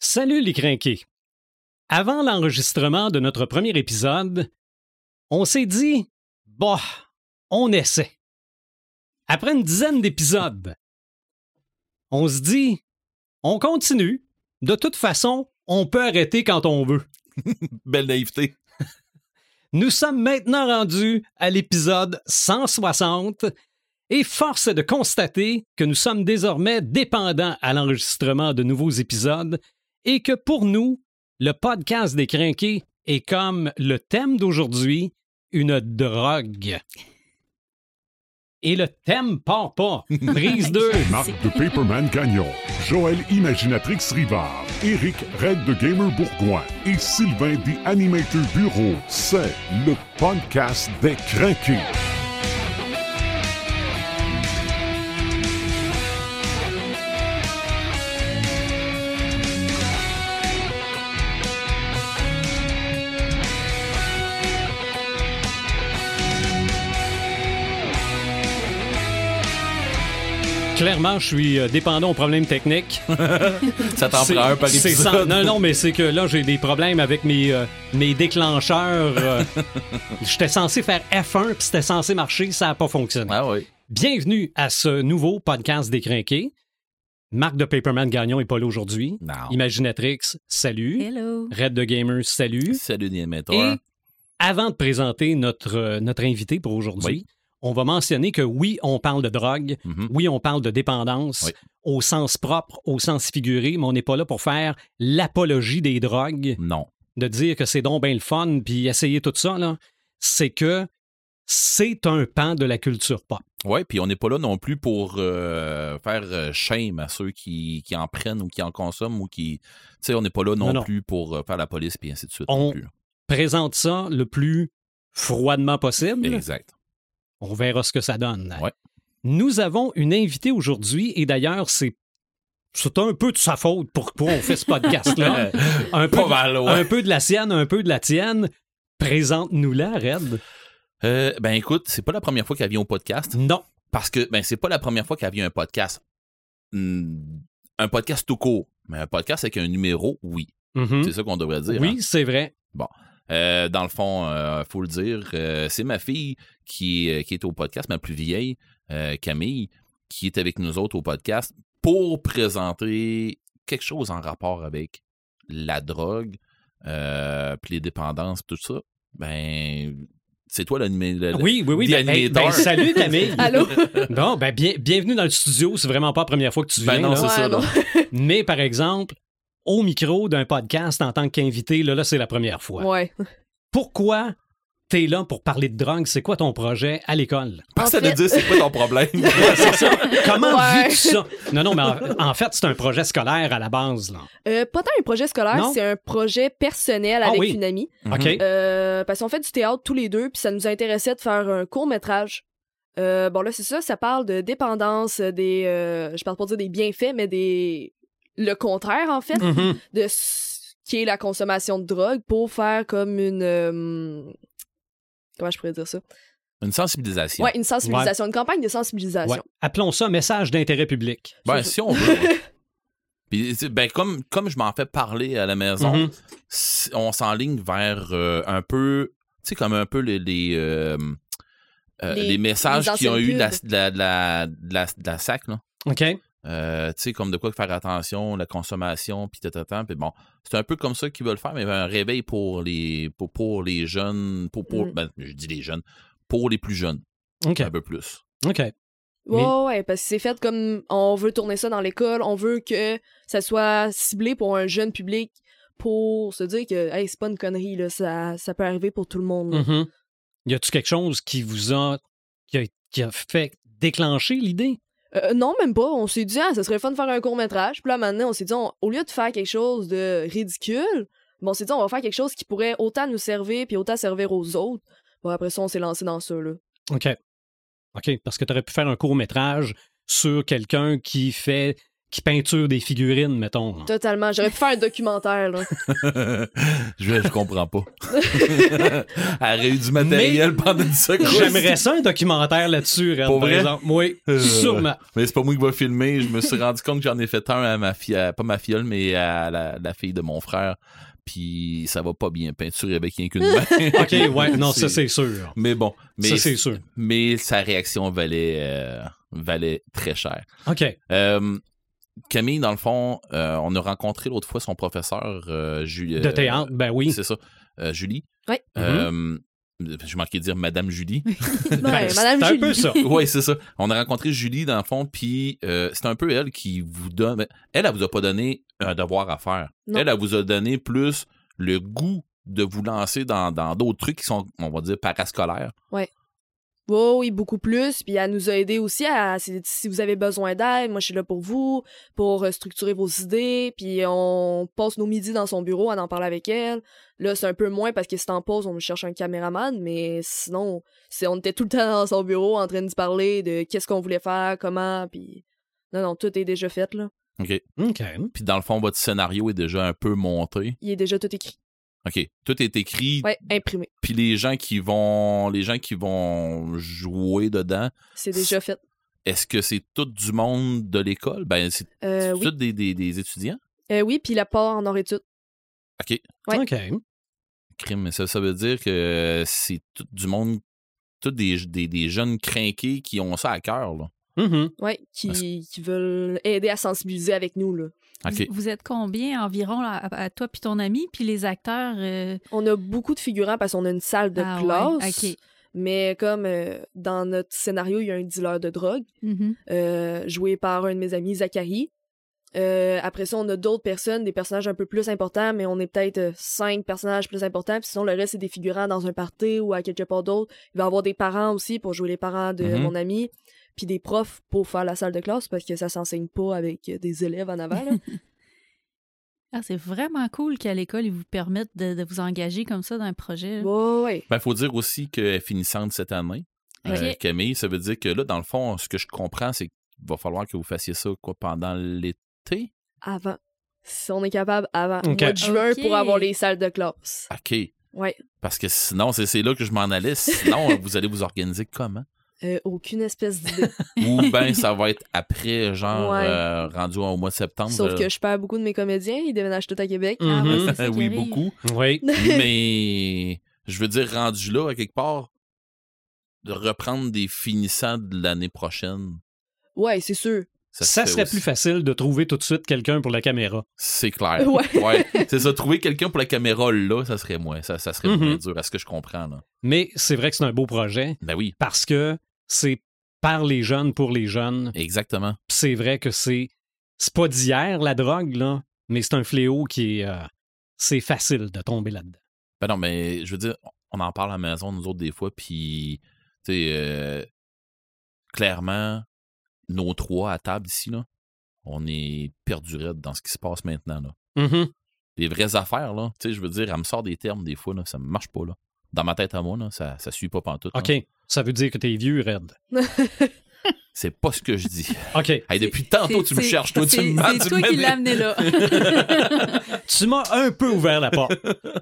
Salut les crinqués! Avant l'enregistrement de notre premier épisode, on s'est dit, bah, on essaie. Après une dizaine d'épisodes, on se dit, on continue. De toute façon, on peut arrêter quand on veut. Belle naïveté. Nous sommes maintenant rendus à l'épisode 160 et force est de constater que nous sommes désormais dépendants à l'enregistrement de nouveaux épisodes et que pour nous, le podcast des crinqués est comme le thème d'aujourd'hui, une drogue. Et le thème part pas. Brise 2. Marc de Paperman Gagnon, Joël Imaginatrix Rivard, Eric Red de Gamer Bourgoin et Sylvain The Animator Bureau. C'est le podcast des crinqués. Clairement, je suis euh, dépendant aux problèmes techniques. Ça t'en prend un par c'est épisode. sans- Non, non, mais c'est que là, j'ai des problèmes avec mes, euh, mes déclencheurs. euh. J'étais censé faire F1, puis c'était censé marcher, ça n'a pas fonctionné. Ah oui. Bienvenue à ce nouveau podcast décrinqué. Marc de Paperman Gagnon est pas là aujourd'hui. Non. Imaginatrix, salut. Hello. Red de Gamers, salut. Salut, Niamator. Et avant de présenter notre, euh, notre invité pour aujourd'hui, Oui. On va mentionner que oui, on parle de drogue, Mhm. oui, on parle de dépendance Oui. au sens propre, au sens figuré, mais on n'est pas là pour faire l'apologie des drogues, Non. de dire que c'est donc bien le fun, puis essayer tout ça, là. C'est que c'est un pan de la culture pop. Ouais, puis on n'est pas là non plus pour euh, faire euh, shame à ceux qui, qui en prennent ou qui en consomment ou qui. Tu sais, on n'est pas là non, Non, non. plus pour euh, faire la police puis ainsi de suite. On- non plus. Présente ça le plus froidement possible. Exact. On verra ce que ça donne. Ouais. Nous avons une invitée aujourd'hui, et d'ailleurs, c'est. C'est un peu de sa faute pourquoi on fait ce podcast-là. un, peu, Pas mal, ouais. un peu de la sienne, un peu de la tienne. Présente-nous-la, Red. Euh, ben écoute, c'est pas la première fois qu'elle vient au podcast. Non. Parce que ben c'est pas la première fois qu'elle vient un podcast. Hmm, un podcast tout court. Mais un podcast avec un numéro, oui. Mhm. C'est ça qu'on devrait dire. hein. Oui, c'est vrai. Euh, dans le fond, euh, faut le dire, euh, c'est ma fille qui, est- qui est au podcast, ma plus vieille, euh, Camille, qui est avec nous autres au podcast pour présenter quelque chose en rapport avec la drogue, euh, puis les dépendances, tout ça. Ben, c'est toi l'animé. Oui, oui, oui. Ben, ben, ben, salut, Camille. Allô? Bon, ben, bien, bienvenue dans le studio. C'est vraiment pas la première fois que tu viens. Ben non, c'est ça. Ouais, non. là. Mais, par exemple, au micro d'un podcast en tant qu'invité, là, là c'est la première fois. Ouais. Pourquoi t'es là pour parler de drogue? C'est quoi ton projet à l'école? Fait- nous dire c'est quoi ton problème? c'est ça. Comment Ouais. vis-tu ça? Non, non, mais en, en fait, c'est un projet scolaire à la base. Là. Euh, pas tant un projet scolaire, Non? c'est un projet personnel Ah avec oui. une amie. OK? Euh, parce qu'on fait du théâtre tous les deux, puis ça nous intéressait de faire un court métrage. Euh, bon là c'est ça, ça parle de dépendance, des, euh, je parle pas de dire des bienfaits, mais des, le contraire en fait, Mhm. de ce qui est la consommation de drogue pour faire comme une, euh, comment je pourrais dire ça, Une sensibilisation. ouais une sensibilisation, une campagne de sensibilisation. Ouais. Appelons ça message d'intérêt public. Ben, si on veut. ouais. Puis, ben, comme, comme je m'en fais parler à la maison, Mhm. s- on s'enligne vers euh, un peu, tu sais, comme un peu les, les, euh, Les- les messages les qui ont eu de la, de la, de la, de la, de la SAC, là. OK? Euh, tu sais, comme de quoi faire attention, la consommation, puis tata, puis bon, c'est un peu comme ça qu'ils veulent faire, mais un réveil pour les, pour, pour les jeunes, pour, pour Mm. ben, je dis les jeunes, pour les plus jeunes, OK. un peu plus. OK. Ouais, Mais- ouais, parce que c'est fait comme on veut tourner ça dans l'école, on veut que ça soit ciblé pour un jeune public pour se dire que hey, c'est pas une connerie là, ça, ça peut arriver pour tout le monde. là. Mhm. Y a-tu quelque chose qui vous a qui, a. qui a fait déclencher l'idée? Euh, non, même pas. On s'est dit ah, ça serait fun de faire un court métrage. Puis là maintenant, on s'est dit on- au lieu de faire quelque chose de ridicule, bon, on s'est dit on va faire quelque chose qui pourrait autant nous servir puis autant servir aux autres. Bon après ça, on s'est lancé dans ça là. OK. OK, parce que tu aurais pu faire un court métrage sur quelqu'un qui fait qui peinturent des figurines, mettons. Totalement. J'aurais pu faire un documentaire, là. je, je comprends pas. Elle aurait eu du matériel pendant une seconde. J'aimerais ça un documentaire là-dessus, Red, Pour par vrai? exemple. Oui, Euh, sûrement. Mais c'est pas moi qui va filmer. Je me suis rendu compte que j'en ai fait un à ma fille, à- pas ma filleule, mais à la, la fille de mon frère. Puis ça va pas bien peinturer avec rien qu'une main. OK, ouais, non, ça c'est sûr. Mais bon, mais, Ça c'est sûr. mais sa réaction valait, euh, valait très cher. OK. Euh, Camille, dans le fond, euh, on a rencontré l'autre fois son professeur, euh, Julie. De théâtre, ben oui. C'est ça. Euh, Julie. Ouais. Euh, Je manquais de dire Madame Julie. Ouais, Ben, Madame c'est un Julie. peu ça. oui, c'est ça. On a rencontré Julie, dans le fond, puis euh, c'est un peu elle qui vous donne... Elle, elle vous a pas donné un devoir à faire. Non. Elle, elle vous a donné plus le goût de vous lancer dans dans d'autres trucs qui sont, on va dire, parascolaires. Oh, oui, beaucoup plus. Puis elle nous a aidé aussi à si, si vous avez besoin d'aide, moi je suis là pour vous, pour euh, structurer vos idées. Puis on passe nos midis dans son bureau, on en parle avec elle. Là, c'est un peu moins parce que c'est en pause, on nous cherche un caméraman, mais sinon, c'est on était tout le temps dans son bureau en train de se parler de qu'est-ce qu'on voulait faire, comment, puis non, non, tout est déjà fait là. OK. OK. Puis dans le fond, votre scénario est déjà un peu monté. Il est déjà tout écrit. OK. Tout est écrit. Ouais, imprimé. Puis les gens qui vont les gens qui vont jouer dedans, C'est déjà fait. est-ce que c'est tout du monde de l'école? Ben, c'est Euh, oui. tout des, des, des étudiants? Euh, oui, puis la part en nord-études. OK. Ouais. OK. Crime. Mais ça, ça veut dire que c'est tout du monde, tout des, des, des jeunes crinqués qui ont ça à cœur, là. Mhm. Ouais, qui, qui veulent aider à sensibiliser avec nous là. Vous, êtes combien environ là, à, à toi puis ton ami, puis les acteurs? euh, On a beaucoup de figurants parce qu'on a une salle de ah classe. ouais. Mais comme euh, dans notre scénario, il y a un dealer de drogue, Mhm. euh, joué par un de mes amis, Zachary. Euh, après ça, on a d'autres personnes, des personnages un peu plus importants, mais on est peut-être cinq personnages plus importants. Puis sinon, le reste, c'est des figurants dans un party ou à quelque part d'autre. Il va y avoir des parents aussi pour jouer les parents de Mhm. mon ami. Puis des profs pour faire la salle de classe parce que ça s'enseigne pas avec des élèves en avant. là. Ah, c'est vraiment cool qu'à l'école, ils vous permettent de, de vous engager comme ça dans un projet. là. ouais, ouais. Ben, faut dire aussi qu'elle est finissante cette année. Euh. Camille, ça veut dire que là, dans le fond, ce que je comprends, c'est qu'il va falloir que vous fassiez ça quoi, pendant l'été? Avant. Si on est capable, avant. Ok. Mois de juin pour avoir les salles de classe. OK. Ouais. Parce que sinon, c'est c'est là que je m'en allais. Sinon, vous allez vous organiser comment? Euh, aucune espèce d'idée. Ou ben ça va être après, genre Ouais. euh, rendu au mois de septembre. Sauf que je perds beaucoup de mes comédiens, ils déménagent tout à Québec. Ah ouais, Mhm. ça oui, beaucoup. Oui. Mais je veux dire, rendu là, à quelque part, de reprendre des finissants de l'année prochaine. Ouais, c'est sûr. Ça, serait aussi. plus facile de trouver tout de suite quelqu'un pour la caméra. C'est clair. Ouais. C'est ça, trouver quelqu'un pour la caméra là, ça serait moins. Ça, ça serait Mhm. moins dur, à ce que je comprends. Là. Mais c'est vrai que c'est un beau projet Ben oui, parce que c'est par les jeunes pour les jeunes. exactement. Puis c'est vrai que c'est c'est pas d'hier la drogue là, mais c'est un fléau qui est euh, c'est facile de tomber là-dedans. Ben non, mais je veux dire, on en parle à la maison, nous autres, des fois, puis, tu sais, euh, clairement, nos trois à table ici, là, on est perdu raide dans ce qui se passe maintenant, là. Mhm. Les vraies affaires, là, tu sais, je veux dire, elle me sort des termes des fois, là, ça marche pas, là. Dans ma tête à moi, là, ça, ça suit pas pantoute. là. Ça veut dire que t'es vieux, Red. C'est pas ce que je dis. OK. Hey, depuis tantôt, tu me cherches, toi, tu c'est- me C'est toi qui l'as amené là. Tu m'as un peu ouvert la porte.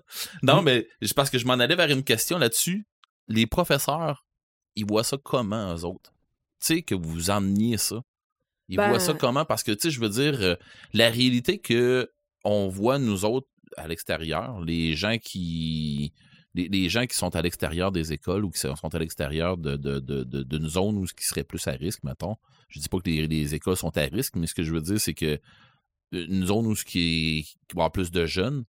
Non, mais c'est parce que je m'en allais vers une question là-dessus. Les professeurs, ils voient ça comment, eux autres? Tu sais, que vous emmeniez ça. Ils Ben- voient ça comment? Parce que, tu sais, je veux dire, euh, la réalité que on voit, nous autres, à l'extérieur, les gens qui... Les, gens qui sont à l'extérieur des écoles ou qui sont à l'extérieur de, de, de, d'une zone où ce qui serait plus à risque, mettons. Je dis pas que les, les écoles sont à risque, mais ce que je veux dire, c'est que euh, une zone où ce qui, est, plus de jeunes,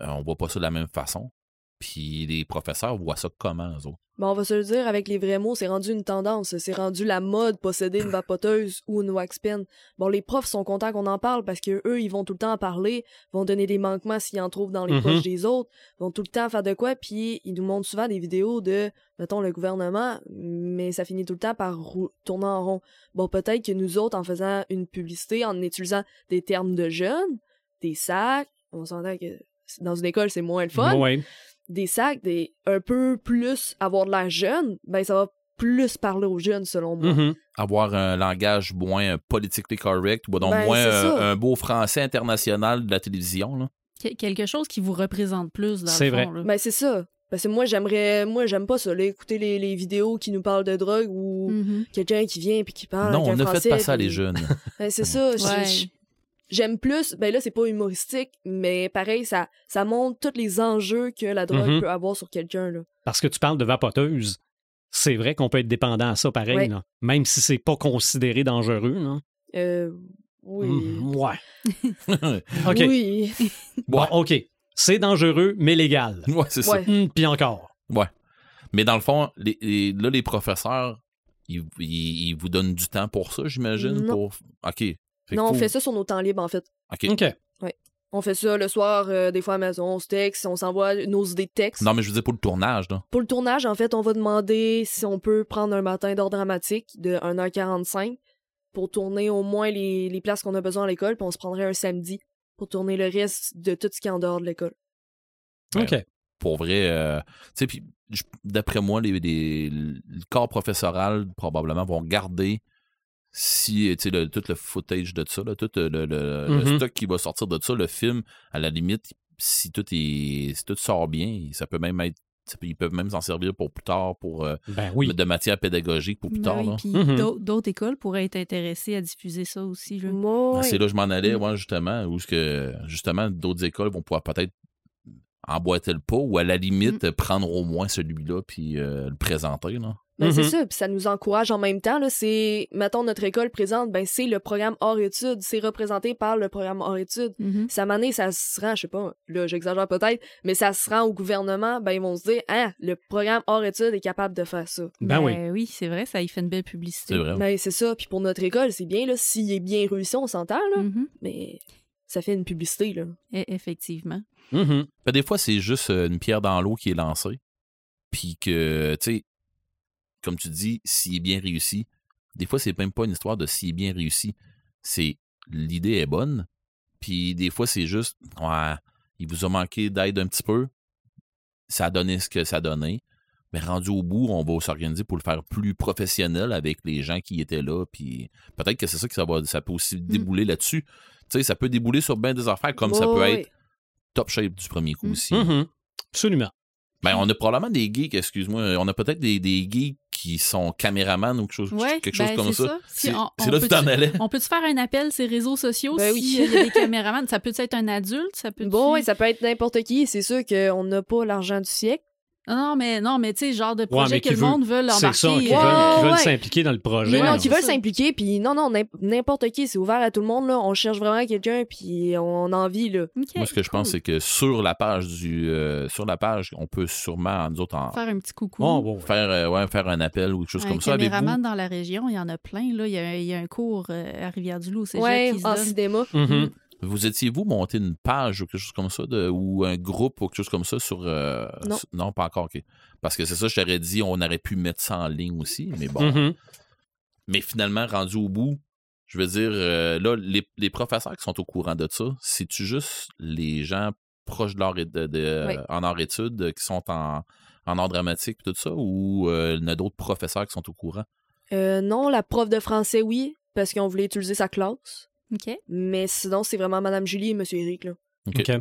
euh, on voit pas ça de la même façon. Puis les professeurs voient ça comment, eux autres? Bon, on va se le dire avec les vrais mots, c'est rendu une tendance. C'est rendu la mode posséder une vapoteuse ou une wax pen. Bon, les profs sont contents qu'on en parle parce que eux, ils vont tout le temps en parler, vont donner des manquements s'ils en trouvent dans les Mhm. poches des autres, vont tout le temps faire de quoi, puis ils nous montrent souvent des vidéos de, mettons, le gouvernement, mais ça finit tout le temps par tourner en rond. Bon, peut-être que nous autres, en faisant une publicité, en utilisant des termes de jeunes, des sacs, on s'entend que dans une école, c'est moins le fun Ouais. Des sacs, des un peu plus avoir de l'air jeune, ben ça va plus parler aux jeunes, selon moi. Mhm. Avoir un langage moins euh, politically correct, ou donc Ben, moins euh, un beau français international de la télévision. Là. Que- quelque chose qui vous représente plus dans C'est le fond. vrai. là. Ben, c'est ça. Parce que moi, j'aimerais. Moi, j'aime pas ça, là, écouter les, les vidéos qui nous parlent de drogue ou Mhm. quelqu'un qui vient puis qui parle. non, un ne faites pas ça, puis- les jeunes. Ben, c'est ça. Ouais. J'aime plus. Ben là, c'est pas humoristique, mais pareil, ça, ça montre tous les enjeux que la drogue Mhm. peut avoir sur quelqu'un, là. Parce que tu parles de vapoteuse. C'est vrai qu'on peut être dépendant à ça pareil, Ouais. là. même si c'est pas considéré dangereux. Là. Euh. Oui. Mhm, ouais. OK. Oui. Bon, OK. C'est dangereux, mais légal. ouais, c'est ça. Hum, Puis encore. Ouais. Mais dans le fond, les, les- là, les professeurs, ils, ils- ils vous donnent du temps pour ça, j'imagine? Non. Pour... OK. Fait Non, on faut- fait ça sur nos temps libres, en fait. OK. OK. On fait ça le soir, euh, des fois à la maison, on se texte, on s'envoie nos idées de texte. Non, mais je veux dire pour le tournage, là. Pour le tournage, en fait, on va demander si on peut prendre un matin d'ordre dramatique de 1h45 pour tourner au moins les, les places qu'on a besoin à l'école, puis on se prendrait un samedi pour tourner le reste de tout ce qui est en dehors de l'école. Ouais. OK. Pour vrai, euh, tu sais, puis d'après moi, les, les- le corps professoral, probablement, vont garder si, tu sais, le- tout le footage de ça, là, tout le, le- le Mhm. stock qui va sortir de ça, le film, à la limite, si tout est si tout sort bien, ça peut même être ils peuvent même s'en servir pour plus tard, pour euh, Ben oui. de matière pédagogique pour plus Ben tard. oui, Mhm. d'au- d'autres écoles pourraient être intéressées à diffuser ça aussi. Ah, ouais. C'est là que je m'en allais, Mm. moi, justement, où ce que, justement, d'autres écoles vont pouvoir peut-être emboîter le pas ou à la limite Mm. prendre au moins celui-là puis euh, le présenter. Là. Ben, c'est Mhm. ça, puis ça nous encourage en même temps. Là, c'est, mettons, notre école présente, ben, c'est le programme hors études. C'est représenté par le programme hors études. Mhm. Ça année, ça se rend, je sais pas, là, j'exagère peut-être, mais ça se rend au gouvernement, ben, ils vont se dire, ah, le programme hors études est capable de faire ça. Ben oui. oui, c'est vrai, ça y fait une belle publicité. C'est vrai. Ben, c'est ça. Puis pour notre école, c'est bien, là, s'il est bien réussi, on s'entend, là, Mhm. mais ça fait une publicité, là. E- Effectivement. Ben, des fois, c'est juste euh, une pierre dans l'eau qui est lancée. Puis que, tu sais, comme tu dis, s'il est bien réussi, des fois, c'est même pas une histoire de s'il est bien réussi. C'est l'idée est bonne. Puis des fois, c'est juste, ouais, il vous a manqué d'aide un petit peu. Ça a donné ce que ça donnait. Mais rendu au bout, on va s'organiser pour le faire plus professionnel avec les gens qui étaient là. Puis peut-être que c'est ça que ça va, ça peut aussi débouler là-dessus. Tu sais, ça peut débouler sur bien des affaires comme ça peut être top shape du premier coup Mm. aussi. Mhm. Absolument. Ben, on a probablement des geeks, excuse-moi. On a peut-être des, des geeks qui sont caméramans ou quelque chose, Ouais, quelque chose ben, comme c'est ça. Si C'est là que tu t'en allais. On peut-tu faire un appel sur les réseaux sociaux Ben s'il oui. y a des caméramans? Ça peut être un adulte? Ça peut Bon, ouais, ça peut être n'importe qui. C'est sûr qu'on n'a pas l'argent du siècle. Non, mais non, mais tu sais, genre de projet mais que le veut- monde veut C'est embarquer. ça, qui euh, veulent, ouais. s'impliquer dans le projet. Mais non, qui c'est veulent s'impliquer, puis non, non, n'im- n'importe qui, c'est ouvert à tout le monde, là. On cherche vraiment quelqu'un, puis on a envie, là. Moi, ce que je pense, c'est que sur la page du, euh, sur la page, on peut sûrement, nous autres, en- Faire un petit coucou. Bon, bon, ouais. faire, euh, ouais, faire un appel ou quelque chose un comme ça avec vous. caméraman dans la région, il y en a plein. Là. Il, y a, un- il y a un cours euh, à Rivière-du-Loup cégep Ouais, qui se en donne. cinéma. Mhm. Vous étiez-vous monté une page ou quelque chose comme ça, de- ou un groupe ou quelque chose comme ça sur. euh, Non. sur- non, pas encore, OK. Parce que c'est ça, je t'aurais dit, on aurait pu mettre ça en ligne aussi, mais bon. Mhm. Mais finalement, rendu au bout, je veux dire, euh, là, les, les professeurs qui sont au courant de ça, c'est-tu juste les gens proches de leur é- de, de- Oui. en art études qui sont en, en art dramatique et tout ça, ou euh, il y en a d'autres professeurs qui sont au courant? Euh, non, la prof de français, oui, parce qu'on voulait utiliser sa classe. OK. Mais sinon, c'est vraiment Madame Julie et Monsieur Eric, là. OK. OK.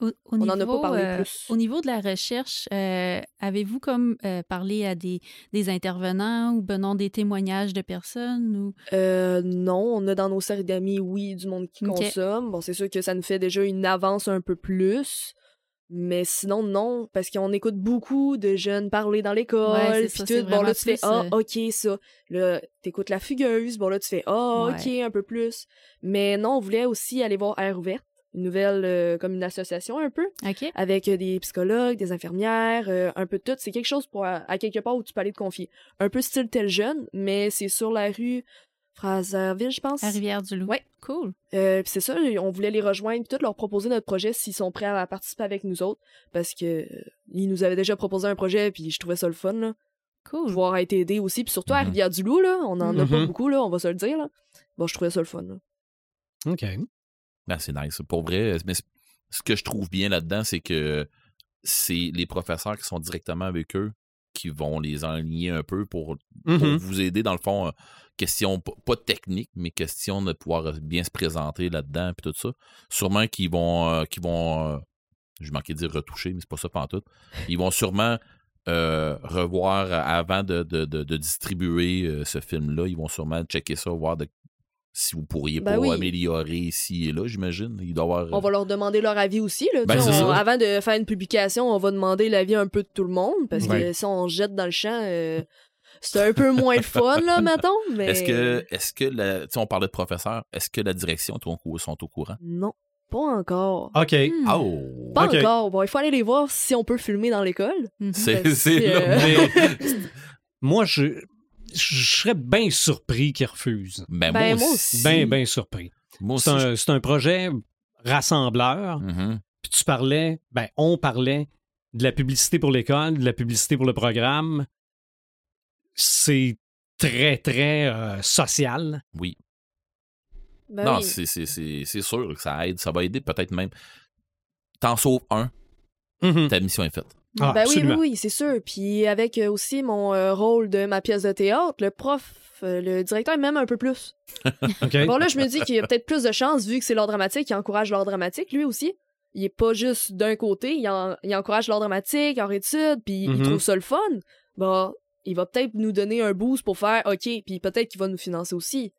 Au, au On niveau, en a pas parlé euh, plus. Au niveau de la recherche, euh, avez-vous comme euh, parlé à des, des intervenants ou ben non, des témoignages de personnes ou? Euh, non, on a dans nos cercles d'amis, oui, du monde qui consomme. Bon, c'est sûr que ça nous fait déjà une avance un peu plus. Mais sinon, non, parce qu'on écoute beaucoup de jeunes parler dans l'école, puis tout. Bon, là, tu fais, ah, euh, ok, ça. Là, t'écoutes la fugueuse. Bon, là, tu fais, ah, Ouais. ok, un peu plus. Mais non, on voulait aussi aller voir Air ouverte, une nouvelle, euh, comme une association un peu, avec euh, des psychologues, des infirmières, euh, un peu de tout. C'est quelque chose pour, à, à quelque part où tu peux aller te confier. Un peu style tel jeune, mais c'est sur la rue Fraserville, je pense. À Rivière-du-Loup. Ouais. Cool. Euh, puis c'est ça, on voulait les rejoindre, puis tout leur proposer notre projet s'ils sont prêts à participer avec nous autres, parce que euh, ils nous avaient déjà proposé un projet, puis je trouvais ça le fun, là. Cool. Pouvoir être aidé aussi, puis surtout à Mhm. Rivière-du-Loup, là, on en a pas Mhm. beaucoup, là, on va se le dire, là. Bon, je trouvais ça le fun, là. OK. Ben, c'est nice. Pour vrai, mais ce que je trouve bien là-dedans, c'est que c'est les professeurs qui sont directement avec eux qui vont les enligner un peu pour, pour Mhm. vous aider, dans le fond, euh, question, pas technique, mais question de pouvoir euh, bien se présenter là-dedans, puis tout ça. Sûrement qu'ils vont, euh, qu'ils vont euh, je manquais de dire retoucher, mais c'est pas ça pantoute. Ils vont sûrement euh, revoir euh, avant de, de- de- de distribuer euh, ce film-là. Ils vont sûrement checker ça, voir de- si vous pourriez Ben pas oui. améliorer ici et là, j'imagine. Il doit y avoir. On va leur demander leur avis aussi. Là, Ben, on- avant de faire une publication, on va demander l'avis un peu de tout le monde parce que si on jette dans le champ, euh, c'est un peu moins le fun, là, mettons. Mais... Est-ce que, est-ce que la, tu sais, on parlait de professeur, est-ce que la direction sont au courant? Non, pas encore. OK. Hmm. Oh! Pas encore. Bon, il faut aller les voir si on peut filmer dans l'école. Mhm. C'est, euh, Mais moi, je, je serais bien surpris qu'ils refusent. Ben, Ben, moi aussi. Bien, bien surpris. Moi C'est aussi. un, c'est un projet rassembleur. Mhm. Puis tu parlais, ben, on parlait de la publicité pour l'école, de la publicité pour le programme. C'est très, très euh, social. Oui. Ben non, oui. c'est, c'est, c'est, c'est sûr que ça aide. Ça va aider peut-être même. T'en sauves un, Mhm. ta mission est faite. Ah, ben oui, oui, c'est sûr. Puis avec euh, aussi mon euh, rôle de ma pièce de théâtre, le prof, euh, le directeur m'aime un peu plus. Bon, là, je me dis qu'il y a peut-être plus de chances, vu que c'est l'art dramatique, il encourage l'art dramatique, lui aussi. Il est pas juste d'un côté, il, en- il encourage l'art dramatique, en études, puis il trouve ça le fun. Bah, il va peut-être nous donner un boost pour faire OK, puis peut-être qu'il va nous financer aussi.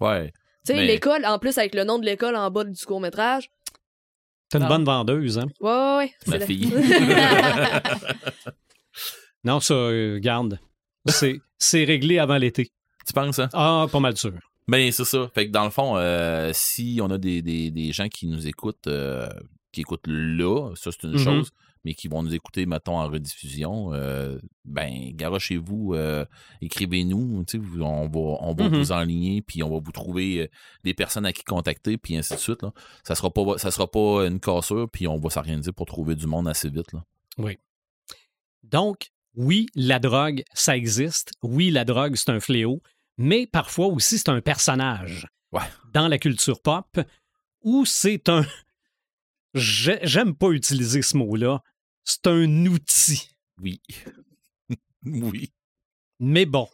Ouais. Tu sais, Mais- l'école, en plus, avec le nom de l'école en bas du court-métrage. T'es une Non. bonne vendeuse, hein? Ouais, ouais, ouais. Ma la- fille. Non, ça, euh, garde. C'est, c'est réglé avant l'été. tu penses, hein? Ah, pas mal sûr. Ben, c'est ça. Fait que dans le fond, euh, si on a des, des, des gens qui nous écoutent, euh, qui écoutent là, ça c'est une Mhm. chose, mais qui vont nous écouter, mettons, en rediffusion, euh, ben, garochez-vous, euh, écrivez-nous, on va, on va Mhm. vous enligner, puis on va vous trouver euh, des personnes à qui contacter, puis ainsi de suite. Là. Ça sera pas, ça sera pas une cassure, puis on va s'organiser pour trouver du monde assez vite. Là. Donc, oui, la drogue, ça existe. Oui, la drogue, c'est un fléau. Mais parfois aussi, c'est un personnage Ouais. dans la culture pop où c'est un. J'ai- J'aime pas utiliser ce mot-là. C'est un outil. Oui. oui. Mais bon,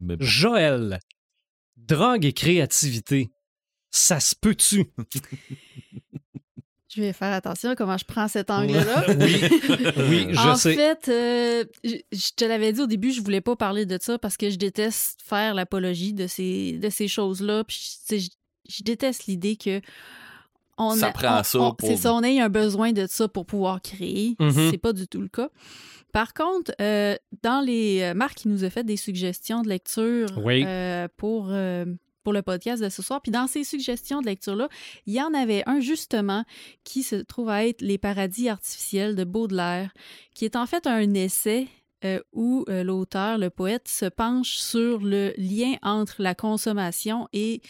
Mais bon. Joël, drogue et créativité, ça se peut-tu? Je vais faire attention à comment je prends cet angle-là. oui, oui, je en sais. fait, euh, je, je te l'avais dit au début, je voulais pas parler de ça parce que je déteste faire l'apologie de ces, de ces choses-là. Puis, je déteste l'idée que on Ça a- prend on- ça on- pour- C'est ça, on a eu un besoin de ça pour pouvoir créer. Mhm. C'est pas du tout le cas. Par contre, euh, dans les. euh, Marc, il nous a fait des suggestions de lecture Oui. euh, pour, euh, pour le podcast de ce soir. Puis dans ces suggestions de lecture-là, il y en avait un justement qui se trouve à être Les paradis artificiels de Baudelaire, qui est en fait un essai euh, où euh, l'auteur, le poète, se penche sur le lien entre la consommation et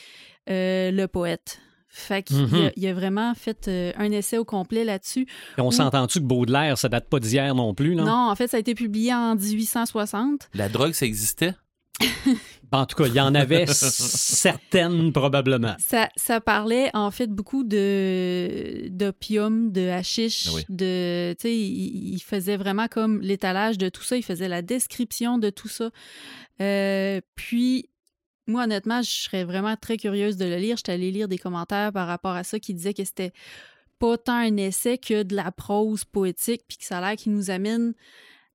euh, le poète. Fait qu'il Mhm. a, il a vraiment fait euh, un essai au complet là-dessus. Et on s'entend-tu que Baudelaire, ça date pas d'hier non plus, non? Non, en fait, ça a été publié en 1860. La drogue, ça existait? En tout cas, il y en avait certaines probablement. Ça, ça parlait en fait beaucoup de d'opium, de hashish, oui. de tu sais, il, il faisait vraiment comme l'étalage de tout ça, il faisait la description de tout ça. Euh, puis moi honnêtement, je serais vraiment très curieuse de le lire. J'étais allée lire des commentaires par rapport à ça qui disaient que c'était pas tant un essai que de la prose poétique, puis que ça a l'air qu'il nous amène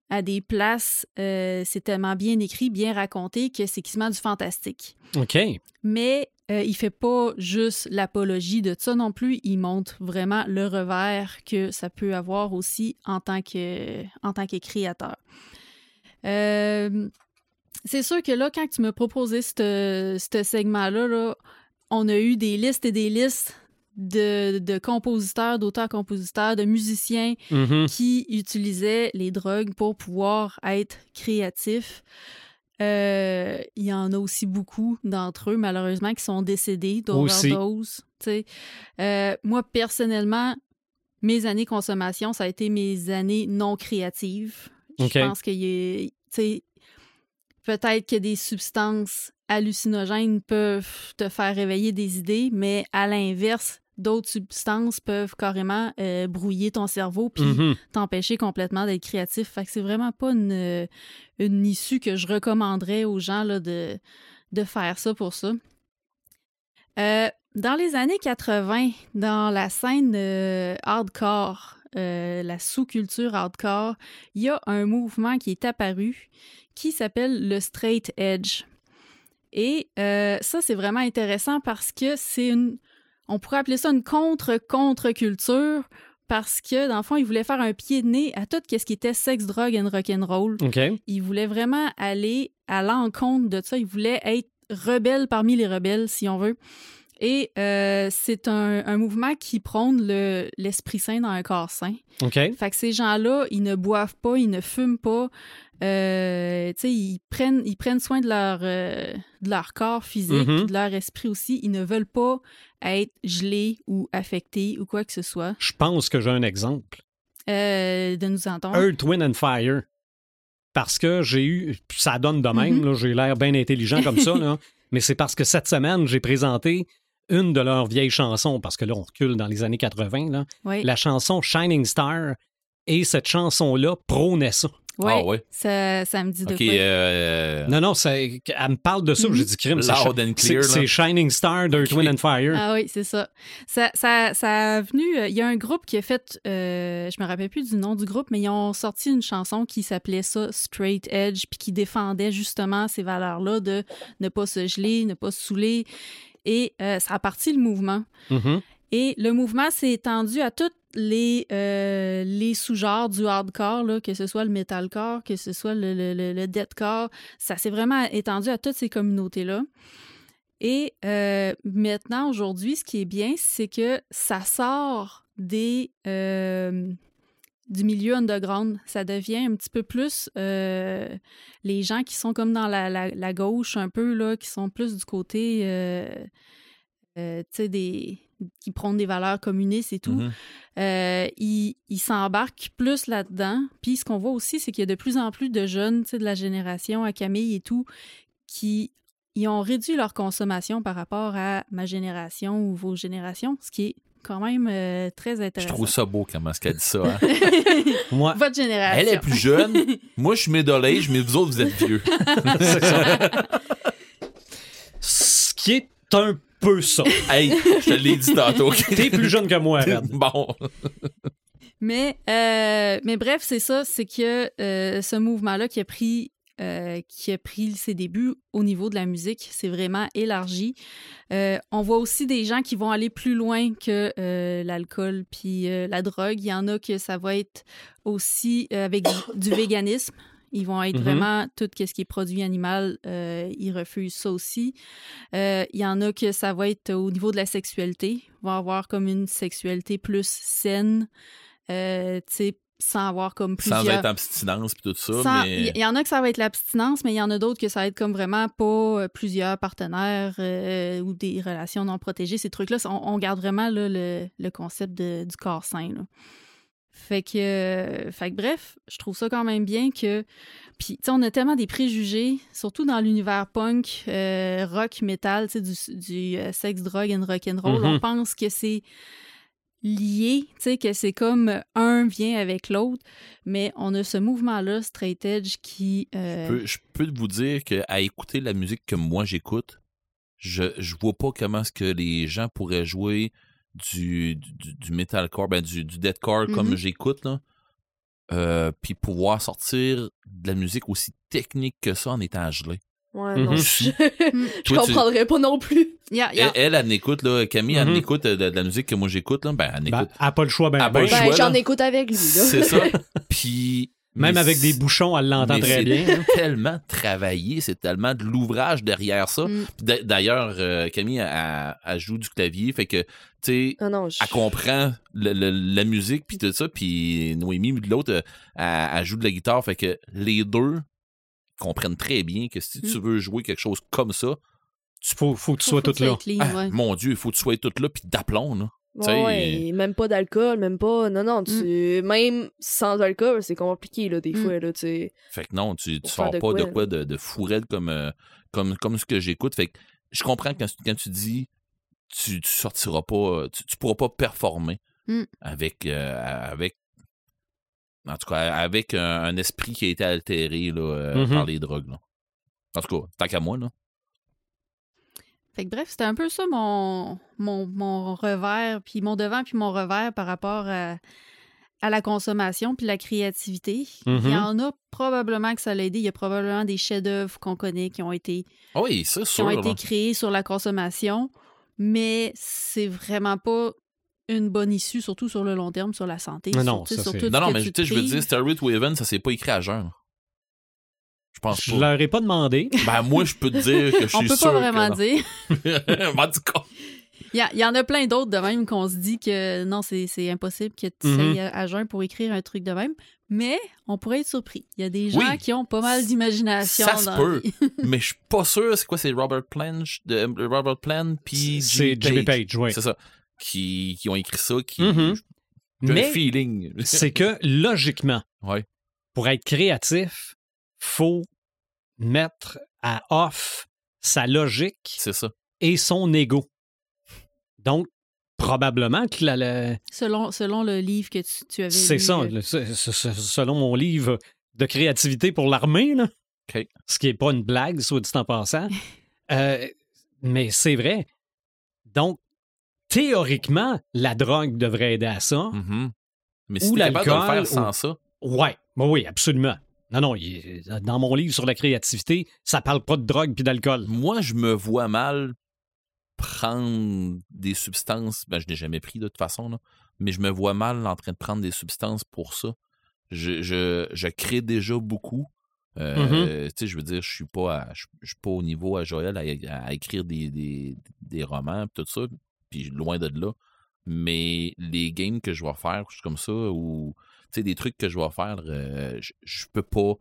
à des places, euh, c'est tellement bien écrit, bien raconté que c'est quasiment du fantastique. OK. Mais euh, il fait pas juste l'apologie de ça non plus, il montre vraiment le revers que ça peut avoir aussi en tant que, en tant que créateur. Euh, c'est sûr que là, quand tu m'as proposé ce segment-là, là, on a eu des listes et des listes de, de compositeurs, d'auteurs-compositeurs, de musiciens Mhm. qui utilisaient les drogues pour pouvoir être créatifs. Euh, Il y en a aussi beaucoup d'entre eux, malheureusement, qui sont décédés d'overdose. Euh, moi, personnellement, mes années consommation, ça a été mes années non créatives. Je pense qu'il y a, peut-être que des substances hallucinogènes peuvent te faire réveiller des idées, mais à l'inverse, d'autres substances peuvent carrément euh, brouiller ton cerveau puis Mhm. t'empêcher complètement d'être créatif. Fait que c'est vraiment pas une, euh, une issue que je recommanderais aux gens là, de, de faire ça pour ça. Euh, dans les années 80, dans la scène euh, hardcore, euh, la sous-culture hardcore, il y a un mouvement qui est apparu qui s'appelle le straight edge. Et euh, ça, c'est vraiment intéressant parce que c'est une. On pourrait appeler ça une contre-contre-culture parce que, dans le fond, ils voulaient faire un pied de nez à tout ce qui était sexe, drogue and rock'n'roll. OK. Ils voulaient vraiment aller à l'encontre de ça. Ils voulaient être rebelles parmi les rebelles, si on veut. Et euh, c'est un, un mouvement qui prône le- l'esprit sain dans un corps sain. OK. Fait que ces gens-là, ils ne boivent pas, ils ne fument pas. Euh, tu sais, ils prennent, ils prennent soin de leur, euh, de leur corps physique, Mhm. puis de leur esprit aussi. Ils ne veulent pas être gelés ou affectés ou quoi que ce soit. Je pense que j'ai un exemple. Euh, de nous entendre. Earth, Wind and Fire. Parce que j'ai eu. Ça donne de même, Mhm. là, j'ai l'air bien intelligent comme ça, là. mais c'est parce que cette semaine, j'ai présenté une de leurs vieilles chansons, parce que là, on recule dans les années 80, là, Oui. la chanson Shining Star. Et cette chanson-là prônait ça. Ouais, Ah ouais. Ça, ça me dit de quoi? euh, Non, non, c'est- elle me parle de ça. Mhm. J'ai dit crime. c'est Loud Shi- and c'est- clear, là. C'est Shining Star d'Earth, Ok. Wind and Fire. Ah oui, c'est ça. Ça, ça, ça a venu. euh, Il y a un groupe qui a fait. euh, je me rappelle plus du nom du groupe, mais ils ont sorti une chanson qui s'appelait ça Straight Edge, puis qui défendait justement ces valeurs-là de ne pas se geler, ne pas se saouler. Et euh, ça a parti le mouvement. Mhm. Et le mouvement s'est étendu à tous les, euh, les sous-genres du hardcore, là, que ce soit le metalcore, que ce soit le, le, le, le deathcore. Ça s'est vraiment étendu à toutes ces communautés-là. Et euh, maintenant, aujourd'hui, ce qui est bien, c'est que ça sort des, euh, du milieu underground. Ça devient un petit peu plus euh, les gens qui sont comme dans la, la, la gauche un peu, là, qui sont plus du côté, euh, euh, tu sais, des qui prônent des valeurs communistes et tout, mhm. ils ils s'embarquent plus là-dedans. Puis ce qu'on voit aussi, c'est qu'il y a de plus en plus de jeunes, tu sais, de la génération à Camille et tout, qui ils ont réduit leur consommation par rapport à ma génération ou vos générations, ce qui est quand même euh, très Je intéressant. trouve ça beau comment ce qu'elle dit ça. hein. Moi, Votre génération. Elle est plus jeune. Moi, je suis middle age, mais vous autres, vous êtes vieux. c'est ça. Ce qui est un peu ça. hey, je te l'ai dit tantôt. T'es plus jeune que moi, Red. bon. Mais, euh, mais bref, c'est ça, c'est que euh, ce mouvement-là qui a pris euh, qui a pris ses débuts au niveau de la musique, c'est vraiment élargi. Euh, on voit aussi des gens qui vont aller plus loin que euh, l'alcool puis la drogue. Il y en a que ça va être aussi avec du, du véganisme. Ils vont être Mhm. vraiment tout ce qui est produit animal, ils refusent ça aussi. Il y en a que ça va être au niveau de la sexualité. Ils vont avoir comme une sexualité plus saine, tu sais, sans avoir comme plusieurs... Sans être abstinence puis tout ça, Sans- mais Il y, en a que ça va être l'abstinence, mais il y en a d'autres que ça va être comme vraiment pas euh, plusieurs partenaires euh, ou des relations non protégées. Ces trucs-là, on, on garde vraiment là, le, le concept de- du corps sain. là. Fait que, euh, fait que bref, je trouve ça quand même bien que. Puis, tu sais, on a tellement des préjugés, surtout dans l'univers punk, euh, rock, metal, tu sais, du, du euh, sexe, drogue and rock'n'roll. On pense que c'est lié, tu sais, que c'est comme un vient avec l'autre, mais on a ce mouvement-là, straight edge, qui... euh, je peux- je peux vous dire qu'à écouter la musique que moi j'écoute, je, je vois pas comment est-ce que les gens pourraient jouer du, du, du metalcore, ben du, du deathcore comme Mhm. j'écoute, là. Euh, puis pouvoir sortir de la musique aussi technique que ça en étant gelé. Ouais, Mhm. non, je, je Toi, tu- comprendrais pas non plus. Elle, elle, elle écoute, là, Camille, elle Mhm. écoute de, de la musique que moi j'écoute, là, ben, elle Ben, écoute. elle n'a pas le choix, ben, ben. Ben, j'en écoute avec lui, là. C'est ça. Puis. Même mais avec des c'est- bouchons, elle l'entend très c'est bien. hein. tellement travaillé, c'est tellement de l'ouvrage derrière ça. Mm. D'ailleurs, euh, Camille, elle, elle joue du clavier, fait que, tu sais, Ah je... elle comprend le- le- la musique, puis tout ça, puis Noémie, de l'autre, euh, elle, elle joue de la guitare, fait que les deux comprennent très bien que si tu Mm. veux jouer quelque chose comme ça, Il faut, faut que tu faut sois que toute là. soit clean, ah, ouais. mon Dieu, il faut que tu sois tout là, puis d'aplomb, là. Ouais, tu sais, ouais, et même pas d'alcool, même pas... Non, non, tu... Même sans alcool, c'est compliqué, là, des Mm. fois, là, tu. Fait que non, tu, tu sors de pas de quoi, quoi de, de fourette comme, euh, comme, comme ce que j'écoute. Fait que je comprends quand, quand tu dis tu, tu sortiras pas, tu, tu pourras pas performer Mm. avec, euh, avec, en tout cas, avec un, un esprit qui a été altéré là, euh, Mhm. par les drogues. Là. En tout cas, tant qu'à moi, là. Fait que bref, c'était un peu ça mon, mon, mon revers, puis mon devant, puis mon revers par rapport à, à la consommation puis la créativité. Il y en a probablement que ça l'a aidé. Il y a probablement des chefs-d'œuvre qu'on connaît qui ont été, Ah oui, c'est qui sûr. ont là. été créés sur la consommation, mais c'est vraiment pas une bonne issue, surtout sur le long terme, sur la santé. Non, sur- ça, sur tout Non, non, mais tu sais, je veux dire, Starry Waven, ça s'est pas écrit à jeun. Je pense Je pas. leur ai pas demandé. Ben, moi, je peux te dire que je On suis peut sûr. pas vraiment dire. non. en tout cas, Il y, y en a plein d'autres de même qu'on se dit que non, c'est c'est impossible que tu Mhm. ailles à, à jeun pour écrire un truc de même. Mais on pourrait être surpris. Il y a des gens Oui. qui ont pas mal d'imagination. Ça se dans peut. mais je suis pas sûr. C'est quoi, c'est Robert Plant, de, Robert Plant, puis C'est Jimmy Page, oui. C'est ça. Qui, qui ont écrit ça, qui. Mais feeling. c'est que logiquement, Ouais. pour être créatif, faut mettre à off sa logique ça. et son ego. Donc, probablement que la- la- selon, selon le livre que tu, tu avais c'est ça, euh, selon mon livre de créativité pour l'armée, là. Ce qui n'est pas une blague, soit dit en passant. Euh, mais c'est vrai. Donc, théoriquement, la drogue devrait aider à ça. Mhm. Mais Ou si t'es capable de le faire sans ou- ça, Ouais, oui, oui, absolument. Non, non, il- dans mon livre sur la créativité, ça parle pas de drogue puis d'alcool. moi, je me vois mal prendre des substances. Ben, je n'ai jamais pris de toute façon, là. Mais je me vois mal en train de prendre des substances pour ça. Je, je, je crée déjà beaucoup. Euh, Tu sais, je veux dire, je suis pas à- je, je suis pas au niveau à Joël à, à écrire des, des, des romans tout ça, puis loin de là. Mais les games que je vais faire, comme ça, ou tu sais, des trucs que je vais faire, euh, je, peux pas.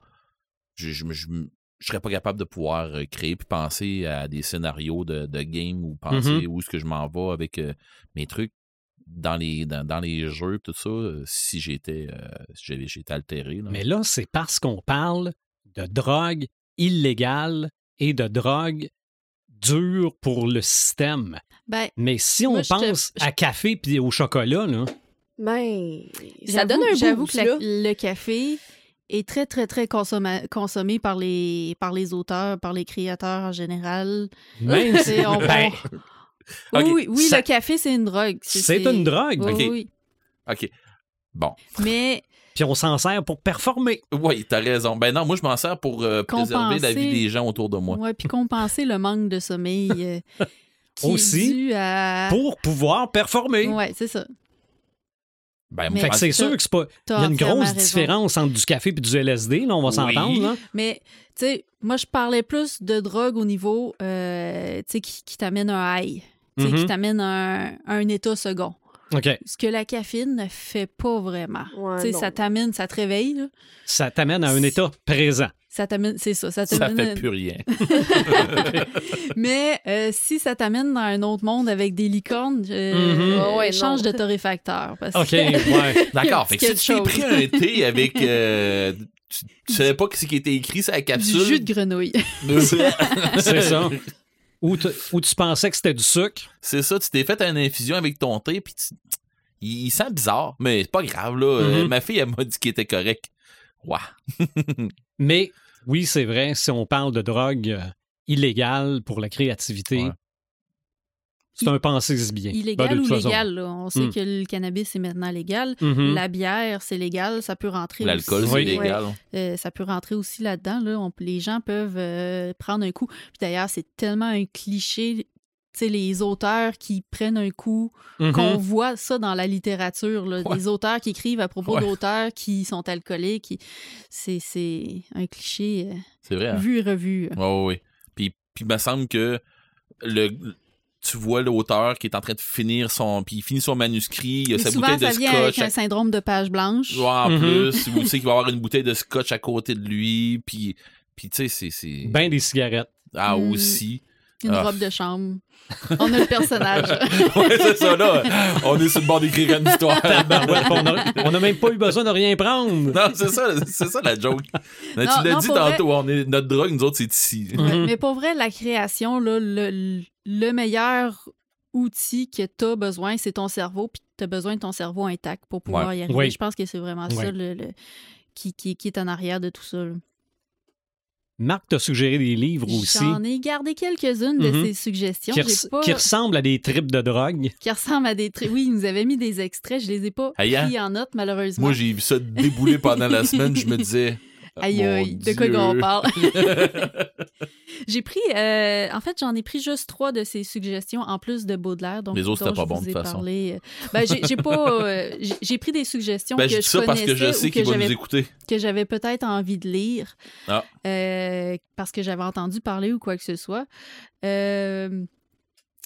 Je, je, me- je, me- je serais pas capable de pouvoir euh, créer puis penser à des scénarios de, de game ou penser où est-ce que je m'en vais avec euh, mes trucs dans les dans, dans les jeux tout ça si j'étais euh, si j'étais altéré là. Mais là, c'est parce qu'on parle de drogue illégale et de drogue dure pour le système. Ben, Mais si on Moi, je te- pense à café puis au chocolat, là, Ben, ça j'avoue- donne un J'avoue que la- le café est très, très, très consommé, consommé par, les, par les auteurs, par les créateurs en général. même si... C'est- on- Ben, Oui, oui, oui, ça- le café, c'est une drogue. c'est une drogue. Oui, Ok. oui, oui. OK. Bon. Mais Puis on s'en sert pour performer. Oui, t'as raison. Ben non, moi je m'en sers pour euh, préserver la vie des gens autour de moi. Ouais, puis compenser le manque de sommeil euh, qui Aussi, est dû à... Pour pouvoir performer. Ouais, c'est ça. Ben, Mais- Fait que c'est sûr que c'est pas. Il y a une grosse raison. différence entre du café et du LSD, là, on va s'entendre. Oui. là. Mais, tu sais, moi, je parlais plus de drogue au niveau, euh, tu sais, qui, qui t'amène un high, tu sais, qui t'amène un, un état second. Ce que la caféine ne fait pas vraiment. Ouais, tu sais, non. ça t'amène, ça te réveille, là. Ça t'amène à un état présent. Ça t'amène, c'est ça, ça ça fait plus rien. Mais euh, si ça t'amène dans un autre monde avec des licornes, euh, Mhm. Ouais, change non. de torréfacteur. Parce OK, que ouais. D'accord. Si tu t'es chose. pris un thé avec. euh, tu, tu savais pas ce qui était écrit sur la du capsule. jus de grenouille. C'est ça. Ou, tu- ou tu pensais que c'était du sucre? C'est ça, tu t'es fait une infusion avec ton thé, puis tu- il, il sent bizarre, mais c'est pas grave, là. Euh, Mhm. ma fille, elle m'a dit qu'il était correct. Ouah. Mais oui, c'est vrai, si on parle de drogue euh, illégale pour la créativité, Ouais. C'est un pensée bien. Ben, Illégal de ou façon. légal, là? On sait Hmm. que le cannabis est maintenant légal. Mhm. La bière, c'est légal, ça peut rentrer L'alcool, c'est Oui. illégal. Euh, ça peut rentrer aussi là-dedans. Là. On- les gens peuvent euh, prendre un coup. Puis d'ailleurs, c'est tellement un cliché. Tu sais, les auteurs qui prennent un coup, Mhm. qu'on voit ça dans la littérature. Là. Ouais. Des auteurs qui écrivent à propos Ouais. d'auteurs qui sont alcooliques. qui- C'est, un cliché euh, C'est vrai. hein? vu et revu. Ouais. Puis, puis il me semble que le, tu vois l'auteur qui est en train de finir son. Puis il finit son manuscrit, il a Et sa souvent, bouteille de vient avec scotch. un syndrome de page blanche. Ouais, en Mhm. plus, ou tu sais qu'il va avoir une bouteille de scotch à côté de lui, puis, puis tu sais, c'est. c'est- Ben des cigarettes. Ah, Mm. aussi. Une Ah. robe de chambre. On a le personnage. ouais, c'est ça, là. On est sur le bord d'écrire une histoire. On n'a même pas eu besoin de rien prendre. non, c'est ça, c'est ça la joke. Non, tu l'as dit tantôt, on est, notre drogue, nous autres, c'est ici. Mhm. Mais pour vrai, la création, là, le, le meilleur outil que tu as besoin, c'est ton cerveau, puis tu as besoin de ton cerveau intact pour pouvoir y arriver. Oui. Je pense que c'est vraiment ça le, le- qui, qui, qui est en arrière de tout ça. là. Marc t'a suggéré des livres aussi J'en ai gardé quelques-unes de Mhm. ces suggestions. qui, J'ai res- pas- qui ressemblent à des tripes de drogue. qui ressemblent à des trucs. Oui, il nous avait mis des extraits. Je les ai pas Aïe, hein? pris en note, malheureusement. Moi, j'ai vu ça débouler pendant la semaine. Je me disais. Aïe, aïe, de quoi qu'on parle? j'ai pris, euh, en fait, j'en ai pris juste trois de ces suggestions en plus de Baudelaire. Donc, Les autres, c'était pas bon, de toute façon. parlé. Euh, Ben, j'ai pas, euh, j'ai- pris des suggestions Ben, que je parce que je sais qu'il que va nous j'avais écouter. que j'avais peut-être envie de lire Ah. euh, parce que j'avais entendu parler ou quoi que ce soit. Euh,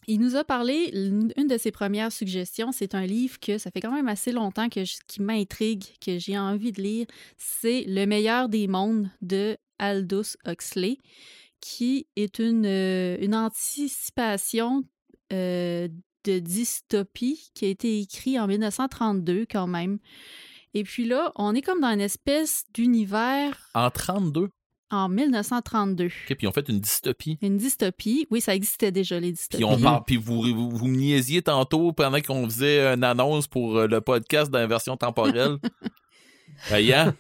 il nous a parlé, une de ses premières suggestions, c'est un livre que ça fait quand même assez longtemps que qui m'intrigue, que j'ai envie de lire. C'est Le meilleur des mondes de Aldous Huxley, qui est une, euh, anticipation euh, de dystopie qui a été écrit en 1932 quand même. Et puis là, on est comme dans une espèce d'univers En 32. En 1932. OK, puis ils ont fait une dystopie. Une dystopie. Oui, ça existait déjà, les dystopies. Puis on parle, puis vous, vous, vous me niaisiez tantôt pendant qu'on faisait une annonce pour euh, le podcast dans la version temporelle. Aïe, hein?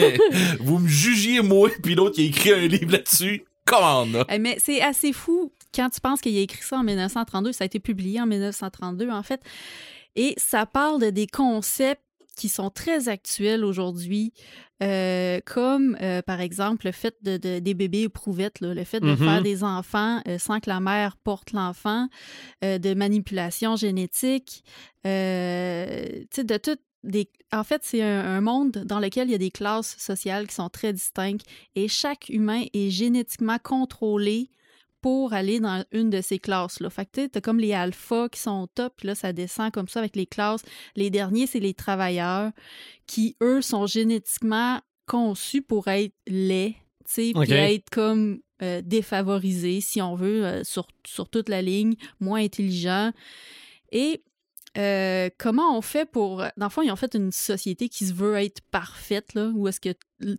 vous me jugiez moi, puis l'autre qui a écrit un livre là-dessus. Comment? Eh, Mais c'est assez fou quand tu penses qu'il a écrit ça en 1932. Ça a été publié en 1932, en fait. Et ça parle de des concepts qui sont très actuels aujourd'hui, euh, comme euh, par exemple le fait de, de- des bébés éprouvettes, là, le fait de Mhm. faire des enfants euh, sans que la mère porte l'enfant, de manipulation génétique, de tout. Des... En fait, c'est un, un monde dans lequel il y a des classes sociales qui sont très distinctes et chaque humain est génétiquement contrôlé pour aller dans une de ces classes-là. Fait que tu as comme les alphas qui sont au top, puis là, ça descend comme ça avec les classes. Les derniers, c'est les travailleurs qui, eux, sont génétiquement conçus pour être laids, tu sais, puis être comme euh, défavorisés, si on veut, euh, sur, sur toute la ligne, moins intelligents. Et euh, comment on fait pour... Dans le fond, ils ont fait une société qui se veut être parfaite, là, où est-ce que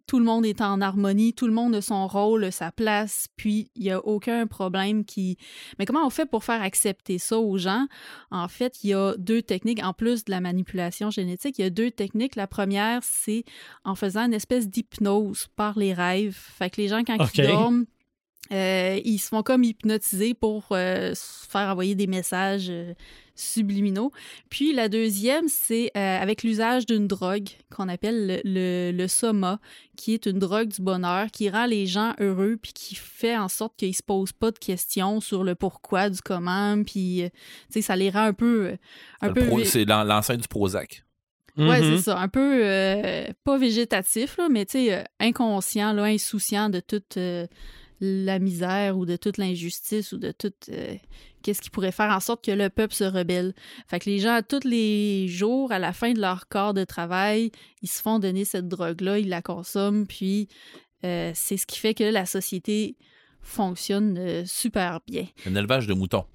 tout le monde est en harmonie, tout le monde a son rôle, sa place, puis il n'y a aucun problème qui... Mais comment on fait pour faire accepter ça aux gens? En fait, il y a deux techniques, en plus de la manipulation génétique, il y a deux techniques. La première, c'est en faisant une espèce d'hypnose par les rêves. Fait que les gens, quand ils dorment, euh, ils se font comme hypnotiser pour euh, se faire envoyer des messages euh, subliminaux. Puis la deuxième, c'est euh, avec l'usage d'une drogue qu'on appelle le, le, le soma, qui est une drogue du bonheur qui rend les gens heureux puis qui fait en sorte qu'ils se posent pas de questions sur le pourquoi du comment. Puis, euh, tu sais, ça les rend un peu... euh, Un Le peu pro- vé- C'est l'an- l'ancêtre du Prozac. Ouais, Mhm. c'est ça. Un peu, euh, pas végétatif, là, mais tu sais, inconscient, là, insouciant de toute euh, la misère ou de toute l'injustice ou de tout euh, qu'est-ce qui pourrait faire en sorte que le peuple se rebelle. Fait que les gens, tous les jours, à la fin de leur corps de travail, ils se font donner cette drogue-là, ils la consomment, puis euh, c'est ce qui fait que la société fonctionne euh, super bien. Un élevage de moutons.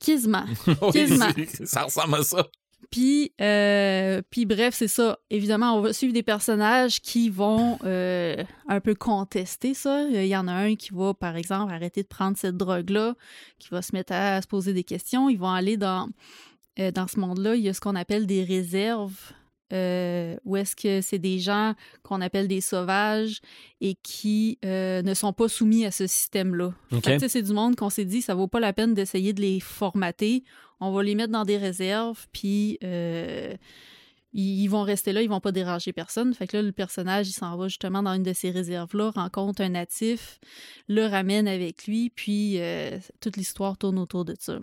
Quasiment. Oui, ça ressemble à ça. Puis, euh, puis bref, c'est ça. Évidemment, on va suivre des personnages qui vont euh, un peu contester ça. Il y en a un qui va, par exemple, arrêter de prendre cette drogue-là, qui va se mettre à se poser des questions. Ils vont aller dans, euh, dans ce monde-là. Il y a ce qu'on appelle des réserves. Euh, où est-ce que c'est des gens qu'on appelle des sauvages et qui euh, ne sont pas soumis à ce système-là. C'est du monde qu'on s'est dit, ça vaut pas la peine d'essayer de les formater. On va les mettre dans des réserves, puis euh, ils, vont rester là, ils vont pas déranger personne. Fait que là, le personnage, il s'en va justement dans une de ces réserves-là, rencontre un natif, le ramène avec lui, puis euh, toute l'histoire tourne autour de ça.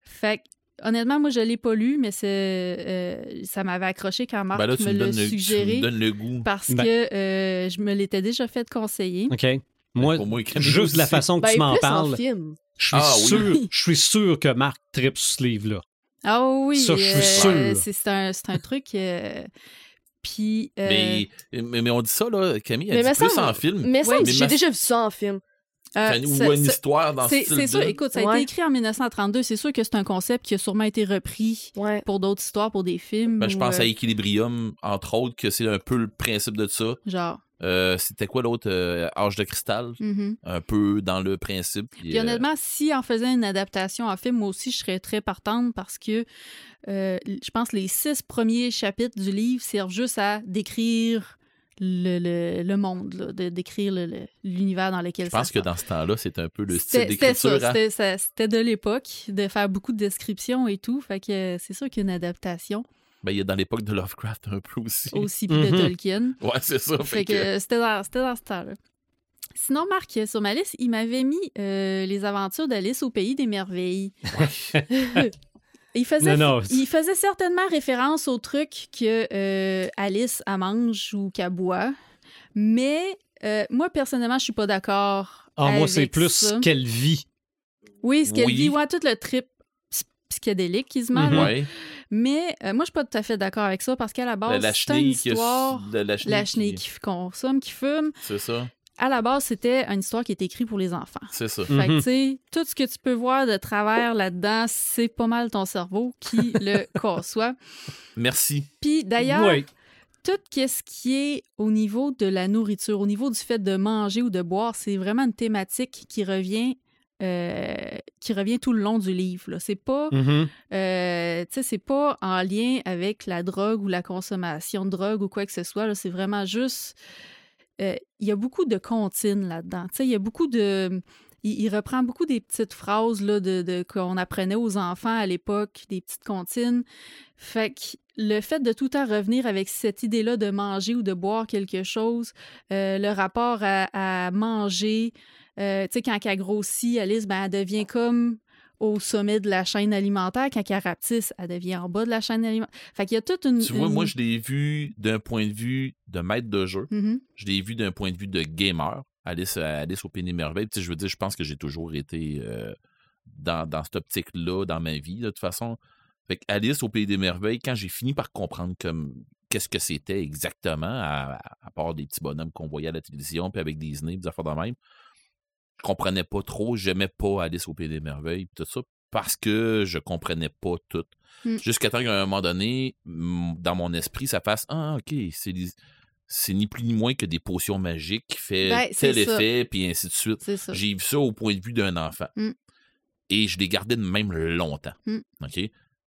Fait que, honnêtement, moi, je l'ai pas lu, mais c'est, euh, ça m'avait accroché quand Marc Ben là, tu me me, l'a donnes le, tu suggéré me donnes le goût. parce Ben- que euh, je me l'étais déjà fait conseiller. OK. Moi, Pour moi, juste de la aussi. façon que Ben, tu m'en parles, je suis Ah, oui. sûr, je suis sûr que Marc tripe sur ce livre-là. Ah oui, Ça, je suis euh, sûr. c'est un, c'est un truc. euh, puis. euh, Mais, mais, mais on dit ça, là, Camille, elle Mais dit plus semble- en film. Mais ça, Ouais, mais j'ai ma- déjà vu ça en film. Euh, ou ça- une histoire dans ce style c'est sûr, écoute, ça a Ouais. été écrit en 1932. C'est sûr que c'est un concept qui a sûrement été repris Ouais. pour d'autres histoires, pour des films. Ben, je pense euh, à Equilibrium, entre autres, que c'est un peu le principe de ça. Genre. Euh, C'était quoi l'autre euh, Âge de cristal? Mhm. Un peu dans le principe. puis, Puis euh, honnêtement, si en faisant une adaptation en film, moi aussi, je serais très partante parce que euh, je pense que les six premiers chapitres du livre servent juste à décrire le, le- le monde, là, de décrire le- l'univers dans lequel je pense se que dans ce temps-là, c'est un peu le style d'écriture. hein. c'était ça- c'était de l'époque, de faire beaucoup de descriptions et tout. Fait que c'est sûr qu'il y a une adaptation Ben, il y a dans l'époque de Lovecraft un peu aussi. aussi puis de Mhm. Tolkien. Ouais, c'est ça. Fait que euh, c'était dans, dans ce temps-là. Sinon, Marc, sur ma liste, il m'avait mis euh, les aventures d'Alice au pays des merveilles. il, faisait, Non, non. il faisait certainement référence au truc que euh, Alice elle mange ou qu'elle boit, mais euh, moi, personnellement, je suis pas d'accord. Ah, moi, c'est avec plus ça. qu'elle vit. Oui, ce qu'elle Oui. dit, ouais, tout le trip ps- psychédélique quasiment. Mhm. là. Ouais. Mais euh, moi, je suis pas tout à fait d'accord avec ça parce qu'à la base, c'est une chenille qui histoire. la, la chenille La qui- chenille qui consomme, qui fume. C'est ça. À la base, c'était une histoire qui est écrite pour les enfants. C'est ça. Fait que, Mhm. tu sais, tout ce que tu peux voir de travers là-dedans, c'est pas mal ton cerveau qui le conçoit. Merci. Puis d'ailleurs, tout ce qui est au niveau de la nourriture, au niveau du fait de manger ou de boire, c'est vraiment une thématique qui revient. euh, qui revient tout le long du livre. là. C'est pas, Mhm. euh, tu sais, c'est pas en lien avec la drogue ou la consommation de drogue ou quoi que ce soit. là. C'est vraiment juste, euh, il y a beaucoup de comptines là-dedans. Il y a beaucoup de, il, il reprend beaucoup des petites phrases là, de, qu'on apprenait aux enfants à l'époque, des petites comptines. Fait que le fait de tout le temps revenir avec cette idée-là de manger ou de boire quelque chose, euh, le rapport à, à manger, euh, tu sais, quand elle grossit, Alice, ben, elle devient comme au sommet de la chaîne alimentaire. Quand elle rapetisse, elle devient en bas de la chaîne alimentaire. Fait qu'il y a toute une... Tu vois, une- moi, je l'ai vu d'un point de vue de maître de jeu. Mhm. Je l'ai vu d'un point de vue de gamer. Alice, Alice au Pays des Merveilles. Tu sais, je veux dire, je pense que j'ai toujours été euh, dans, dans cette optique-là dans ma vie, de toute façon. Fait Alice au Pays des Merveilles, quand j'ai fini par comprendre comme qu'est-ce que c'était exactement, à, à part des petits bonhommes qu'on voyait à la télévision, puis avec Disney, des affaires de même, je comprenais pas trop, j'aimais pas Alice au Pays des Merveilles, tout ça, parce que je comprenais pas tout. Mm. Jusqu'à temps qu'à un moment donné, dans mon esprit, ça fasse Ah, ok, c'est des- c'est ni plus ni moins que des potions magiques qui fait Ben, tel effet, puis ainsi de suite. J'ai vu ça au point de vue d'un enfant. Mm. Et je l'ai gardé de même longtemps. Mm. OK?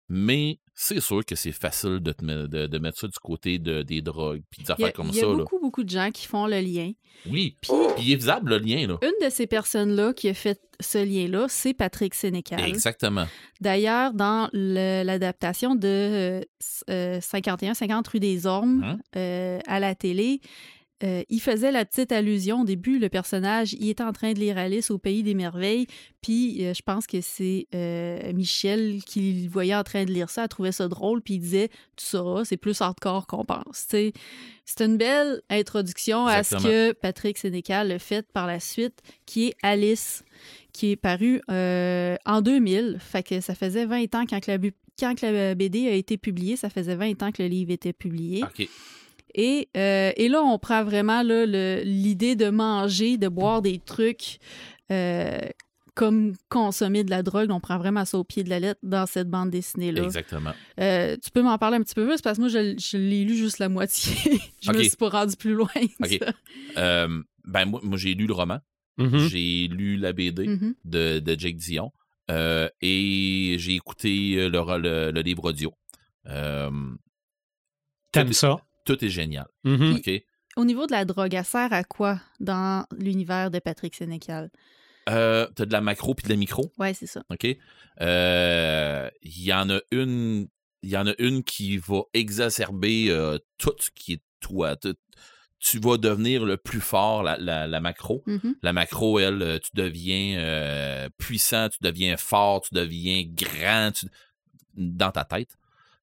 Mais c'est sûr que c'est facile de, te de, de mettre ça du côté de, des drogues puis des affaires a, comme il y a ça. Là. beaucoup, beaucoup de gens qui font le lien. Oui. Puis, il est visible le lien, là. une de ces personnes-là qui a fait ce lien-là, c'est Patrick Sénécal. Exactement. D'ailleurs, dans l'adaptation de euh, 51-50 rue des Ormes Mhm. euh, à la télé, euh, il faisait la petite allusion au début, le personnage, il était en train de lire Alice au Pays des Merveilles, puis euh, je pense que c'est euh, Michel qui le voyait en train de lire ça, elle trouvait ça drôle, puis il disait « Tu sauras, c'est plus hardcore qu'on pense. » C'est une belle introduction à ce que Patrick Sénécal a fait par la suite, qui est Alice, qui est paru en 2000. Fait que ça faisait 20 ans quand que la, bu- quand que la BD a été publiée. Ça faisait 20 ans que le livre était publié. Et, euh, et là, on prend vraiment l'idée de manger, de boire des trucs euh, comme consommer de la drogue. On prend vraiment ça au pied de la lettre dans cette bande dessinée-là. Exactement. Euh, tu peux m'en parler un petit peu plus parce que moi, je, je l'ai lu juste la moitié. je me Ok. suis pas rendu plus loin. que Ok. ça. Euh, ben, moi, moi, j'ai lu le roman. Mhm. J'ai lu la BD Mhm. de, de Jake Dion. euh, et j'ai écouté le, le- le livre audio. Euh, T'aimes ça? Tout est génial. Mhm. OK? Au niveau de la drogue, elle sert à quoi dans l'univers de Patrick Sénécal? Euh, T'as de la macro puis de la micro? Ouais, c'est ça. OK? Euh, Il y en a une. Il y en a une qui va exacerber euh, tout ce qui est toi. Tout- Tu vas devenir le plus fort, la, la- la macro. Mhm. La macro, elle, euh, tu deviens euh, puissant, tu deviens fort, tu deviens grand tu- dans ta tête.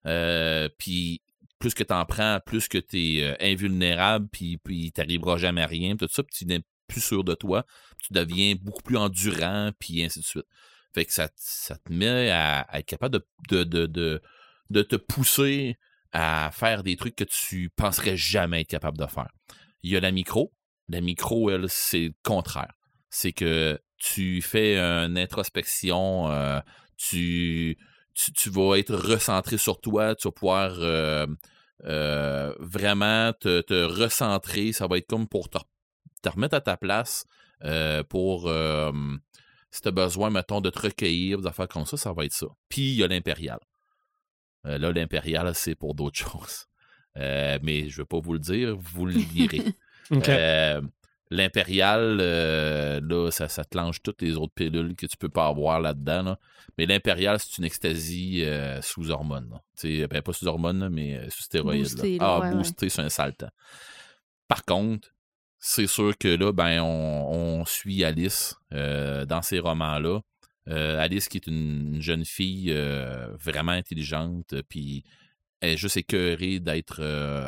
Euh, puis plus que tu en prends, plus que tu es invulnérable, puis, puis t'arriveras jamais à rien, tout ça, puis tu n'es plus sûr de toi, tu deviens beaucoup plus endurant, puis ainsi de suite. Fait que ça, te met à, être capable de, de, de, de, de te pousser à faire des trucs que tu penserais jamais être capable de faire. Il y a la micro. La micro, elle, c'est le contraire. C'est que tu fais une introspection, euh, tu, tu, tu vas être recentré sur toi, tu vas pouvoir euh, euh, vraiment te, te recentrer. Ça va être comme pour te, te remettre à ta place, euh, pour si tu as besoin, mettons, de te recueillir, des affaires comme ça, ça va être ça. Puis il y a l'impérial. Là, l'impérial, c'est pour d'autres choses. Mais je ne vais pas vous le dire, vous le lirez. L'impérial, euh, là, ça, ça te lance toutes les autres pilules que tu peux pas avoir là-dedans. là. Mais l'impérial, c'est une ecstasy euh, sous hormones. ben, pas sous hormones, mais euh, sous stéroïdes. là. Boosté, là, ah, ouais, ouais. boosté sur un temps. Par contre, c'est sûr que là, ben, on, on suit Alice euh, dans ces romans-là. Alice, qui est une, une jeune fille vraiment intelligente, puis elle est juste écœurée d'être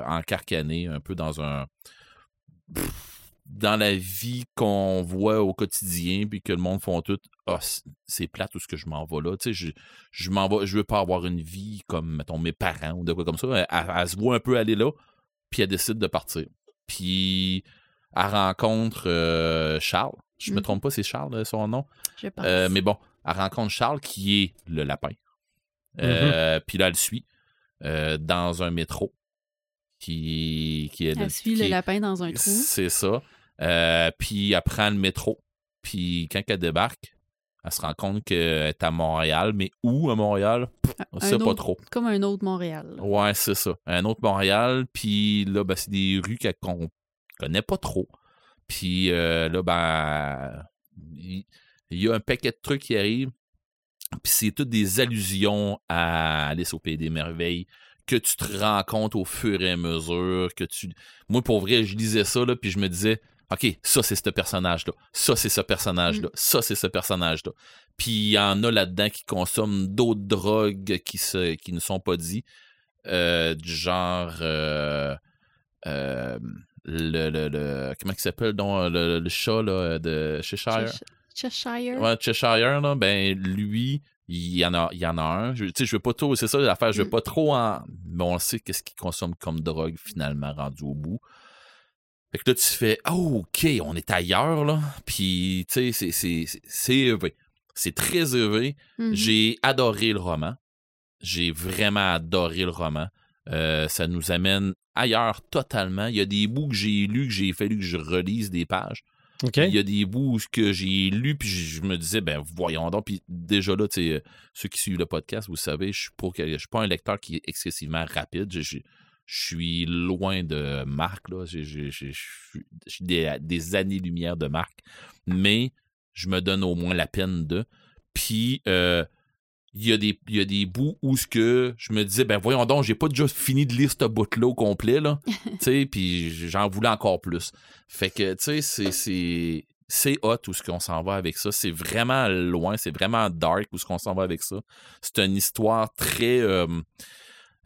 encarcanée un peu dans un. Pff, dans la vie qu'on voit au quotidien, puis que le monde font tout. Ah, c'est plate tout ce que je m'en vais là. Tu sais, je, je m'en vais, je veux pas avoir une vie comme, mettons, mes parents ou de quoi comme ça. Elle, elle- elle se voit un peu aller là, puis elle décide de partir. Puis elle rencontre euh, Charles. Je me Mhm. trompe pas, c'est Charles euh, son nom? Je pense. Euh, mais bon, elle rencontre Charles qui est le lapin. Euh, Puis là, elle le suit euh, dans un métro. Qui, qui est Elle suit qui le lapin dans un trou. C'est ça. Euh, puis elle prend le métro. Puis quand elle débarque, elle se rend compte qu'elle est à Montréal. Mais où à Montréal? On Un sait pas trop. Comme un autre Montréal. Ouais, c'est ça. Un autre Montréal, puis là, ben, c'est des rues qu'elle- qu'on connaît pas trop. Puis euh, là, ben, il il y, a un paquet de trucs qui arrivent. Puis c'est toutes des allusions à Alice au Pays des Merveilles que tu te rends compte au fur et à mesure que tu... Moi, pour vrai, je lisais ça, là, puis je me disais, OK, ça, c'est ce personnage-là. Ça, c'est ce personnage-là. Ça, c'est ce personnage-là. Puis il y en a là-dedans qui consomment d'autres drogues qui, se, qui ne sont pas dit. Euh, du genre... euh, euh, le, le, le- comment il s'appelle donc le, le chat là, de Cheshire? Chesh- Cheshire. Ouais, Cheshire, là, ben lui, il y en a, il y en a un. Je, tu sais, je veux pas trop, c'est ça l'affaire, je veux Mm. pas trop en. Mais on sait qu'est-ce qu'il consomme comme drogue finalement rendu au bout. Fait que là, tu fais, oh, ok, on est ailleurs, là. Puis, tu sais, c'est- c'est c'est- c'est élevé. C'est très élevé. Mhm. J'ai adoré le roman. J'ai vraiment adoré le roman. Euh, ça nous amène ailleurs totalement. Il y a des bouts que j'ai lus que j'ai fallu que je relise des pages. OK. Il y a des bouts que j'ai lus, puis je me disais, ben voyons donc. Puis déjà là, tu sais, euh, ceux qui suivent le podcast, vous savez, je suis je suis pas un lecteur qui est excessivement rapide. Je, je- je suis loin de Marc, là. Je suis je suis des, des années-lumière de Marc. Mais je me donne au moins la peine de. Puis, euh, il y, a des, il y a des bouts où ce que je me disais, ben voyons donc, j'ai pas déjà fini de lire ce bout-là au complet, là. tu sais, puis j'en voulais encore plus. Fait que, tu sais, c'est- c'est. C'est hot où ce qu'on s'en va avec ça. C'est vraiment loin, c'est vraiment dark où ce qu'on s'en va avec ça. C'est une histoire très. euh,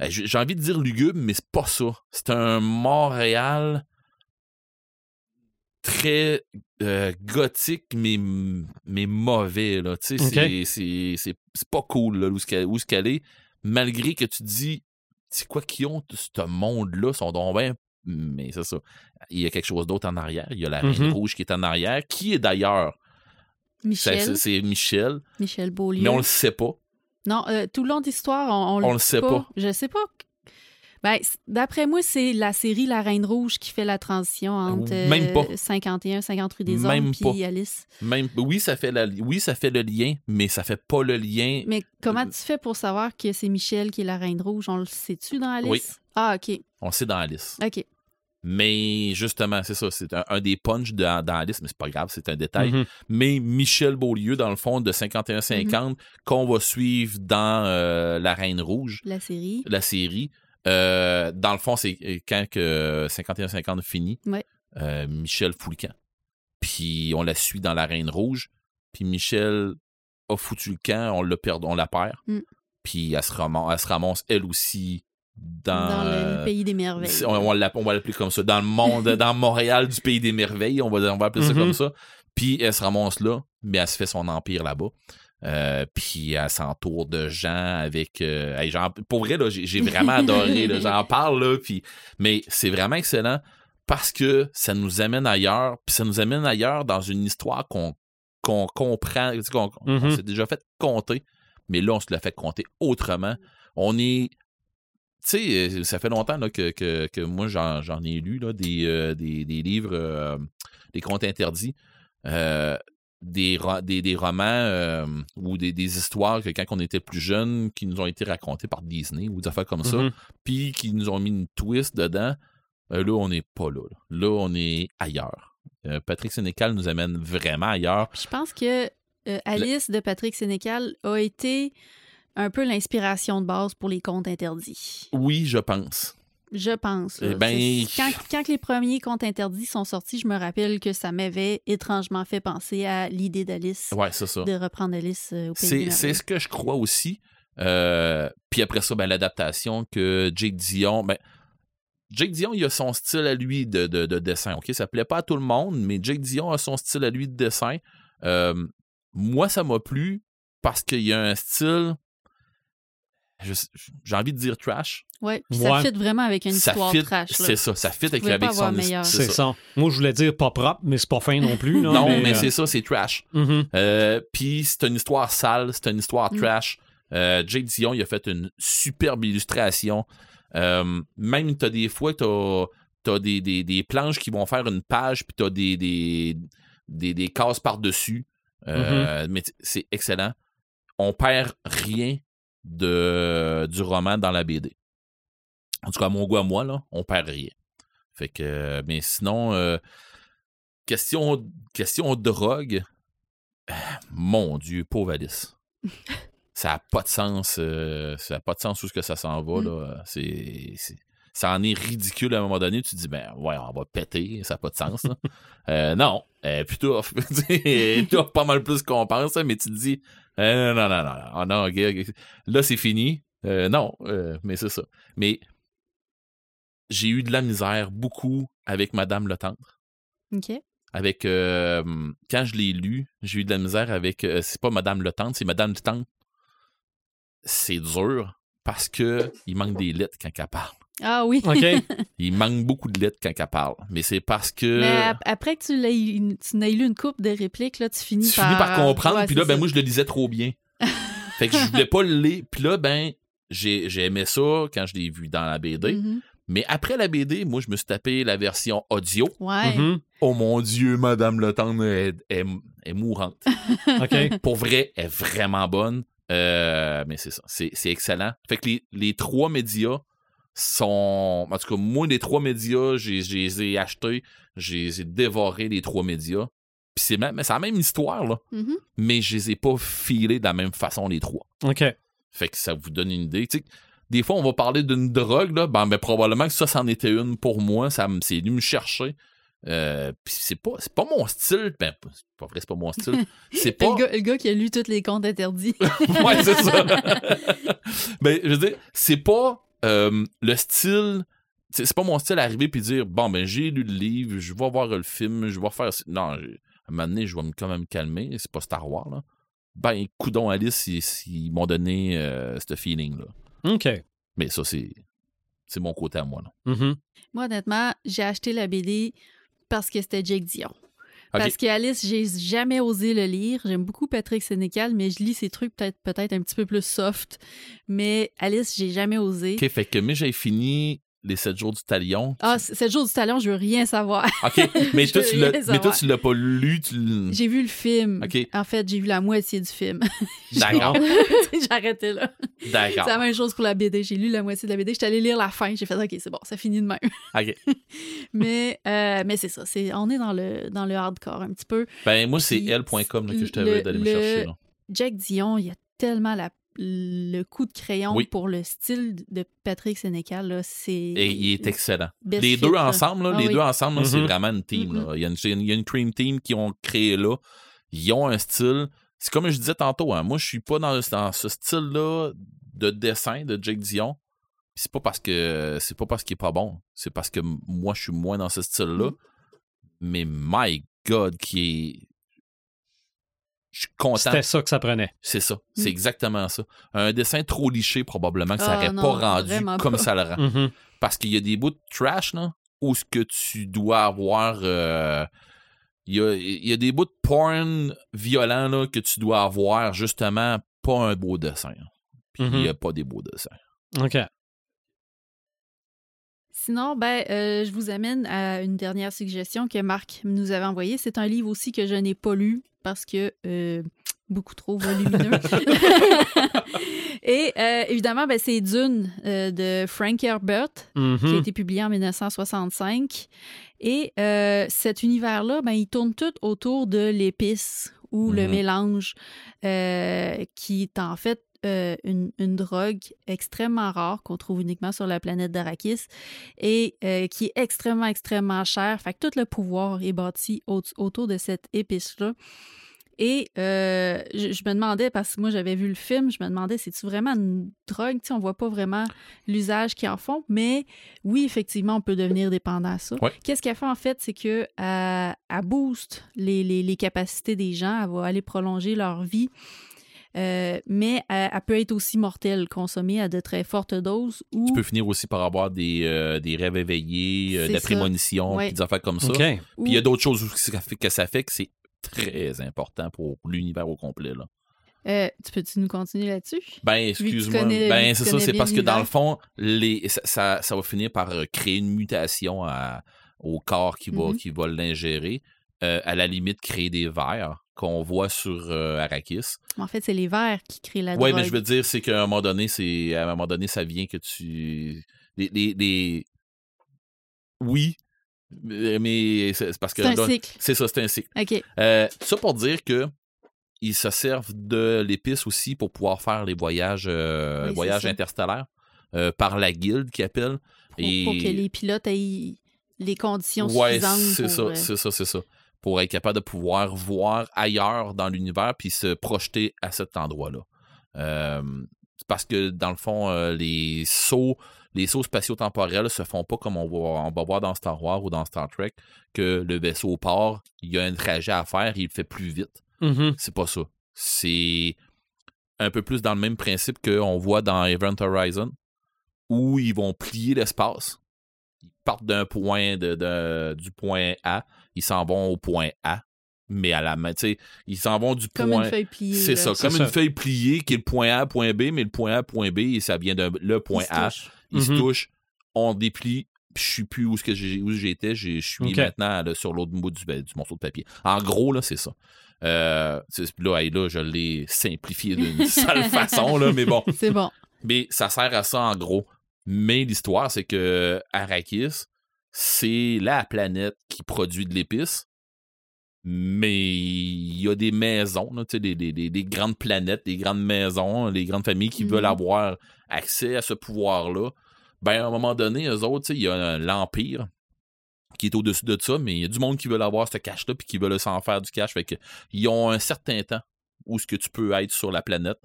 j'ai j'ai envie de dire lugubre, mais c'est pas ça. C'est un Montréal très euh, gothique, mais, mais mauvais. Là. Tu sais, Ok. c'est- c'est, c'est, c'est pas cool là, où, ce qu'elle, où ce qu'elle est. Malgré que tu te dis, c'est quoi qu'ils ont, ce monde-là, sont donc bien. Mais c'est ça. Il y a quelque chose d'autre en arrière. Il y a la Reine Mhm. Rouge qui est en arrière, qui est d'ailleurs. Michel. C'est, c'est Michel, Michel Beaulieu. mais on le sait pas. Non, euh, tout le long de l'histoire, on, On le sait pas. Je sais pas. Ben, d'après moi, c'est la série La Reine Rouge qui fait la transition entre euh, Même pas. 51, 50 rue des Hommes puis Alice. Même, oui, ça fait la, oui, ça fait le lien, mais ça fait pas le lien. Mais comment Euh, tu fais pour savoir que c'est Michel qui est la Reine Rouge? On le sait-tu dans Alice? Oui. Ah, OK. On le sait dans Alice. OK. Mais justement, c'est ça. C'est un, un des punchs de- dans Alice, mais c'est pas grave, c'est un détail. Mhm. Mais Michel Beaulieu, dans le fond, de 51-50, qu'on va suivre dans euh, La Reine Rouge, La série. la série. euh, dans le fond, c'est quand que 51-50 finit, Ouais. euh, Michel fout le camp. Puis on la suit dans La Reine Rouge. Puis Michel a foutu le camp, on, l'a perdu, on la perd. Mm. Puis elle se, ramasse, elle se ramasse, elle aussi, dans, Dans, le euh, pays des merveilles. on, on l'app- on va l'appeler comme ça. Dans le monde, dans Montréal du pays des merveilles, on va, on va appeler ça comme ça. Puis elle se ramasse là, mais elle se fait son empire là-bas. Euh, puis elle s'entoure de gens avec... euh, hey, pour vrai, là, j'ai, vraiment adoré. là. j'en parle, là, puis, mais c'est vraiment excellent parce que ça nous amène ailleurs. Puis ça nous amène ailleurs dans une histoire qu'on, qu'on comprend, qu'on on Mhm. s'est déjà fait compter, mais là, on se l'a fait compter autrement. On est tu sais, euh, ça fait longtemps là, que, que, que moi, j'en, j'en ai lu là, des, euh, des, des livres, euh, des contes interdits. Euh, des, ro- des, des romans euh, ou des, des histoires que quand on était plus jeune, qui nous ont été racontées par Disney ou des affaires comme ça, Mhm. puis qui nous ont mis une twist dedans. Euh, là, on n'est pas là, là. Là, on est ailleurs. Euh, Patrick Sénécal nous amène vraiment ailleurs. Je pense que euh, Alice de Patrick Sénécal a été un peu l'inspiration de base pour les contes interdits. Oui, je pense. Je pense. Eh ben- Quand, quand les premiers contes interdits sont sortis, je me rappelle que ça m'avait étrangement fait penser à l'idée d'Alice Ouais, c'est ça. de reprendre Alice euh, au pays C'est, ce que je crois aussi. Euh, puis après ça, ben, l'adaptation que Jake Dion. Ben, Jake Dion, il a son style à lui de, de- de dessin. ok? Ça plaît pas à tout le monde, mais Jake Dion a son style à lui de dessin. Euh, moi, ça m'a plu parce qu'il y a un style. J'ai envie de dire trash. Ouais, puis Ouais. ça fit vraiment avec une ça histoire fit, trash. c'est ça, ça fit avec, avec son meilleur. C'est ça. Moi, je voulais dire pas propre, mais c'est pas fin non plus. Non, mais, euh, c'est ça, c'est trash. mhm. Euh, Puis c'est une histoire sale, c'est une histoire Mm. trash. Euh, Jake Dion, il a fait une superbe illustration. Euh, même, t'as des fois que t'as, t'as des, des, des planches qui vont faire une page, puis t'as des, des, des, des cases par-dessus. Euh, Mais c'est excellent. On perd rien de, du roman dans la BD. En tout cas, à mon goût à moi, là, on perd rien. Fait que, mais sinon, euh, question, question drogue, euh, mon Dieu, pauvre Alice. ça n'a pas de sens. euh, ça n'a pas de sens où ce que ça s'en va. Mm. Là. C'est, c'est- ça en est ridicule à un moment donné. Tu te dis, ben, ouais, on va péter. Ça n'a pas de sens. là. Euh, non, euh, plutôt, plutôt pas mal plus qu'on pense, hein, mais tu te dis, euh, non, non, non, non, oh, non, là, c'est fini. Euh, non, euh, mais c'est ça. Mais j'ai eu de la misère beaucoup avec Madame Le Tendre OK. avec euh, quand je l'ai lu, j'ai eu de la misère avec euh, c'est pas Madame Le Tendre, c'est Madame du Tendre. C'est dur parce que il manque des lettres quand elle parle. Ah oui. OK. Il manque beaucoup de lettres quand elle parle, mais c'est parce que Mais ap- après que tu l'aies tu n'aies lu une coupe de répliques, là, tu finis tu par... finis par comprendre, Ouais, puis là ben ça. moi je le lisais trop bien. fait que je voulais pas le lire, puis là ben j'ai aimé ça quand je l'ai vu dans la BD, Mhm. mais après la BD, moi je me suis tapé la version audio. Ouais. Mhm. Oh mon dieu, Madame Le Tendre est, est- est mourante. OK. pour vrai, elle est vraiment bonne. Euh, mais c'est ça, c'est c'est excellent. Fait que les, les trois médias sont. En tout cas, moi, les trois médias, j'ai- je les ai achetés, j'ai dévoré les trois médias. Puis c'est même- mais c'est la même histoire, là. Mhm. Mais je les ai pas filés de la même façon, les trois. OK. Fait que ça vous donne une idée. Tu sais, des fois, on va parler d'une drogue, là. Ben, ben, probablement que ça, c'en était une pour moi. Ça c'est venu me chercher. Euh, puis c'est pas, c'est pas mon style. Ben, c'est pas vrai, c'est pas mon style. C'est pas. Le, gars, le gars qui a lu tous les contes interdits. ouais, c'est ça. ben, je veux dire, c'est pas euh, le style. C'est c'est pas mon style d'arriver puis dire bon ben j'ai lu le livre, je vais voir le film, je vais faire non, j'ai- à un moment donné, je vais me- quand même calmer, c'est pas Star Wars là. Ben coudon Alice, ils, ils m'ont donné euh, ce feeling là. OK. Mais ça c'est c'est mon côté à moi là. Mhm. Moi, honnêtement, j'ai acheté la BD parce que c'était Jake Dion. Ok. Parce qu'Alice, j'ai jamais osé le lire. J'aime beaucoup Patrick Sénécal, mais je lis ses trucs peut-être peut-être un petit peu plus soft. Mais Alice, j'ai jamais osé. OK, fait que mais j'ai fini les 7 jours du talion. Ah, c- sept jours du talent, je veux rien savoir. OK, mais toi tu mais toi tu l'as pas lu, tu J'ai vu le film. OK. En fait, j'ai vu la moitié du film. D'accord. arrêté là. D'accord. C'est la même chose pour la BD. J'ai lu la moitié de la BD. J'étais allée lire la fin. J'ai fait OK, c'est bon, ça finit de même. OK. mais euh, mais c'est ça. C'est, on est dans le, dans le hardcore un petit peu. Ben moi c'est elle.com que je t'avais d'aller me chercher là. Jack Dion, il y a tellement la, le coup de crayon Oui. pour le style de Patrick Sénécal. Là, c'est, Et il est excellent. Les fit, deux là. ensemble, là, Ah les oui. deux ensemble, c'est Mhm. vraiment une team. Là. Il, y a une, il y a une cream team qui ont créé là. Ils ont un style. C'est comme je disais tantôt, hein, moi je suis pas dans, dans ce style-là de dessin de Jake Dion. C'est pas parce que c'est pas parce qu'il est pas bon. C'est parce que moi je suis moins dans ce style-là. Mhm. Mais my God, qui est. Je suis content. C'était ça que ça prenait. C'est ça. C'est Mm. exactement ça. Un dessin trop liché, probablement, que ça Ah, n'aurait non, pas rendu comme pas. ça le rend. Mhm. Parce qu'il y a des bouts de trash, là, où ce que tu dois avoir. euh, il, y a, il y a des bouts de porn violents là, que tu dois avoir, justement, pas un beau dessin. Puis il n'y a pas des beaux dessins. OK. Sinon, ben, euh, je vous amène à une dernière suggestion que Marc nous avait envoyée. C'est un livre aussi que je n'ai pas lu parce que euh, beaucoup trop volumineux. Et euh, évidemment, ben, c'est Dune euh, de Frank Herbert qui a Mhm. été publié en 1965. Et euh, cet univers-là, ben, il tourne tout autour de l'épice ou le Mhm. mélange, euh, qui est en fait euh, une, une drogue extrêmement rare qu'on trouve uniquement sur la planète d'Arakis et euh, qui est extrêmement, extrêmement chère. Fait que tout le pouvoir est bâti au- autour de cette épice-là. Et euh, je, je me demandais, parce que moi j'avais vu le film, je me demandais, c'est-tu vraiment une drogue? Tu sais, on voit pas vraiment l'usage qu'ils en font, mais oui, effectivement, on peut devenir dépendant à ça. Ouais. Qu'est-ce qu'elle fait en fait? C'est que elle booste les, les- les capacités des gens, elle va aller prolonger leur vie. Euh, mais elle, elle peut être aussi mortelle, consommée à de très fortes doses. Ou... Tu peux finir aussi par avoir des, euh, des rêves éveillés, euh, de la prémonition, Ouais. puis des affaires comme ça. Puis il y a d'autres choses aussi que ça fait que c'est très important pour l'univers au complet. Là. Euh, tu peux-tu nous continuer là-dessus? Ben, excuse-moi. Ben, c'est ça, c'est parce que dans le fond, les, ça, ça, ça va finir par créer une mutation à- au corps qui va, Mhm. qui va l'ingérer. Euh, à la limite, créer des vers qu'on voit sur euh, Arrakis. En fait, c'est les vers qui créent la Oui, drogue. mais je veux dire, c'est qu'à un moment donné, c'est à un moment donné, ça vient que tu. Les, les, les- Oui, mais c'est c'est parce que C'est un cycle. c'est ça, c'est un cycle. OK. Euh, ça pour dire que ils se servent de l'épice aussi pour pouvoir faire les voyages, euh, Oui, c'est voyages interstellaires par la guilde qui appelle. Pour, Et- pour que les pilotes aient les conditions Ouais, suffisantes. c'est pour, ça, c'est ça, c'est ça. Pour être capable de pouvoir voir ailleurs dans l'univers puis se projeter à cet endroit-là. Euh, parce que dans le fond, euh, les sauts, les sauts spatio-temporels se font pas comme on va, on va voir dans Star Wars ou dans Star Trek, que le vaisseau part, il y a un trajet à faire, il le fait plus vite. Mhm. C'est pas ça. C'est un peu plus dans le même principe qu'on voit dans Event Horizon, où ils vont plier l'espace. Ils partent d'un point de, de- du point A, ils s'en vont au point A, mais à la main, tu sais, ils s'en vont du Comme point. une feuille pliée. C'est ça, comme ça. une feuille pliée qui est le point A, point B, mais le point A, point B, et ça vient de le point Ils se A. Ils se Mhm. touchent, on déplie, puis je suis plus où, j'étais, je suis maintenant là, sur l'autre bout du, ben, du morceau de papier. En gros, là, c'est ça. Euh, là, hey, là, je l'ai simplifié d'une sale façon, là, mais bon. C'est bon. Mais ça sert à ça en gros. Mais l'histoire, c'est que Arrakis, c'est la planète qui produit de l'épice. Mais il y a des maisons, là, des, des- des- des grandes planètes, des grandes maisons, les grandes familles qui veulent avoir accès à ce pouvoir-là. Ben, à un moment donné, eux autres, il y a l'Empire qui est au-dessus de ça, mais il y a du monde qui veut avoir ce cash-là puis qui veut s'en faire du cash. Fait que ils ont un certain temps où ce que tu peux être sur la planète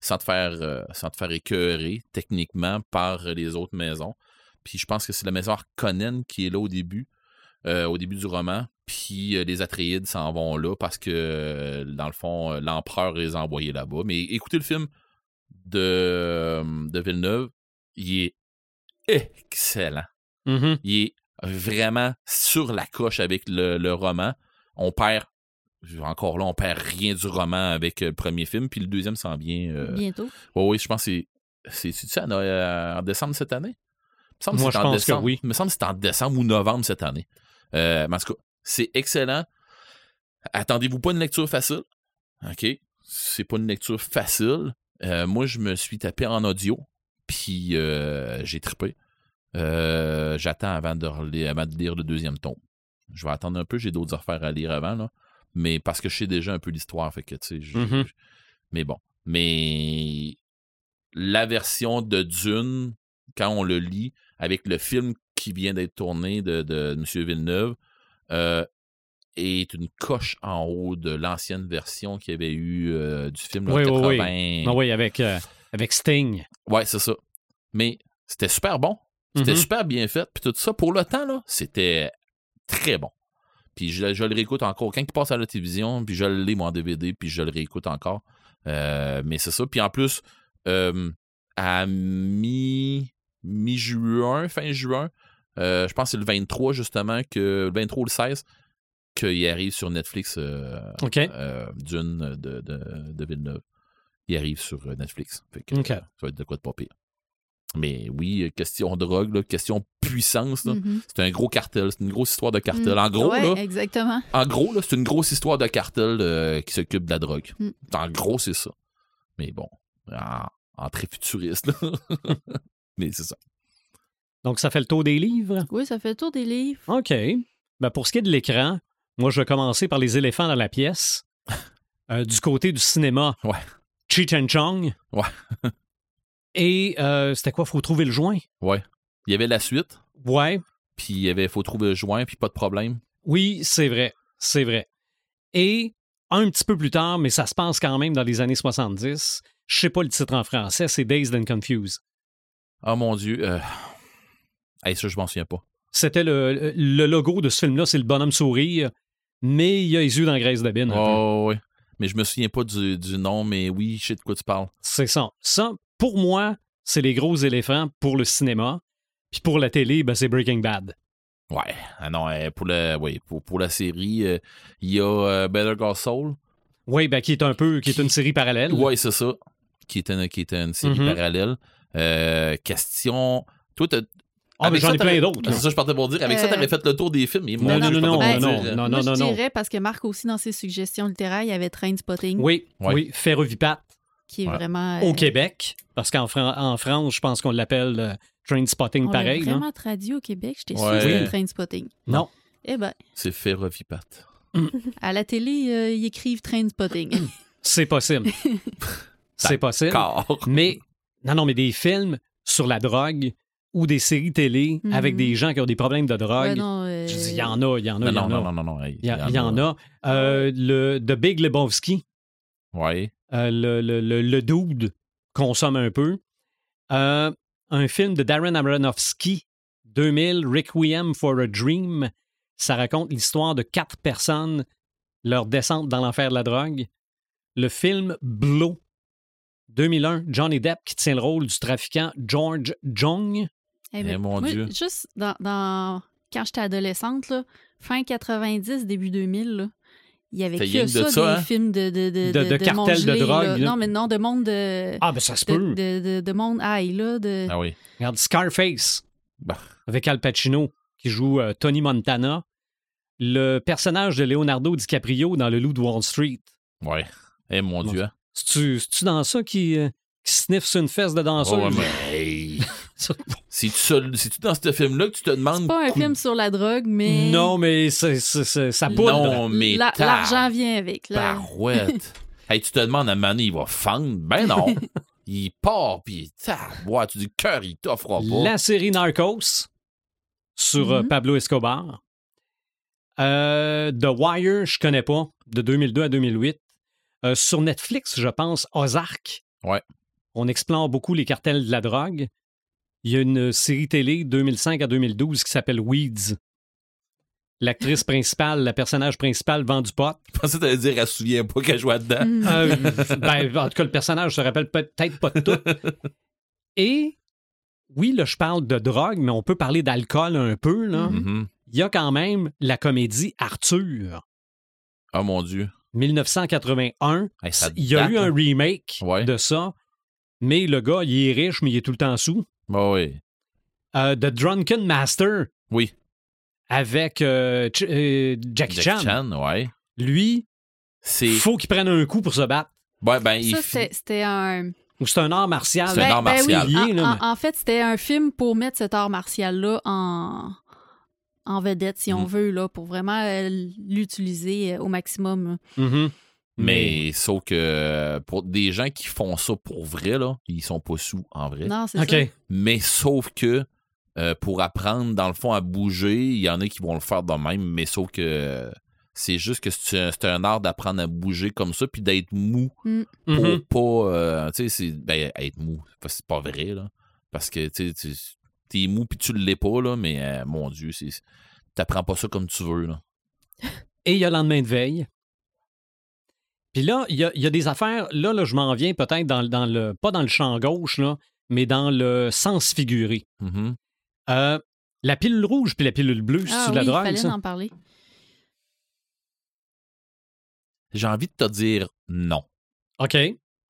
sans te faire euh, sans te faire écœurer techniquement par les autres maisons. Puis je pense que c'est la maison Harkonnen qui est là au début, euh, au début du roman. Puis euh, les Atreides s'en vont là parce que euh, dans le fond l'empereur les a envoyés là-bas. Mais écoutez le film de de Villeneuve, il est excellent Mhm. il est vraiment sur la coche avec le, le roman. On perd, encore là, on perd rien du roman avec le premier film, puis le deuxième s'en vient. euh, Bientôt. oui, je pense que c'est. C'est ça, en, en décembre cette année? Il me semble Moi, je en pense que décembre. oui. Il me semble que c'est en décembre ou novembre cette année. Euh, mais en tout cas, c'est excellent. Attendez-vous pas une lecture facile. OK? C'est pas une lecture facile. Euh, moi, je me suis tapé en audio, puis euh, j'ai trippé. J'attends avant de, relire- avant de lire le deuxième tome. Je vais attendre un peu, j'ai d'autres affaires à lire avant, là. Mais parce que je sais déjà un peu l'histoire, fait que, tu sais, Mhm. je- mais bon. Mais la version de Dune, quand on le lit, avec le film qui vient d'être tourné de, de M. Villeneuve, euh, est une coche en haut de l'ancienne version qu'il y avait eu euh, du film Oui, oui, oui. 80. Ah oui, avec, euh, avec Sting. Ouais, c'est ça. Mais c'était super bon. C'était Mhm. super bien fait. Puis tout ça, pour le temps, là, c'était très bon. Puis je, je le réécoute encore. Quand il passe à la télévision, puis je le lis, moi, en DVD, puis je le réécoute encore. Euh, mais c'est ça. Puis en plus, à mi, mi-juin, fin juin, euh, je pense que c'est le 23, justement, que le 23 ou le 16, qu'il arrive sur Netflix euh, OK. euh, Dune de, de, de Villeneuve. Il arrive sur Netflix. Fait que, OK. euh, ça va être de quoi de pas pire. Mais oui, question drogue, là, question puissance. Mhm. C'est un gros cartel, c'est une grosse histoire de cartel. En gros, ouais, là, exactement. en gros, là, c'est une grosse histoire de cartel euh, qui s'occupe de la drogue. Mm. En gros, c'est ça. Mais bon, en, en très futuriste. Mais c'est ça. Donc, ça fait le tour des livres? Oui, ça fait le tour des livres. OK. Ben, pour ce qui est de l'écran, moi, je vais commencer par les éléphants dans la pièce. Euh, du côté du cinéma, Ouais. Cheech and Chong. Ouais. Et euh, c'était quoi? Faut trouver le joint. Ouais. Il y avait la suite, Ouais. puis il y avait faut trouver le joint, puis pas de problème. Oui, c'est vrai. C'est vrai. Et un petit peu plus tard, mais ça se passe quand même dans les années 70, je sais pas le titre en français, c'est Dazed and Confused. Oh mon Dieu. Euh... Hey, ça, je m'en souviens pas. C'était le, le logo de ce film-là, c'est le bonhomme sourire, mais il y a les yeux dans la graisse de bine. un peu. Oh, ouais. Mais je me souviens pas du, du nom, mais oui, je sais de quoi tu parles. C'est ça. Ça, pour moi, c'est les gros éléphants pour le cinéma. Puis pour la télé, ben, c'est Breaking Bad. Ouais. Ah non, euh, pour, la, ouais, pour, pour la série, euh, il y a euh, Better Call Saul. Oui, ben, qui est un peu, qui est une série parallèle. Ouais, c'est ça. Qui était une, qui était une série Mhm. parallèle. Euh, question. Toi, t'as. Ah, mais avec j'en ça, ai plein d'autres. C'est ça, je partais pour dire. Avec ça, Euh, t'aurais fait le tour des films. Et Non, non, non, non, non, non, Moi, non, je non. dirais, parce que Marc aussi, dans ses suggestions littéraires, il y avait Trainspotting, Oui, Ouais. oui, Ferrovipat qui est Ouais. vraiment... au euh, Québec, parce qu'en Fran- en France, je pense qu'on l'appelle euh, Train Spotting on l'a pareil. hein. vraiment traduit au Québec. J'étais Ouais. que c'était Trainspotting. Non. Eh ben, C'est Ferrovipat. à la télé, euh, ils écrivent Trainspotting. C'est possible. c'est possible. Mais, non, non, mais des films sur la drogue ou des séries télé Mhm. avec des gens qui ont des problèmes de drogue. Ouais, non, euh, Je dis, il y en a, il y en a, Non, il y en non, a. non, non, non, non. Il y, a- il y en a. Euh, le The Big Lebowski, Ouais. euh, le, le, le, le dude consomme un peu. Euh, un film de Darren Aronofsky, 2000, Requiem for a Dream. Ça raconte l'histoire de quatre personnes, leur descente dans l'enfer de la drogue. Le film Blow, 2001, Johnny Depp qui tient le rôle du trafiquant George Jong. Eh Eh, mon moi, Dieu. Juste dans, dans- quand j'étais adolescente, là, fin 90, début 2000, là, il y avait que de ça, ça, des hein? films de de de De- de drogue, là. là. Non, mais non, de monde de Ah, ben ça se de, peut. de, de- de monde high, là, de Ah oui. Regarde, Scarface, Bah. avec Al Pacino, qui joue euh, Tony Montana. Le personnage de Leonardo DiCaprio dans Le Loup de Wall Street. Ouais. Eh, mon Bon, Dieu. hein. C'est-tu c'est-tu dans ça qui, euh, qui sniffe sur une fesse de danseuse? Oh, ouais, mais. C'est-tu seul- c'est-tu dans ce film-là que tu te demandes. C'est pas un coup- film sur la drogue, mais Non, mais c'est- c'est- c'est- ça poudre. Non, mais. la- l'argent vient avec. Là. Barouette. hey, tu te demandes à Mané, il va fendre? Ben non. il part, puis ouais, tu dis cœur, il t'offrira pas. La série Narcos sur euh, Mhm. Pablo Escobar. Euh, The Wire, je connais pas, de 2002 à 2008. Euh, sur Netflix, je pense, Ozark. Ouais. On explore beaucoup les cartels de la drogue. Il y a une série télé 2005 à 2012 qui s'appelle Weeds. L'actrice principale, la personnage principal vend du pot. Je pensais que t'allais dire, elle se souvient pas qu'elle jouait dedans. Mm. Euh, ben, en tout cas, le personnage se rappelle peut-être pas de tout. Et oui, là, je parle de drogue, mais on peut parler d'alcool un peu. Là. Mhm. Mhm. Il y a quand même la comédie Arthur, Oh mon Dieu. 1981. Hey, ça Il y a date, eu un hein. remake Ouais. de ça, mais le gars, il est riche, mais il est tout le temps sous. Bah oui. Euh, The Drunken Master Oui. avec euh, Ch- euh, Jackie, Chan. Jackie Chan, ouais. Lui, C'est. il faut qu'il prenne un coup pour se battre. Ouais, ben, il Ça, c'était c'était un. Ou c'est un art martial. C'est un art martial. lié, En, là, en- mais- en fait, c'était un film pour mettre cet art martial-là en, en vedette, si on Mm. veut, là, pour vraiment euh, l'utiliser euh, au maximum. Mhm. Mais sauf que pour des gens qui font ça pour vrai, là, ils sont pas sous en vrai. Non, c'est OK. ça. Mais sauf que euh, pour apprendre, dans le fond, à bouger, il y en a qui vont le faire de même, mais sauf que euh, c'est juste que c'est un, art d'apprendre à bouger comme ça, puis d'être mou Mhm. pour pas. euh, tu sais. Ben, être mou, c'est pas vrai, là. Parce que, tu sais, tu- t'es mou puis tu l'es pas, là, mais euh, mon Dieu, c'est. T'apprends pas ça comme tu veux, là. Et il y a le lendemain de veille. Puis là, il y a, il y a des affaires. Là, là je m'en viens peut-être dans, dans le. Pas dans le champ gauche, là, mais dans le sens figuré. Mhm. Euh, la pilule rouge puis la pilule bleue, c'est Ah de la oui, drogue, il fallait ça? en parler. J'ai envie de te dire non. OK.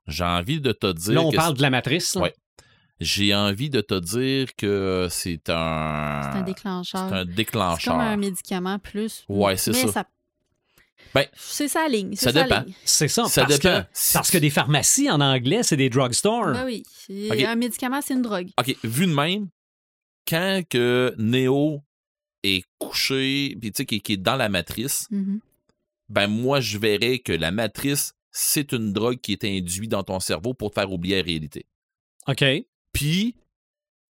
J'ai envie de te dire. Là, on que parle de la matrice. là. J'ai envie de te dire que c'est un. C'est un déclencheur. C'est un C'est déclencheur. comme un médicament plus. Ouais, c'est Mais ça. Ben, c'est sa ligne. ça dépend. ligne. C'est ça. Ça parce dépend. Que, parce que des pharmacies en anglais, c'est des drugstores. Ben oui. Un médicament, c'est une drogue. OK, vu de même, quand que Neo est couché, puis tu sais, qui, qui est dans la matrice, Mhm. ben moi, je verrais que la matrice, c'est une drogue qui est induite dans ton cerveau pour te faire oublier la réalité. OK. Puis,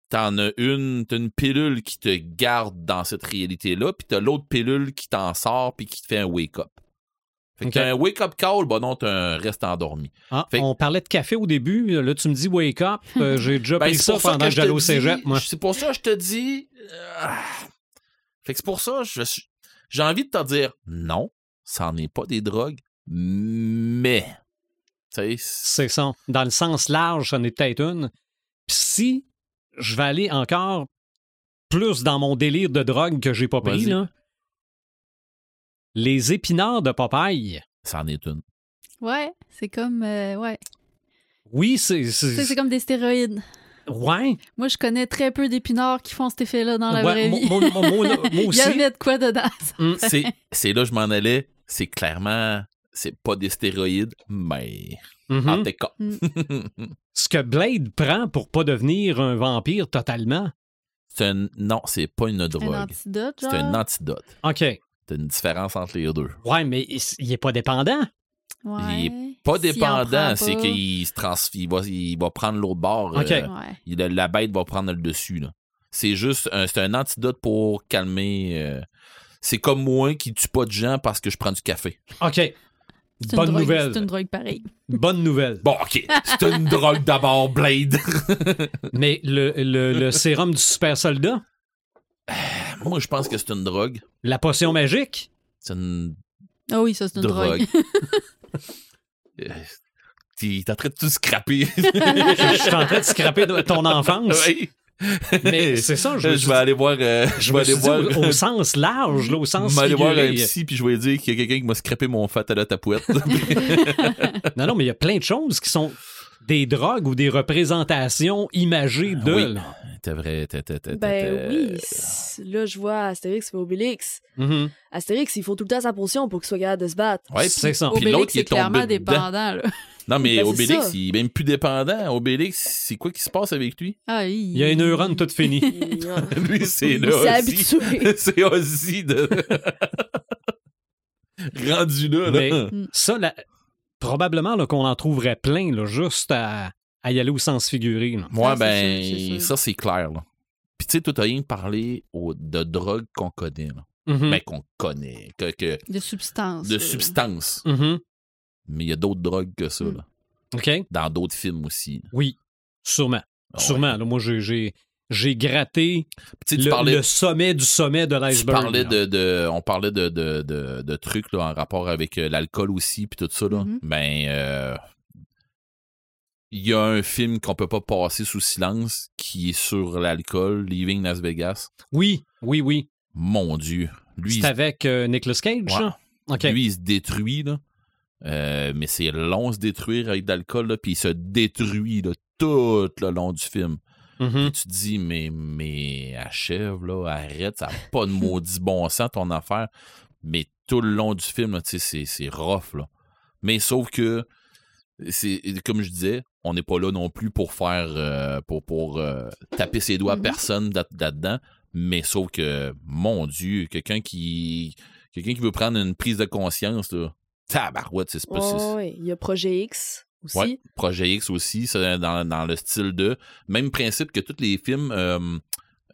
t'en as une, t'as une pilule qui te garde dans cette réalité-là, puis t'as l'autre pilule qui t'en sort puis qui te fait un wake-up. Fait que t'as un wake-up call, bah non, t'as un reste endormi. Ah, Fait- On parlait de café au début. Là, tu me dis wake up. Euh, J'ai déjà Ben, pris c'est ça pour ça pendant que que je te j'allais au dis- cégep, moi. C'est pour ça que je te dis. euh, Fait que c'est pour ça, je suis- j'ai envie de te dire non, ça n'est pas des drogues, mais. Tu sais, c'est- C'est ça. Dans le sens large, c'en est peut-être une. Puis si je vais aller encore plus dans mon délire de drogue que j'ai pas pris, là, les épinards de Popeye. ça en est une. Ouais, c'est comme. euh, ouais. Oui, c'est. Tu sais, c'est- comme des stéroïdes. Ouais. Moi, je connais très peu d'épinards qui font cet effet-là dans la Ouais, vraie moi- vie. moi- moi- moi- moi Il y aussi. avait de quoi dedans. Mm. C'est c'est là que je m'en allais. C'est clairement. C'est pas des stéroïdes, mais. Mhm. En cas. Ce que Blade prend pour pas devenir un vampire totalement? c'est un. Non, c'est pas une Un drogue. antidote, C'est un antidote. OK. T'as une différence entre les deux. Ouais, mais il, est pas dépendant. Ouais. Il est Pas dépendant, c'est qu'il se trans... il va, il va prendre l'autre bord. Ok. euh, Ouais. la bête va prendre le dessus. là. C'est juste un, c'est un antidote pour calmer. euh, c'est comme moi qui tue pas de gens parce que je prends du café. OK. C'est Bonne drogue- nouvelle. C'est une drogue pareille. Bonne nouvelle. Bon, ok. C'est une drogue d'abord, Blade. Mais le, le- le sérum du super soldat, moi, je pense que c'est une drogue. la potion magique, C'est une Ah oui, ça, c'est une drogue. drogue. Euh, T'es t'es en train de tout scraper. je suis en train de scraper de ton enfance. Oui. Mais c'est ça, je, je vais aller voir. euh, je je vais aller voir. au, au sens large, là, au Je sens vais aller voir un psy puis je vais dire qu'il y a quelqu'un qui m'a scrapé mon fat à la tapouette. Non, non, mais il y a plein de choses qui sont des drogues ou des représentations imagées de. Oui. T'es vrai, t'es, t'es, t'es, Ben t'es- oui, là je vois Astérix et Obélix. Mhm. Astérix, il faut tout le temps sa potion pour qu'il soit capable de se battre. Ouais, C'est ça. Puis l'autre Obélix, qui c'est est tombé clairement dépendant. Là. Non, mais Ben, Obélix, ça. il est même plus dépendant. Obélix, c'est quoi qui se passe avec lui? Ah, Il y a une neurone toute finie. Il, Lui, c'est il là. c'est Ozzy de. Rendu là, là. Mais ça, là, probablement là, qu'on en trouverait plein, là, juste à, à y aller au sens figuré. là. Moi, Ah, ben, sûr, c'est sûr. ça, c'est clair, là. Puis, tu sais, tout a rien parlé au- de drogue qu'on connaît, là. Ben, qu'on connaît. Que, que- De substance. de euh. substances. Mhm. Mais il y a d'autres drogues que ça, Mm. là. OK? Dans d'autres films aussi. Oui, sûrement. Ah ouais. Sûrement. Là, moi, j'ai- j'ai gratté tu le, parlais, le sommet du sommet de tu l'iceberg. de, de- on parlait de, de, de, trucs là, en rapport avec euh, l'alcool aussi, puis tout ça. Là. Mhm. Ben, euh, il y a un film qu'on peut pas passer sous silence qui est sur l'alcool, Leaving Las Vegas. Oui, oui, oui. Mon Dieu. Lui, C'est avec euh, Nicolas Cage, Ouais. ça? OK. lui, il se détruit, là. Euh, mais c'est long se détruire avec de l'alcool, puis il se détruit là, tout le long du film. Mhm. Puis tu te dis, mais, mais achève, là, arrête, ça n'a pas de maudit bon sens ton affaire. Mais tout le long du film, là, tu sais, c'est, rough, là. Mais sauf que, c'est comme je disais, on n'est pas là non plus pour faire, euh, pour, pour euh, taper ses doigts à Mhm. personne là- là-dedans. Mais sauf que, mon Dieu, quelqu'un qui, quelqu'un qui veut prendre une prise de conscience, là, tabarouette, c'est pas... c'est- Ouais. Il y a Projet X aussi. Ouais, Projet X aussi, c'est dans, dans le style de. Même principe que tous les films euh,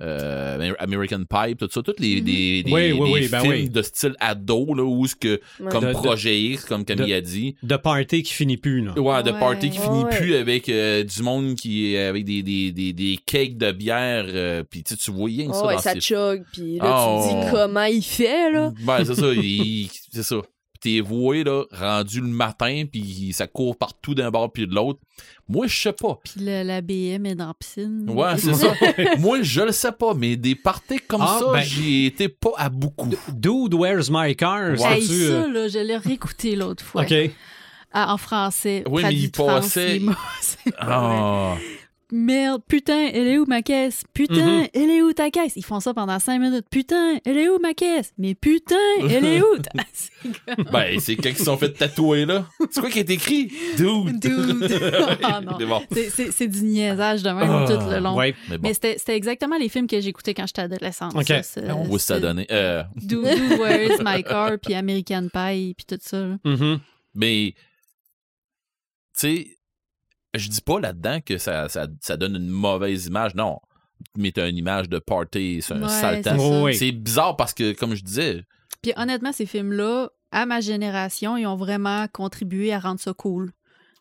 euh, American Pie, tout ça, tous les, Mhm. des- Oui, oui, des oui, ben films oui. de style ado, là, où ce que, Ouais. comme De- Projet X, comme Camille de- a dit, De party qui finit plus, là. ouais, de Ouais. party qui finit Ouais. plus avec euh, du monde qui est avec des, des, des, des cakes de bière, euh, puis tu sais, tu vois rien que ça Oh, ouais, dans ça ces chug, puis là, Ah, tu te on- dis comment il fait, là. Ben, c'est ça, il- c'est ça. Puis T'es voué, là, rendu le matin, puis ça court partout d'un bord puis de l'autre. Moi, je sais pas. Puis le- la BM est dans la piscine. Ouais, c'est ça. Moi, je le sais pas, mais des parties comme Ah, ça, ben- j'y étais pas à beaucoup. Dude, where's my car? Ouais. Hey, ça, euh, là, je l'ai réécouté l'autre fois. OK. Ah, en français. Oui, mais traduit il passait-. Ah, merde, putain, elle est où ma caisse? Putain, Mhm. elle est où ta caisse? Ils font ça pendant cinq minutes. Putain, elle est où ma caisse? Mais putain, elle est où? ta- comme- Ben, c'est quand ils se sont fait tatouer, là. C'est quoi qui est écrit? Dude. Dude. Non. C'est bon. Du niaisage de même Ah, tout le long. ouais. Mais bon. Mais c'était c'était exactement les films que j'écoutais quand j'étais adolescente. Ok. ça, c'est- Où ça c'est donné? Euh, Do, Do Where is My Car, puis American Pie, puis tout ça. Mhm. mais, tu sais, je dis pas là-dedans que ça, ça, ça donne une mauvaise image. Non. Mais t'as une image de party, c'est un Ouais, sale c'est bizarre parce que, comme je disais, Puis honnêtement, ces films-là, à ma génération, ils ont vraiment contribué à rendre ça cool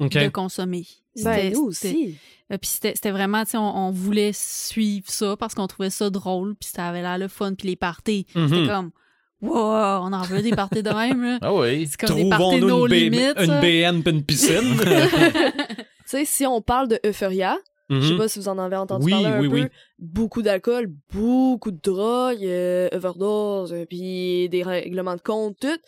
de consommer. Ben, C'était- nous c'était- aussi. euh, Puis c'était c'était vraiment, tu sais, on, on voulait suivre ça parce qu'on trouvait ça drôle, puis ça avait l'air le fun, puis les parties. Mhm. C'était comme, wow, on en veut des parties de même, là. ah oui. C'est comme des parties B- limites. une. BN puis une piscine. Tu sais, si on parle de Euphoria, je sais Mhm. pas si vous en avez entendu Oui, parler un oui, peu. oui. Beaucoup d'alcool, beaucoup de drogue, euh, overdose, euh, puis des règlements de compte, tout.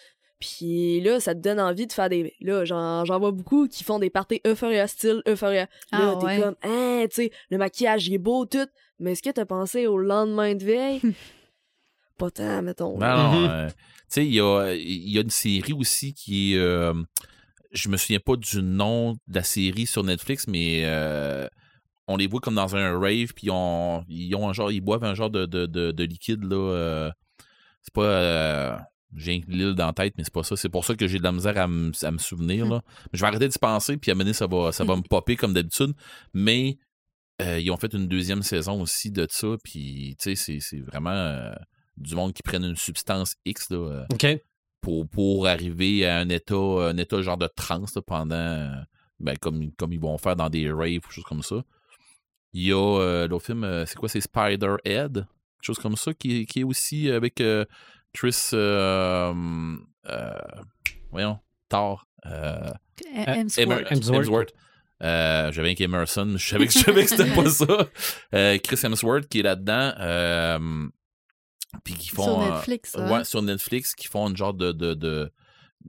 Puis là, ça te donne envie de faire des... Là, j'en j'en vois beaucoup qui font des parties Euphoria, style Euphoria. Là, Ah, t'es ouais. comme, hein, tu sais, le maquillage, il est beau, tout. Mais est-ce que t'as pensé au lendemain de veille? Pas tant, mettons. Non, non. Mhm. euh, tu sais, il y a, il y a une série aussi qui est. euh, je me souviens pas du nom de la série sur Netflix, mais euh, on les voit comme dans un rave, puis on, ils ont un genre, ils boivent un genre de, de, de, de liquide là. euh, c'est pas. euh, j'ai l'île dans la tête, mais c'est pas ça. C'est pour ça que j'ai de la misère à me à me souvenir. Là. Je vais arrêter d'y penser, puis à mener, ça va, ça va me popper comme d'habitude. Mais euh, ils ont fait une deuxième saison aussi de ça, puis tu sais, c'est- c'est vraiment euh, du monde qui prennent une substance X là, euh, pour, pour arriver à un état, un état genre de transe là, pendant. euh, ben, comme, comme ils vont faire dans des raves ou choses comme ça. Il y a euh, l'autre film, c'est quoi, c'est Spider-Head, quelque chose comme ça, qui, est- qui est aussi avec euh, Chris. euh, euh, voyons, Thor. euh, Hemsworth. Emer- Hemsworth. Hemsworth. Euh, j'avais un Emerson, je savais que, je savais que c'était pas ça. Euh, Chris Hemsworth qui est là-dedans. euh, puis qui font. Sur euh, Netflix, ça. ouais, sur Netflix, qui font une genre de. de, de-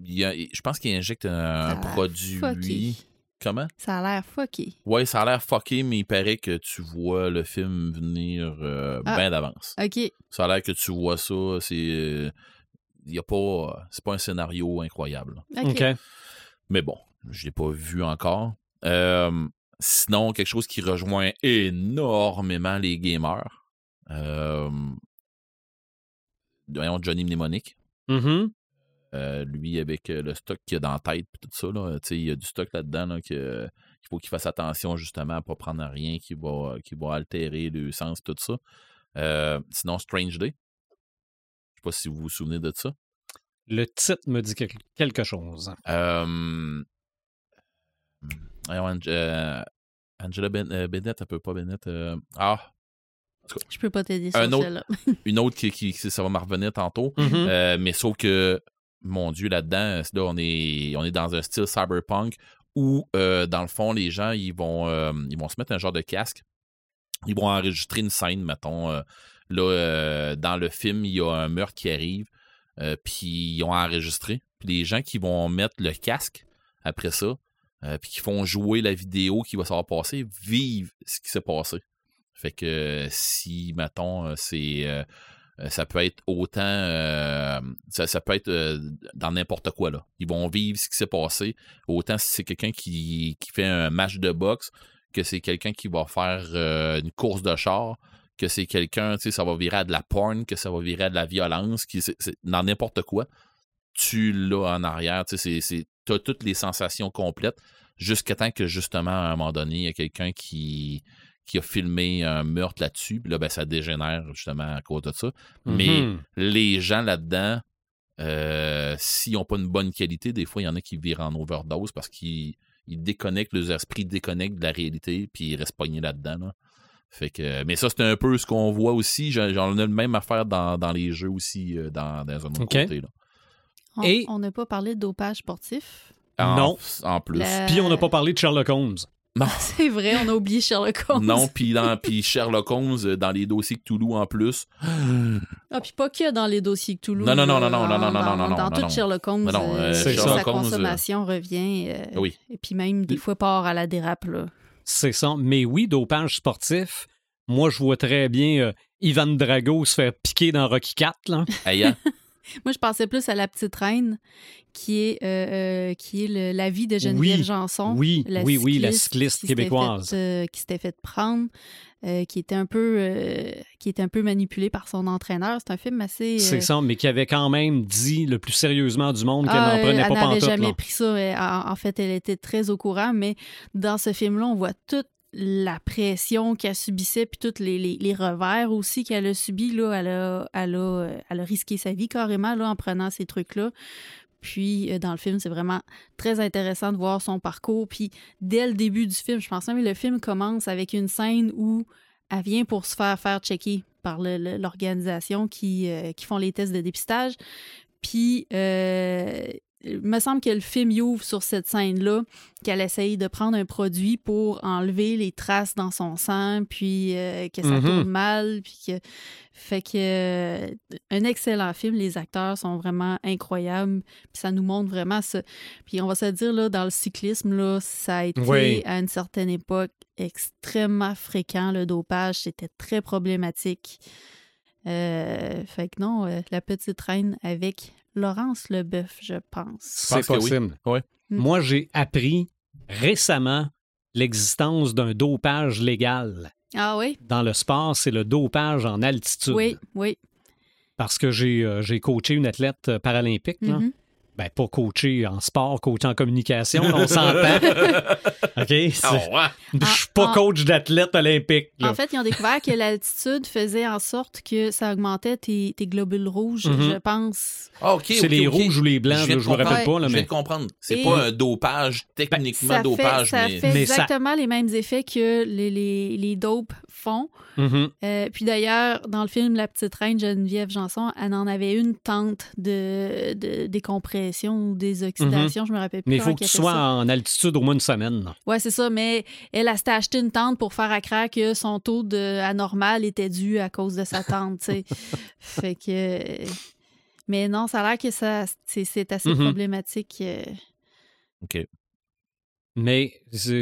il y a- je pense qu'ils injectent un, produit. fucké. Comment? Ça a l'air fucké. Ouais, ça a l'air fucké, mais il paraît que tu vois le film venir euh, Ah. bien d'avance. OK. Ça a l'air que tu vois ça. C'est. euh, il y a pas. C'est pas un scénario incroyable. OK. Mais bon, je l'ai pas vu encore. Euh, sinon, quelque chose qui rejoint énormément les gamers. Euh, voyons, Johnny Mnemonic. Mhm. Euh, lui, avec euh, le stock qu'il a dans la tête et tout ça, là, il y a du stock là-dedans là, qu'il faut qu'il fasse attention justement à pas prendre rien qui va, qui va altérer le sens tout ça. Euh, sinon, Strange Day. Je sais pas si vous vous souvenez de ça. Le titre me dit quel- quelque chose. Euh, euh, Angela Ben- euh, Bennett, un peu pas Bennett. euh, ah, Je peux pas t'aider Un sur autre- celle-là. une autre qui, qui- ça va me revenir tantôt. Mhm. Euh, mais sauf que, mon Dieu, là-dedans, là, on est, on est dans un style cyberpunk où, euh, dans le fond, les gens, ils vont, euh, ils vont se mettre un genre de casque. Ils vont enregistrer une scène, mettons. euh, là, euh, dans le film, il y a un meurtre qui arrive, euh, puis ils ont enregistré. Puis les gens qui vont mettre le casque après ça, euh, puis qui font jouer la vidéo qui va s'avoir passer, vivent ce qui s'est passé. Fait que euh, si, mettons, euh, c'est. euh, ça peut être autant. ça, peut être dans n'importe quoi, là. Ils vont vivre ce qui s'est passé. Autant si c'est quelqu'un qui, fait un match de boxe, que c'est quelqu'un qui va faire une course de char, que c'est quelqu'un, tu sais, ça va virer à de la porn, que ça va virer à de la violence, qui, c'est, dans n'importe quoi. Tu l'as en arrière, tu sais, c'est, t'as toutes les sensations complètes, jusqu'à temps que, justement, à un moment donné, il y a quelqu'un qui qui a filmé un meurtre là-dessus. Puis là, ben, ça dégénère justement à cause de ça. Mais Mhm. les gens là-dedans, euh, s'ils n'ont pas une bonne qualité, des fois, il y en a qui virent en overdose parce qu'ils ils déconnectent, leurs esprits déconnectent de la réalité, puis ils restent pognés là-dedans. là. Fait que, mais ça, c'est un peu ce qu'on voit aussi. J'en j'en ai le même affaire dans, dans les jeux aussi, euh, dans, dans un autre Ok. côté. Là. On- Et- On n'a pas parlé de dopage sportif? En, Non. En plus. Puis on n'a pas parlé de Sherlock Holmes. C'est vrai, on a oublié Sherlock Holmes. Non, puis dans- puis Sherlock Holmes, euh, dans les dossiers Cthulhu en plus. Ah, puis pas que dans les dossiers Cthulhu. Non, non, non, non, non, non, non, dans- non, non, Dans non, tout non. Sherlock Holmes, Non, non, euh, euh, sa Sherlock Holmes, euh, consommation revient. euh, Oui. Et puis même, des fois, part à la dérape. Là. C'est ça. Mais oui, dopage sportif. Moi, je vois très bien euh, Ivan Drago se faire piquer dans Rocky 4. Là. Moi, je pensais plus à La Petite Reine, qui est, euh, euh, qui est le- la vie de Geneviève Oui, Janson. oui, la oui, oui, la cycliste cycliste qui s'était québécoise. fait, euh, qui s'était fait prendre, euh, qui était un peu, qui était un peu manipulée par son entraîneur. C'est un film assez. C'est ça, mais qui avait quand même dit le plus sérieusement du monde qu'elle ah, n'en prenait elle pas n'avait pantoute. jamais pris ça. Elle- En, en fait, elle était très au courant, mais dans ce film-là, on voit toute la pression qu'elle subissait, puis tous les, revers aussi qu'elle a subis. Elle, a, elle, a, euh, elle a risqué sa vie carrément en prenant ces trucs-là. Puis, euh, dans le film, c'est vraiment très intéressant de voir son parcours. Puis, dès le début du film, je pense même le film commence avec une scène où elle vient pour se faire faire checker par l'organisation qui, euh, qui font les tests de dépistage. Puis, il me semble que le film y ouvre sur cette scène-là, qu'elle essaye de prendre un produit pour enlever les traces dans son sang, puis euh, que ça Mhm. tourne mal, puis que... Fait que... euh, un excellent film, les acteurs sont vraiment incroyables, puis ça nous montre vraiment ça. Puis on va se dire, là, dans le cyclisme, là, ça a été, Oui. à une certaine époque, extrêmement fréquent, le dopage, c'était très problématique. Euh, fait que non, euh, la petite reine avec Laurence Leboeuf, je pense. C'est oui. possible. Ouais. Mm. Moi, j'ai appris récemment l'existence d'un dopage légal. Ah oui? Dans le sport, c'est le dopage en altitude. Oui, oui. Parce que j'ai euh, j'ai coaché une athlète euh, paralympique. là. Ben, pas coaché en sport, coaché en communication, on s'entend. OK? Ouais. Je suis pas En- coach d'athlète olympique. là. En fait, ils ont découvert que l'altitude faisait en sorte que ça augmentait tes, tes globules rouges, Mhm. je pense. Ah, OK, c'est les rouges ou les blancs, Je là, je, me rappelle comprendre. pas. Là, Je viens mais... de comprendre. C'est Et- pas un dopage, techniquement ça dopage, fait, ça mais... fait Mais ça- exactement les mêmes effets que les, les, les dopes Mhm. Euh, puis d'ailleurs, dans le film La Petite Reine, Geneviève Janson, elle en avait une tente de, de décompression ou des oxydations, je me rappelle plus. Mais il faut que tu sois ça. en altitude au moins une semaine. Ouais, c'est ça, mais elle, elle s'était acheté une tente pour faire accroire que son taux de anormal était dû à cause de sa tente, fait que. Mais non, ça a l'air que ça, c'est, assez Mhm. problématique. euh. OK. Mais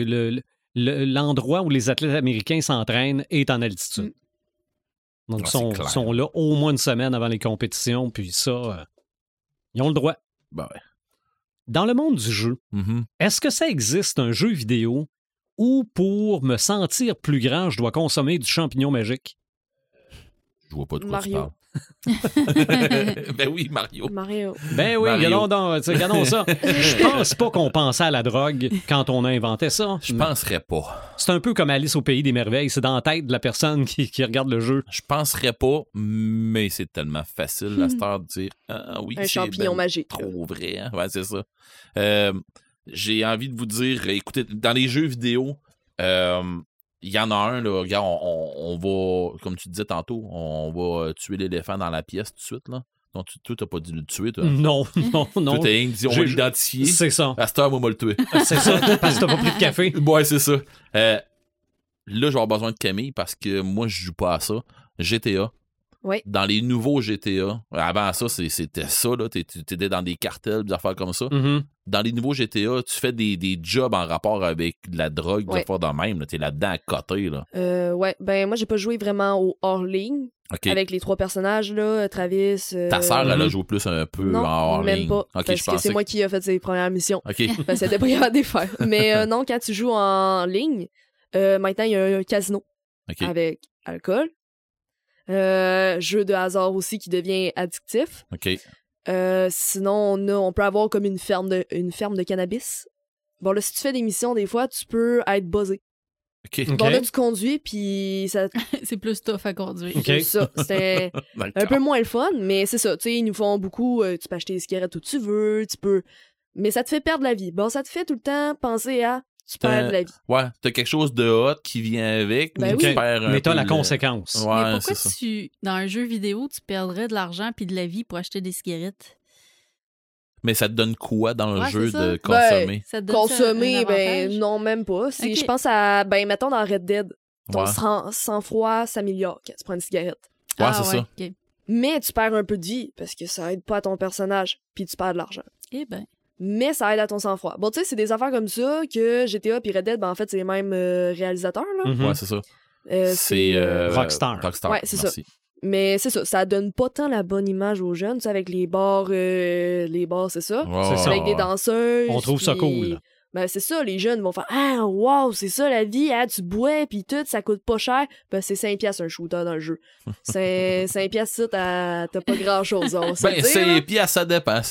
le- l'endroit où les athlètes américains s'entraînent est en altitude. Donc, Ah, ils sont, là au moins une semaine avant les compétitions, puis ça, euh, ils ont le droit. Ben ouais. Dans le monde du jeu, Mhm. est-ce que ça existe un jeu vidéo où, pour me sentir plus grand, je dois consommer du champignon magique? Je vois pas de quoi Mario. tu parles. ben oui, Mario. Mario. Ben oui, Mario. regardons, ça. Je pense pas qu'on pensait à la drogue quand on a inventé ça. Je penserais pas. C'est un peu comme Alice au pays des merveilles. C'est dans la tête de la personne qui, qui regarde le jeu. Je penserais pas, mais c'est tellement facile à cette heure de dire Ah oui, Un c'est champignon ben magique. trop vrai. hein. Ouais, c'est ça. Euh, J'ai envie de vous dire, écoutez, dans les jeux vidéo, euh, il y en a un, là, regarde, on, on- va, comme tu disais tantôt, on va tuer l'éléphant dans la pièce tout de suite, là. Donc, tu, toi, t'as pas dû le tuer, toi. Non, non, non. Toi, t'as rien dit, on va l'identifier. C'est ça. À cette heure, moi, moi, le tuer. C'est ça. Parce que t'as pas pris de café. Ouais, c'est ça. Euh, là, je vais avoir besoin de Camille parce que moi, je joue pas à ça. GTA. Oui. Dans les nouveaux GTA, avant ça, c'est- c'était ça, là. t'é- T'étais dans des cartels, des affaires comme ça. Mhm. Dans les nouveaux GTA, tu fais des, des jobs en rapport avec de la drogue, des affaires de même. là. T'es là-dedans à côté, là. Euh, ouais, ben moi j'ai pas joué vraiment au hors-ligne avec les trois personnages là, Travis. euh, Ta sœur, elle a joué plus un peu non, en hors même ligne. pas, OK, parce je que c'est moi qui a fait ses premières missions. OK. Ben, c'était pas grave de faire. Mais euh, non, quand tu joues en ligne, euh, maintenant il y a un casino avec alcool, euh, jeu de hasard aussi qui devient addictif. OK. Euh, sinon, on, a, on peut avoir comme une ferme de, une ferme de cannabis. Bon, là, si tu fais des missions, des fois, tu peux être buzzé. OK. OK. Bon, là, tu conduis, puis ça. c'est plus tough à conduire. Ok. c'est ça. C'était un peu moins le fun, mais c'est ça. Tu sais, ils nous font beaucoup. euh, tu peux acheter des cigarettes où tu veux, tu peux. Mais ça te fait perdre la vie. Bon, ça te fait tout le temps penser à. Tu perds de la vie. Ouais, t'as quelque chose de hot qui vient avec, Ben mais tu perds Mais t'as la conséquence. Ouais, Mais pourquoi c'est ça. tu, dans un jeu vidéo, tu perdrais de l'argent puis de la vie pour acheter des cigarettes? Mais ça te donne quoi dans le Ouais, jeu de consommer? Consommer, ben avantage? non, même pas. Si je pense à. Ben, mettons dans Red Dead, ton Ouais. sang- sang-froid s'améliore quand tu prends une cigarette. Ouais, Ah, c'est ça. Mais tu perds un peu de vie parce que ça aide pas à ton personnage, puis tu perds de l'argent. Eh ben, mais ça aide à ton sang-froid. Bon, tu sais, c'est des affaires comme ça que GTA et Red Dead, ben, en fait, c'est les mêmes euh, réalisateurs, là. Mhm. Ouais, c'est ça. Euh, C'est euh, Rockstar. Rockstar. Ouais, c'est ça. Mais c'est ça, ça donne pas tant la bonne image aux jeunes, tu sais, avec les bars, euh, les bars, c'est ça. Avec des danseuses. On trouve ça cool. Ben, c'est ça, les jeunes vont faire Ah, wow, c'est ça la vie, hein, tu bois, puis tout, ça coûte pas cher. Ben, c'est 5 piastres un shooter dans le jeu. 5, 5 piastres, ça, t'as t'as pas grand chose, on Ben, le dire, c'est là. pièces, ça dépend.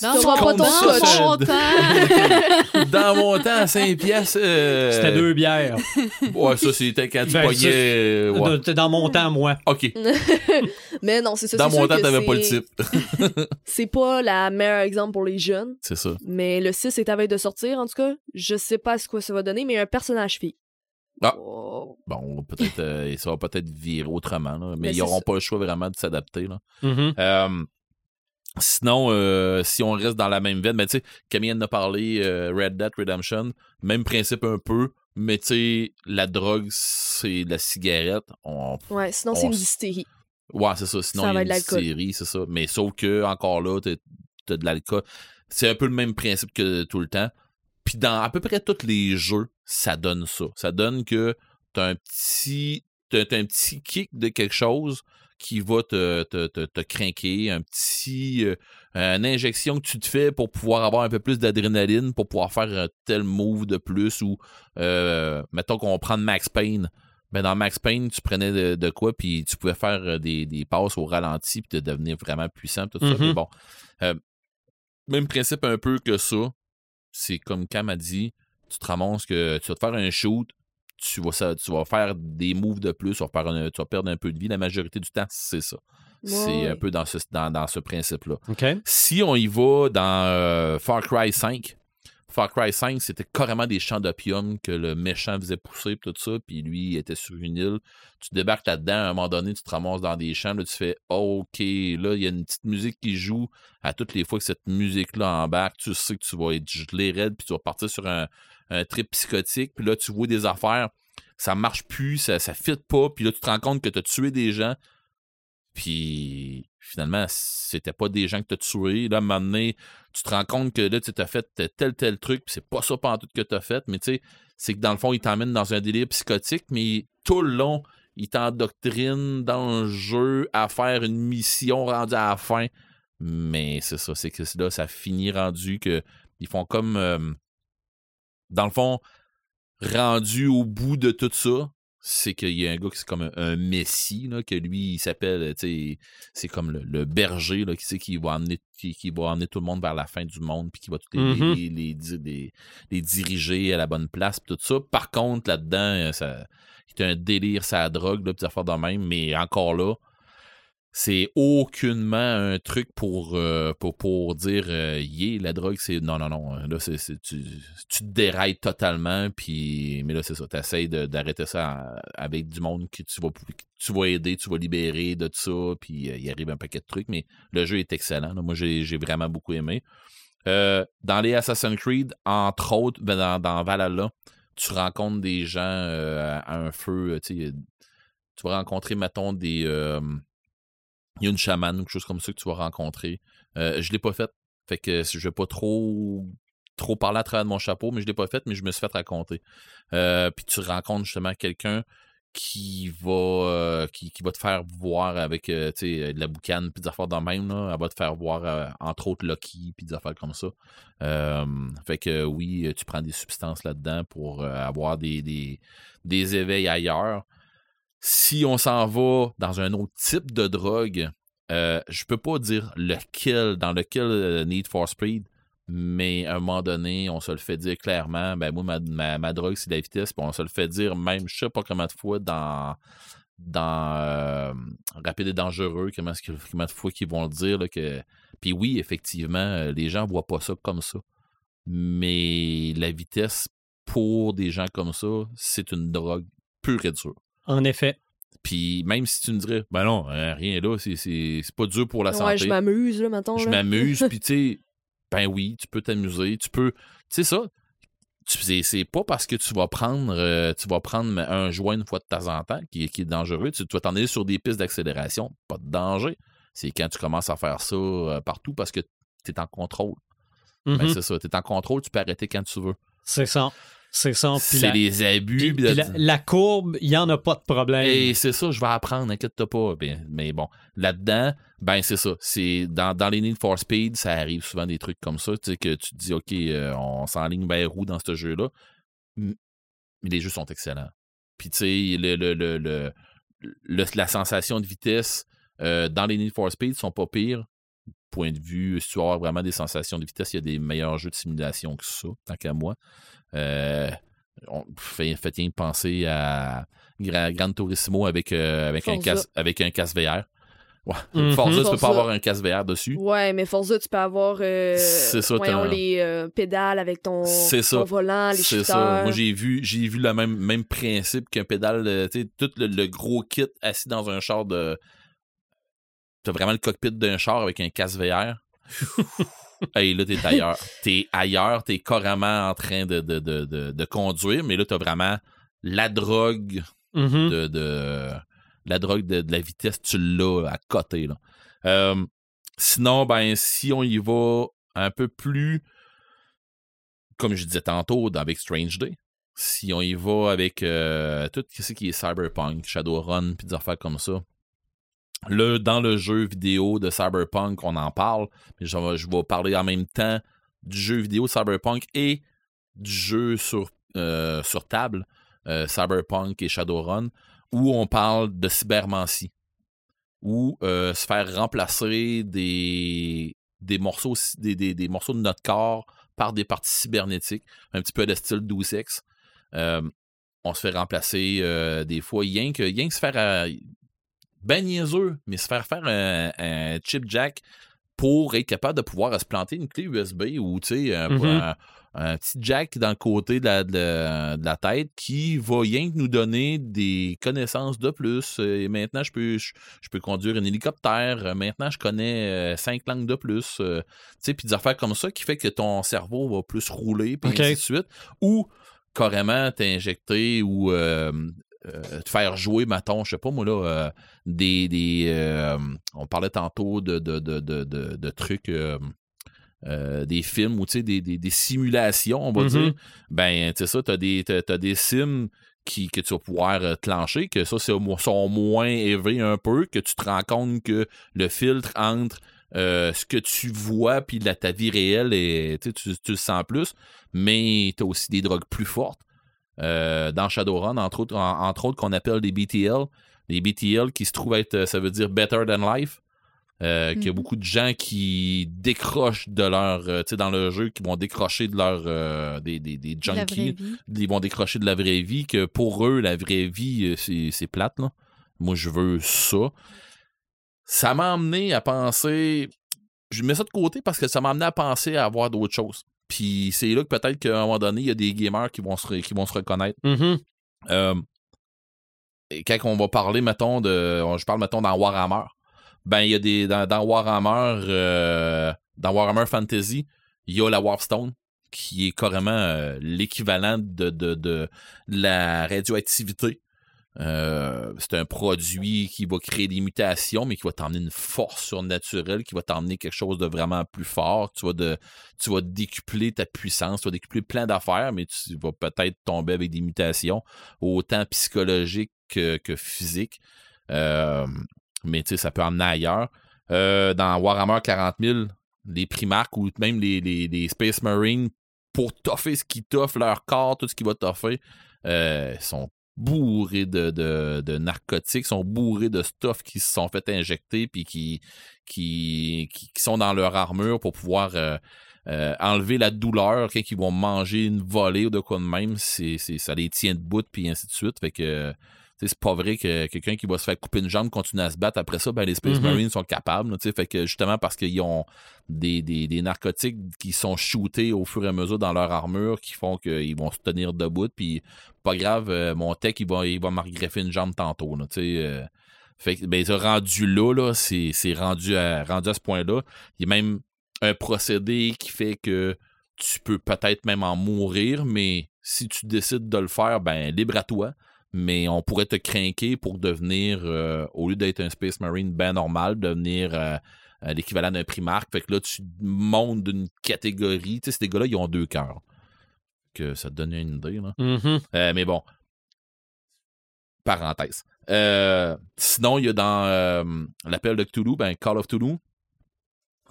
Dans mon, pas ton dans scotch. mon temps. Dans mon temps, 5 pièces. euh, C'était deux bières. Ouais, ça, c'était quand tu Ben, pognais. euh, ouais. Dans- Dans mon temps, moi. Ok. Mais non, c'est ça. Dans mon temps, t'avais pas le type. C'est pas la meilleure exemple pour les jeunes, C'est ça. mais le 6 est à veille de sortir, en tout cas. Je sais pas ce que ça va donner, mais il y a un personnage fille. Ah. Oh. Bon, peut-être, euh, ça va peut-être virer autrement, là, mais Mais ils n'auront ça. pas le choix vraiment de s'adapter. là. Mhm. Euh, sinon, euh, si on reste dans la même veine, ben, tu sais, Camille en a parlé, euh, Red Dead Redemption, même principe un peu, mais tu sais, la drogue, c'est de la cigarette. On, Ouais, sinon, On c'est une dystérie. Ouais, c'est ça. Sinon, Ça il y a une série, c'est ça. Mais sauf que, encore là, t'as de l'alcool. C'est un peu le même principe que tout le temps. Puis dans à peu près tous les jeux, ça donne ça. Ça donne que t'as un petit. T'as un petit kick de quelque chose qui va te, te, te, te craquer, un petit. euh, une injection que tu te fais pour pouvoir avoir un peu plus d'adrénaline, pour pouvoir faire un tel move de plus ou euh, mettons qu'on prend Max Payne. Ben dans Max Payne, tu prenais de, de quoi, puis tu pouvais faire euh, des, des passes au ralenti, puis de devenir vraiment puissant, tout ça. Mhm. Mais bon, euh, même principe un peu que ça. C'est comme Cam a dit, tu te ramasses que tu vas te faire un shoot, tu vas, ça, tu vas faire des moves de plus, tu vas, faire un- tu vas perdre un peu de vie. La majorité du temps, c'est ça. c'est Ouais. un peu dans ce, dans, dans ce principe-là. OK. Si on y va dans euh, Far Cry 5, Far Cry 5, c'était carrément des champs d'opium que le méchant faisait pousser pis tout ça, puis lui il était sur une île. Tu débarques là-dedans, à un moment donné, tu te ramasses dans des champs, là, tu fais OK, là, il y a une petite musique qui joue. À toutes les fois que cette musique-là embarque, tu sais que tu vas être gelé raide, puis tu vas partir sur un, trip psychotique, puis là, tu vois des affaires, ça marche plus, ça, ça fit pas, puis là, tu te rends compte que tu as tué des gens, puis finalement, c'était pas des gens que tu as tués. Là, à un moment donné, tu te rends compte que là, tu as fait tel, tel truc, puis c'est pas ça pendant tout que tu as fait, mais tu sais, c'est que dans le fond, il t'emmène dans un délire psychotique, mais tout le long, il t'endoctrine dans le jeu à faire une mission rendue à la fin. Mais c'est ça, c'est que là, ça finit rendu que ils font comme euh, dans le fond, rendu au bout de tout ça, c'est qu'il y a un gars qui c'est comme un, un messie, là, que lui, il s'appelle, tu sais, c'est comme le, le berger, là, qui, sait qui va amener qui, qui va emmener tout le monde vers la fin du monde, puis qui va tous les, Mhm. les, les, di- les- les diriger à la bonne place, puis tout ça. Par contre, là-dedans, euh, ça, y a un délire, ça drogue, là, puis affaires de même, mais encore là, c'est aucunement un truc pour, euh, pour, pour dire euh, yeah, la drogue, c'est. Non, non, non. Là, c'est, tu, tu te dérailles totalement, puis. Mais là, c'est ça. Tu essaies d'arrêter ça à- avec du monde que tu vas, tu vas aider, tu vas libérer de tout ça, puis euh, il arrive un paquet de trucs, mais le jeu est excellent. Moi, j'ai, vraiment beaucoup aimé. Euh, dans les Assassin's Creed, entre autres, ben, dans, dans Valhalla, tu rencontres des gens euh, à un feu, euh, tu vas rencontrer, mettons, des. Il y a une chamane ou quelque chose comme ça que tu vas rencontrer. Euh, je l'ai pas fait. Fait que je vais pas trop trop parler à travers de mon chapeau, mais je l'ai pas fait, mais je me suis fait raconter. Euh, puis tu rencontres justement quelqu'un qui va euh, qui, va te faire voir avec la boucane puis des affaires dans même là. elle va te faire voir entre autres Lucky puis des affaires comme ça fait que oui tu prends des substances là-dedans pour avoir des, des, des éveils ailleurs si on s'en va dans un autre type de drogue, euh, je peux pas dire lequel, dans lequel euh, Need for Speed, mais à un moment donné, on se le fait dire clairement, ben moi, ma, ma, drogue, c'est la vitesse, puis on se le fait dire même, je sais pas combien de fois dans dans euh, Rapide et Dangereux, comment, de fois qu'ils vont le dire, que... Puis oui, effectivement, euh, les gens voient pas ça comme ça. Mais la vitesse, pour des gens comme ça, c'est une drogue pure et dure. En effet. Puis même si tu me dirais, ben non, hein, rien là, c'est, c'est, c'est pas dur pour la Ouais, santé. je m'amuse, là, maintenant. Je m'amuse, puis tu sais, ben oui, tu peux t'amuser, tu peux, tu sais ça, tu- c'est, c'est pas parce que tu vas prendre, euh, tu vas prendre un joint une fois de temps en temps qui, est- qui est dangereux, tu, tu vas t'en aller sur des pistes d'accélération, pas de danger. C'est quand tu commences à faire ça euh, partout parce que tu es en contrôle. Ben, Mhm. c'est ça. T'es en contrôle, tu peux arrêter quand tu veux. C'est ça. C'est ça. C'est les abus. puis- la- la- courbe, il n'y en a pas de problème. Et c'est ça, je vais apprendre, inquiète-toi pas. Ben, mais bon, là-dedans, ben c'est ça. C'est dans, dans les Need for Speed, ça arrive souvent des trucs comme ça, tu sais, que tu te dis, OK, euh, on s'enligne vers où dans ce jeu-là? Mais les jeux sont excellents. Puis, tu sais, le, le, le, le- le- la sensation de vitesse euh, dans les Need for Speed sont pas pires. Point de vue, si tu veux avoir vraiment des sensations de vitesse, il y a des meilleurs jeux de simulation que ça, tant qu'à moi. Euh, on fait, fait rien penser à Gra- Gran Turismo avec, euh, avec, un casque, avec un casque VR. Ouais. Mhm. Forza, tu peux Forza. pas avoir un casque VR dessus. Ouais, mais Forza, tu peux avoir euh, C'est ça, voyons, les euh, pédales avec ton, C'est ça. ton volant, les C'est ça. Moi, j'ai vu, j'ai vu le même, même principe qu'un pédale, euh, tu sais, tout le, le gros kit assis dans un char de. T'as vraiment le cockpit d'un char avec un casque VR. hey, là, t'es ailleurs. T'es ailleurs, t'es carrément en train de, de, de, de, de conduire, mais là, t'as vraiment la drogue Mhm. de, de- la drogue de, la vitesse, tu l'as à côté. Là. Euh, sinon, ben, si on y va un peu plus, comme je disais tantôt, dans- avec Strange Day, si on y va avec euh, tout ce qui est Cyberpunk, Shadowrun, puis des affaires comme ça, là, dans le jeu vidéo de Cyberpunk, on en parle, mais je vais, parler en même temps du jeu vidéo Cyberpunk et du jeu sur, euh, table, euh, Cyberpunk et Shadowrun, où on parle de cybermancie, où euh, se faire remplacer des, morceaux, des, morceaux de notre corps par des parties cybernétiques, un petit peu de style Deus Ex. Euh, on se fait remplacer des fois, rien que, rien que se faire ben niaiseux, mais se faire faire un, un chip jack pour être capable de pouvoir se planter une clé USB ou tu sais un, Mhm. un- un petit jack dans le côté de la, de la- de la tête qui va rien que nous donner des connaissances de plus. Euh, Et maintenant, je peux, je, je peux conduire un hélicoptère. Euh, Maintenant, je connais euh, cinq langues de plus. Tu sais, puis des affaires comme ça qui fait que ton cerveau va plus rouler, puis ainsi de suite. Ou carrément t'injecter ou euh, te faire jouer, mettons, je sais pas moi là, euh, des. des euh, on parlait tantôt de, de, de, de, trucs. euh, euh, des films ou tu des, des, des simulations, on va Mhm. dire. Ben, tu sais ça, t'as des, t'as, t'as des sims qui, que tu vas pouvoir euh, que ça, c'est, sont moins élevés un peu, que tu te rends compte que le filtre entre euh, ce que tu vois puis la, ta vie réelle, et, tu, tu, tu le sens plus, mais tu as aussi des drogues plus fortes. Euh, dans Shadowrun, entre autres, en- entre autres qu'on appelle des BTL. Les BTL qui se trouvent être, euh, ça veut dire Better Than Life. Euh, qu'il y a Mhm. beaucoup de gens qui décrochent de leur, euh, tu sais, dans le jeu, qui vont décrocher de leur, euh, des, des, des junkies, ils vont décrocher de la vraie vie, que pour eux, la vraie vie, c'est, c'est plate, là. Moi, je veux ça. Ça m'a amené à penser, je mets ça de côté parce que ça m'a amené à penser à avoir d'autres choses. Puis c'est là que peut-être qu'à un moment donné, il y a des gamers qui vont se, re- qui vont se reconnaître. Mhm. Euh, et quand on va parler, mettons, de. Je parle, mettons, dans Warhammer. Ben, il y a des. Dans, dans Warhammer. euh, dans Warhammer Fantasy, il y a la Warpstone, qui est carrément euh, l'équivalent de, de, de la radioactivité. Euh, c'est un produit qui va créer des mutations, mais qui va t'emmener une force surnaturelle, qui va t'emmener quelque chose de vraiment plus fort. Tu vas, de, tu vas décupler ta puissance, tu vas décupler plein d'affaires, mais tu vas peut-être tomber avec des mutations, autant psychologiques que, que physiques. Euh, mais tu sais, ça peut emmener ailleurs. Euh, dans Warhammer 40 000, les primarques ou même les, les, Space Marines, pour toffer ce qui t'offre leur corps, tout ce qui va toffer, sont bourrés de, narcotiques, sont bourrés de stuff qui se sont fait injecter puis qui, qui, qui, sont dans leur armure pour pouvoir euh, euh, enlever la douleur quand ils vont manger une volée ou de quoi de même. C'est, ça les tient debout puis ainsi de suite. Fait que c'est pas vrai que quelqu'un qui va se faire couper une jambe continue à se battre après ça, ben les Space Mhm. Marines sont capables. là, fait que justement parce qu'ils ont des, des, des narcotiques qui sont shootés au fur et à mesure dans leur armure qui font qu'ils vont se tenir debout. Puis pas grave, euh, mon tech il va, il va me greffer une jambe tantôt. Là, euh, fait que ben, rendu là, là c'est, c'est rendu à, rendu à ce point-là. Il y a même un procédé qui fait que tu peux peut-être même en mourir, mais si tu décides de le faire, ben libre à toi. Mais on pourrait te craquer pour devenir, euh, au lieu d'être un Space Marine ben normal, devenir euh, euh, l'équivalent d'un Primark. Fait que là, tu montes d'une catégorie. Tu sais, ces gars-là, ils ont deux cœurs. Que ça te donne une idée, là. Mhm. Euh, mais bon. Parenthèse. Sinon, il y a dans l'appel de Cthulhu, ben, Call of Cthulhu.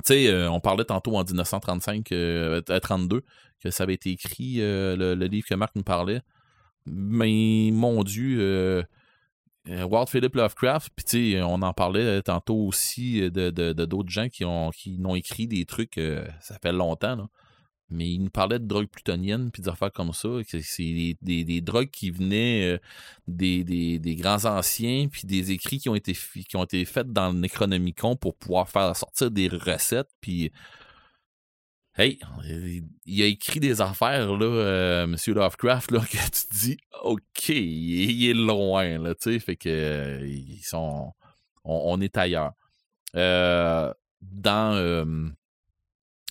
Tu sais, on parlait tantôt en 1935, euh, euh, 32, que ça avait été écrit, le, le livre que Marc nous parlait. Mais mon Dieu, euh, euh, Walt Philip Lovecraft, puis on en parlait tantôt aussi de de- de d'autres gens qui ont qui n'ont écrit des trucs, euh, ça fait longtemps, là. Mais il nous parlait de drogue plutonienne puis des affaires comme ça. que C'est des, des, drogues qui venaient euh, des, des, grands anciens puis des écrits qui ont été qui ont été faits dans le Necronomicon pour pouvoir faire sortir des recettes puis Hey, il a écrit des affaires, là, euh, Monsieur Lovecraft, là, que tu te dis, OK, il est, loin, là, tu sais, fait que euh, ils sont. On, est ailleurs. Euh, dans, euh,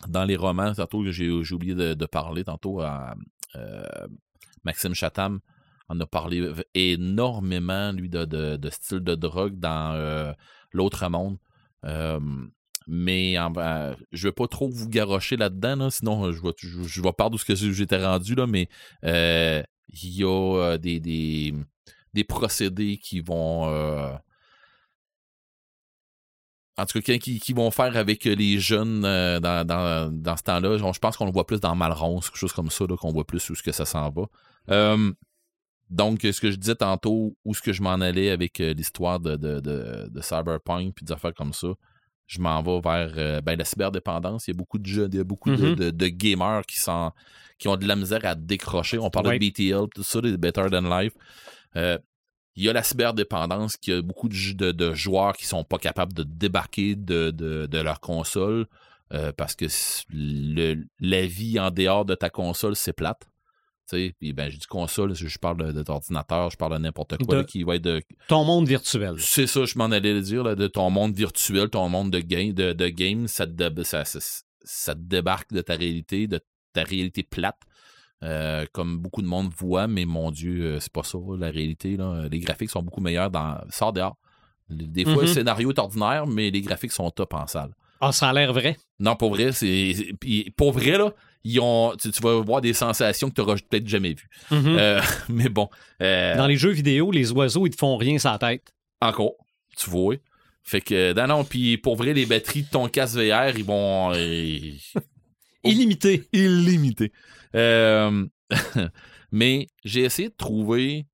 dans les romans, tantôt, j'ai j'ai oublié de, parler, tantôt, à Maxime Chatham, on a parlé énormément, lui, de, de, style de drogue dans L'autre monde. Mais je vais pas trop vous garrocher là-dedans, là, sinon je vais, je, je vais perdre où j'étais rendu, là, mais euh, il y a euh, des, des, des procédés qui vont. euh, en tout cas, qui, qui vont faire avec les jeunes dans, dans, dans ce temps-là. Je pense qu'on le voit plus dans Malronce, quelque chose comme ça, qu'on voit plus où ce que ça s'en va. Donc, ce que je disais tantôt, où ce que je m'en allais avec l'histoire de, de, de, de Cyberpunk puis des affaires comme ça, je m'en vais vers euh, ben, la cyberdépendance. Il y a beaucoup de jeux, il y a beaucoup de- Mhm. de, de gamers qui, sont, qui ont de la misère à décrocher. On parle de BTL, tout ça, des Better Than Life. Euh, il y a la cyberdépendance, qu'il y a beaucoup de, joueurs qui sont pas capables de débarquer de, leur console euh, parce que le, la vie en dehors de ta console, c'est plate. Puis ben, j'ai dit console, je je parle d'ordinateur, je parle de n'importe quoi De- là, qui va être de, Ton monde virtuel. c'est ça, je m'en allais le dire, là, de ton monde virtuel, ton monde de game, de, de game ça, te dé- ça, ça, ça te débarque de ta réalité, de ta réalité plate, euh, comme beaucoup de monde voit, mais mon Dieu, euh, c'est pas ça, la réalité. Là. Les graphiques sont beaucoup meilleurs dans. Sors dehors. Des fois, le scénario est ordinaire, mais les graphiques sont top en salle. Ah, ça a l'air vrai. Non, pour vrai, c'est. c'est- puis Pour vrai, là, ils ont, tu, tu vas voir des sensations que tu n'auras peut-être jamais vues. Mhm. Euh, mais bon. euh, Dans les jeux vidéo, les oiseaux, ils te font rien sans tête. encore, tu vois. Fait que, non, non, puis pour vrai, les batteries de ton casque VR, ils vont. euh, Illimité. illimités. Euh, mais j'ai essayé de trouver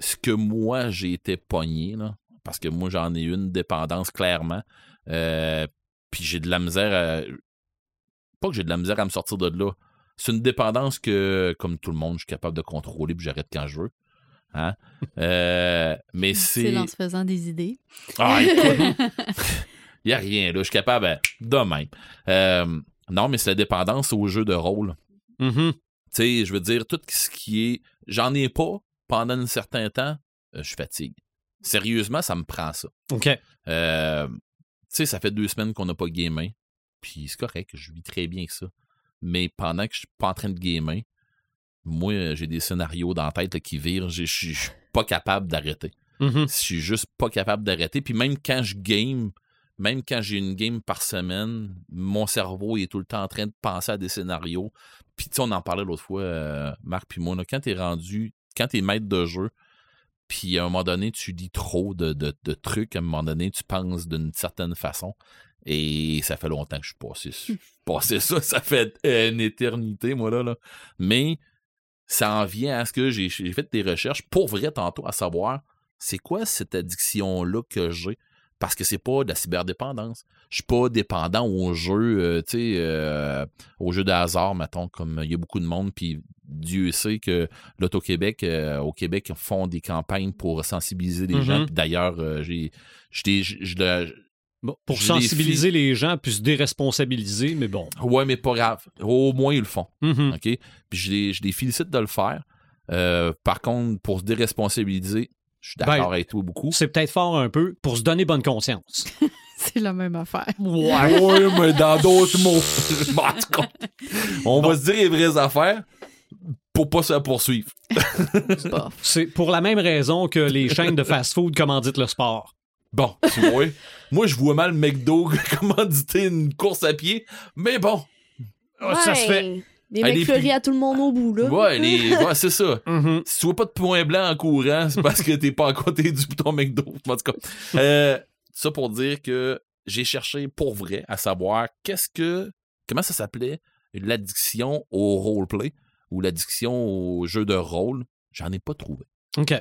ce que moi j'ai été pogné, là, parce que moi j'en ai une dépendance clairement. Euh, puis j'ai de la misère à. Pas que j'ai de la misère à me sortir de là. C'est une dépendance que, comme tout le monde, je suis capable de contrôler puis j'arrête quand je veux. Hein? Euh, mais C'est c'est. en se faisant des idées. Ah, écoute, il n'y a rien, là. Je suis capable euh, de même. Euh, non, mais c'est la dépendance au jeu de rôle. Mhm. Tu sais, je veux dire, tout ce qui est. J'en ai pas pendant un certain temps, euh, je fatigue. Sérieusement, ça me prend ça. OK. Euh, tu sais, ça fait deux semaines qu'on n'a pas gamé. Puis c'est correct, je vis très bien que ça. Mais pendant que je suis pas en train de gamer, moi, euh, j'ai des scénarios dans la tête là, qui virent. Je suis pas capable d'arrêter. Mhm. Je suis juste pas capable d'arrêter. Puis même quand je game, même quand j'ai une game par semaine, mon cerveau est tout le temps en train de penser à des scénarios. Puis tu sais, on en parlait l'autre fois, euh, Marc puis moi, là, quand t'es rendu, quand t'es maître de jeu, puis à un moment donné, tu lis trop de, de- de trucs, à un moment donné, tu penses d'une certaine façon. Et ça fait longtemps que je suis passé, ça, ça fait une éternité, moi, là. là. Mais ça en vient à ce que j'ai fait des recherches pour vrai tantôt à savoir c'est quoi cette addiction-là que j'ai? Parce que c'est pas de la cyberdépendance. Je suis pas dépendant aux jeux, euh, tu sais, euh, aux jeux de hasard, mettons, comme il y a beaucoup de monde, puis Dieu sait que l'Auto-Québec, euh, au Québec, font des campagnes pour sensibiliser les Mhm. gens. Puis d'ailleurs, j'ai, Bon, pour Je sensibiliser les gens puis se déresponsabiliser, mais bon. ouais, mais pas grave. Au moins, ils le font. Mhm. OK? Puis je les, je les félicite de le faire. Euh, par contre, pour se déresponsabiliser, je suis d'accord Ben, avec toi beaucoup. C'est peut-être fort un peu pour se donner bonne conscience. C'est la même affaire. Ouais, ouais, mais dans d'autres mots. Bon, en tout cas, on va se dire les vraies affaires pour pas se poursuivre. C'est pour la même raison que les chaînes de fast-food commanditent le sport. Bon, tu vois, moi, je vois mal McDo commanditer une course à pied, mais bon. Ah, Ça se fait. Ah, les mecs fleuris filles- à tout le monde au bout, là. Ouais, les... ouais c'est ça. Mhm. Si tu vois pas de point blanc en courant, c'est parce que t'es pas à côté du bouton McDo. En tout cas, euh, ça pour dire que j'ai cherché pour vrai à savoir qu'est-ce que. Comment ça s'appelait l'addiction au roleplay ou l'addiction au jeu de rôle. J'en ai pas trouvé. OK.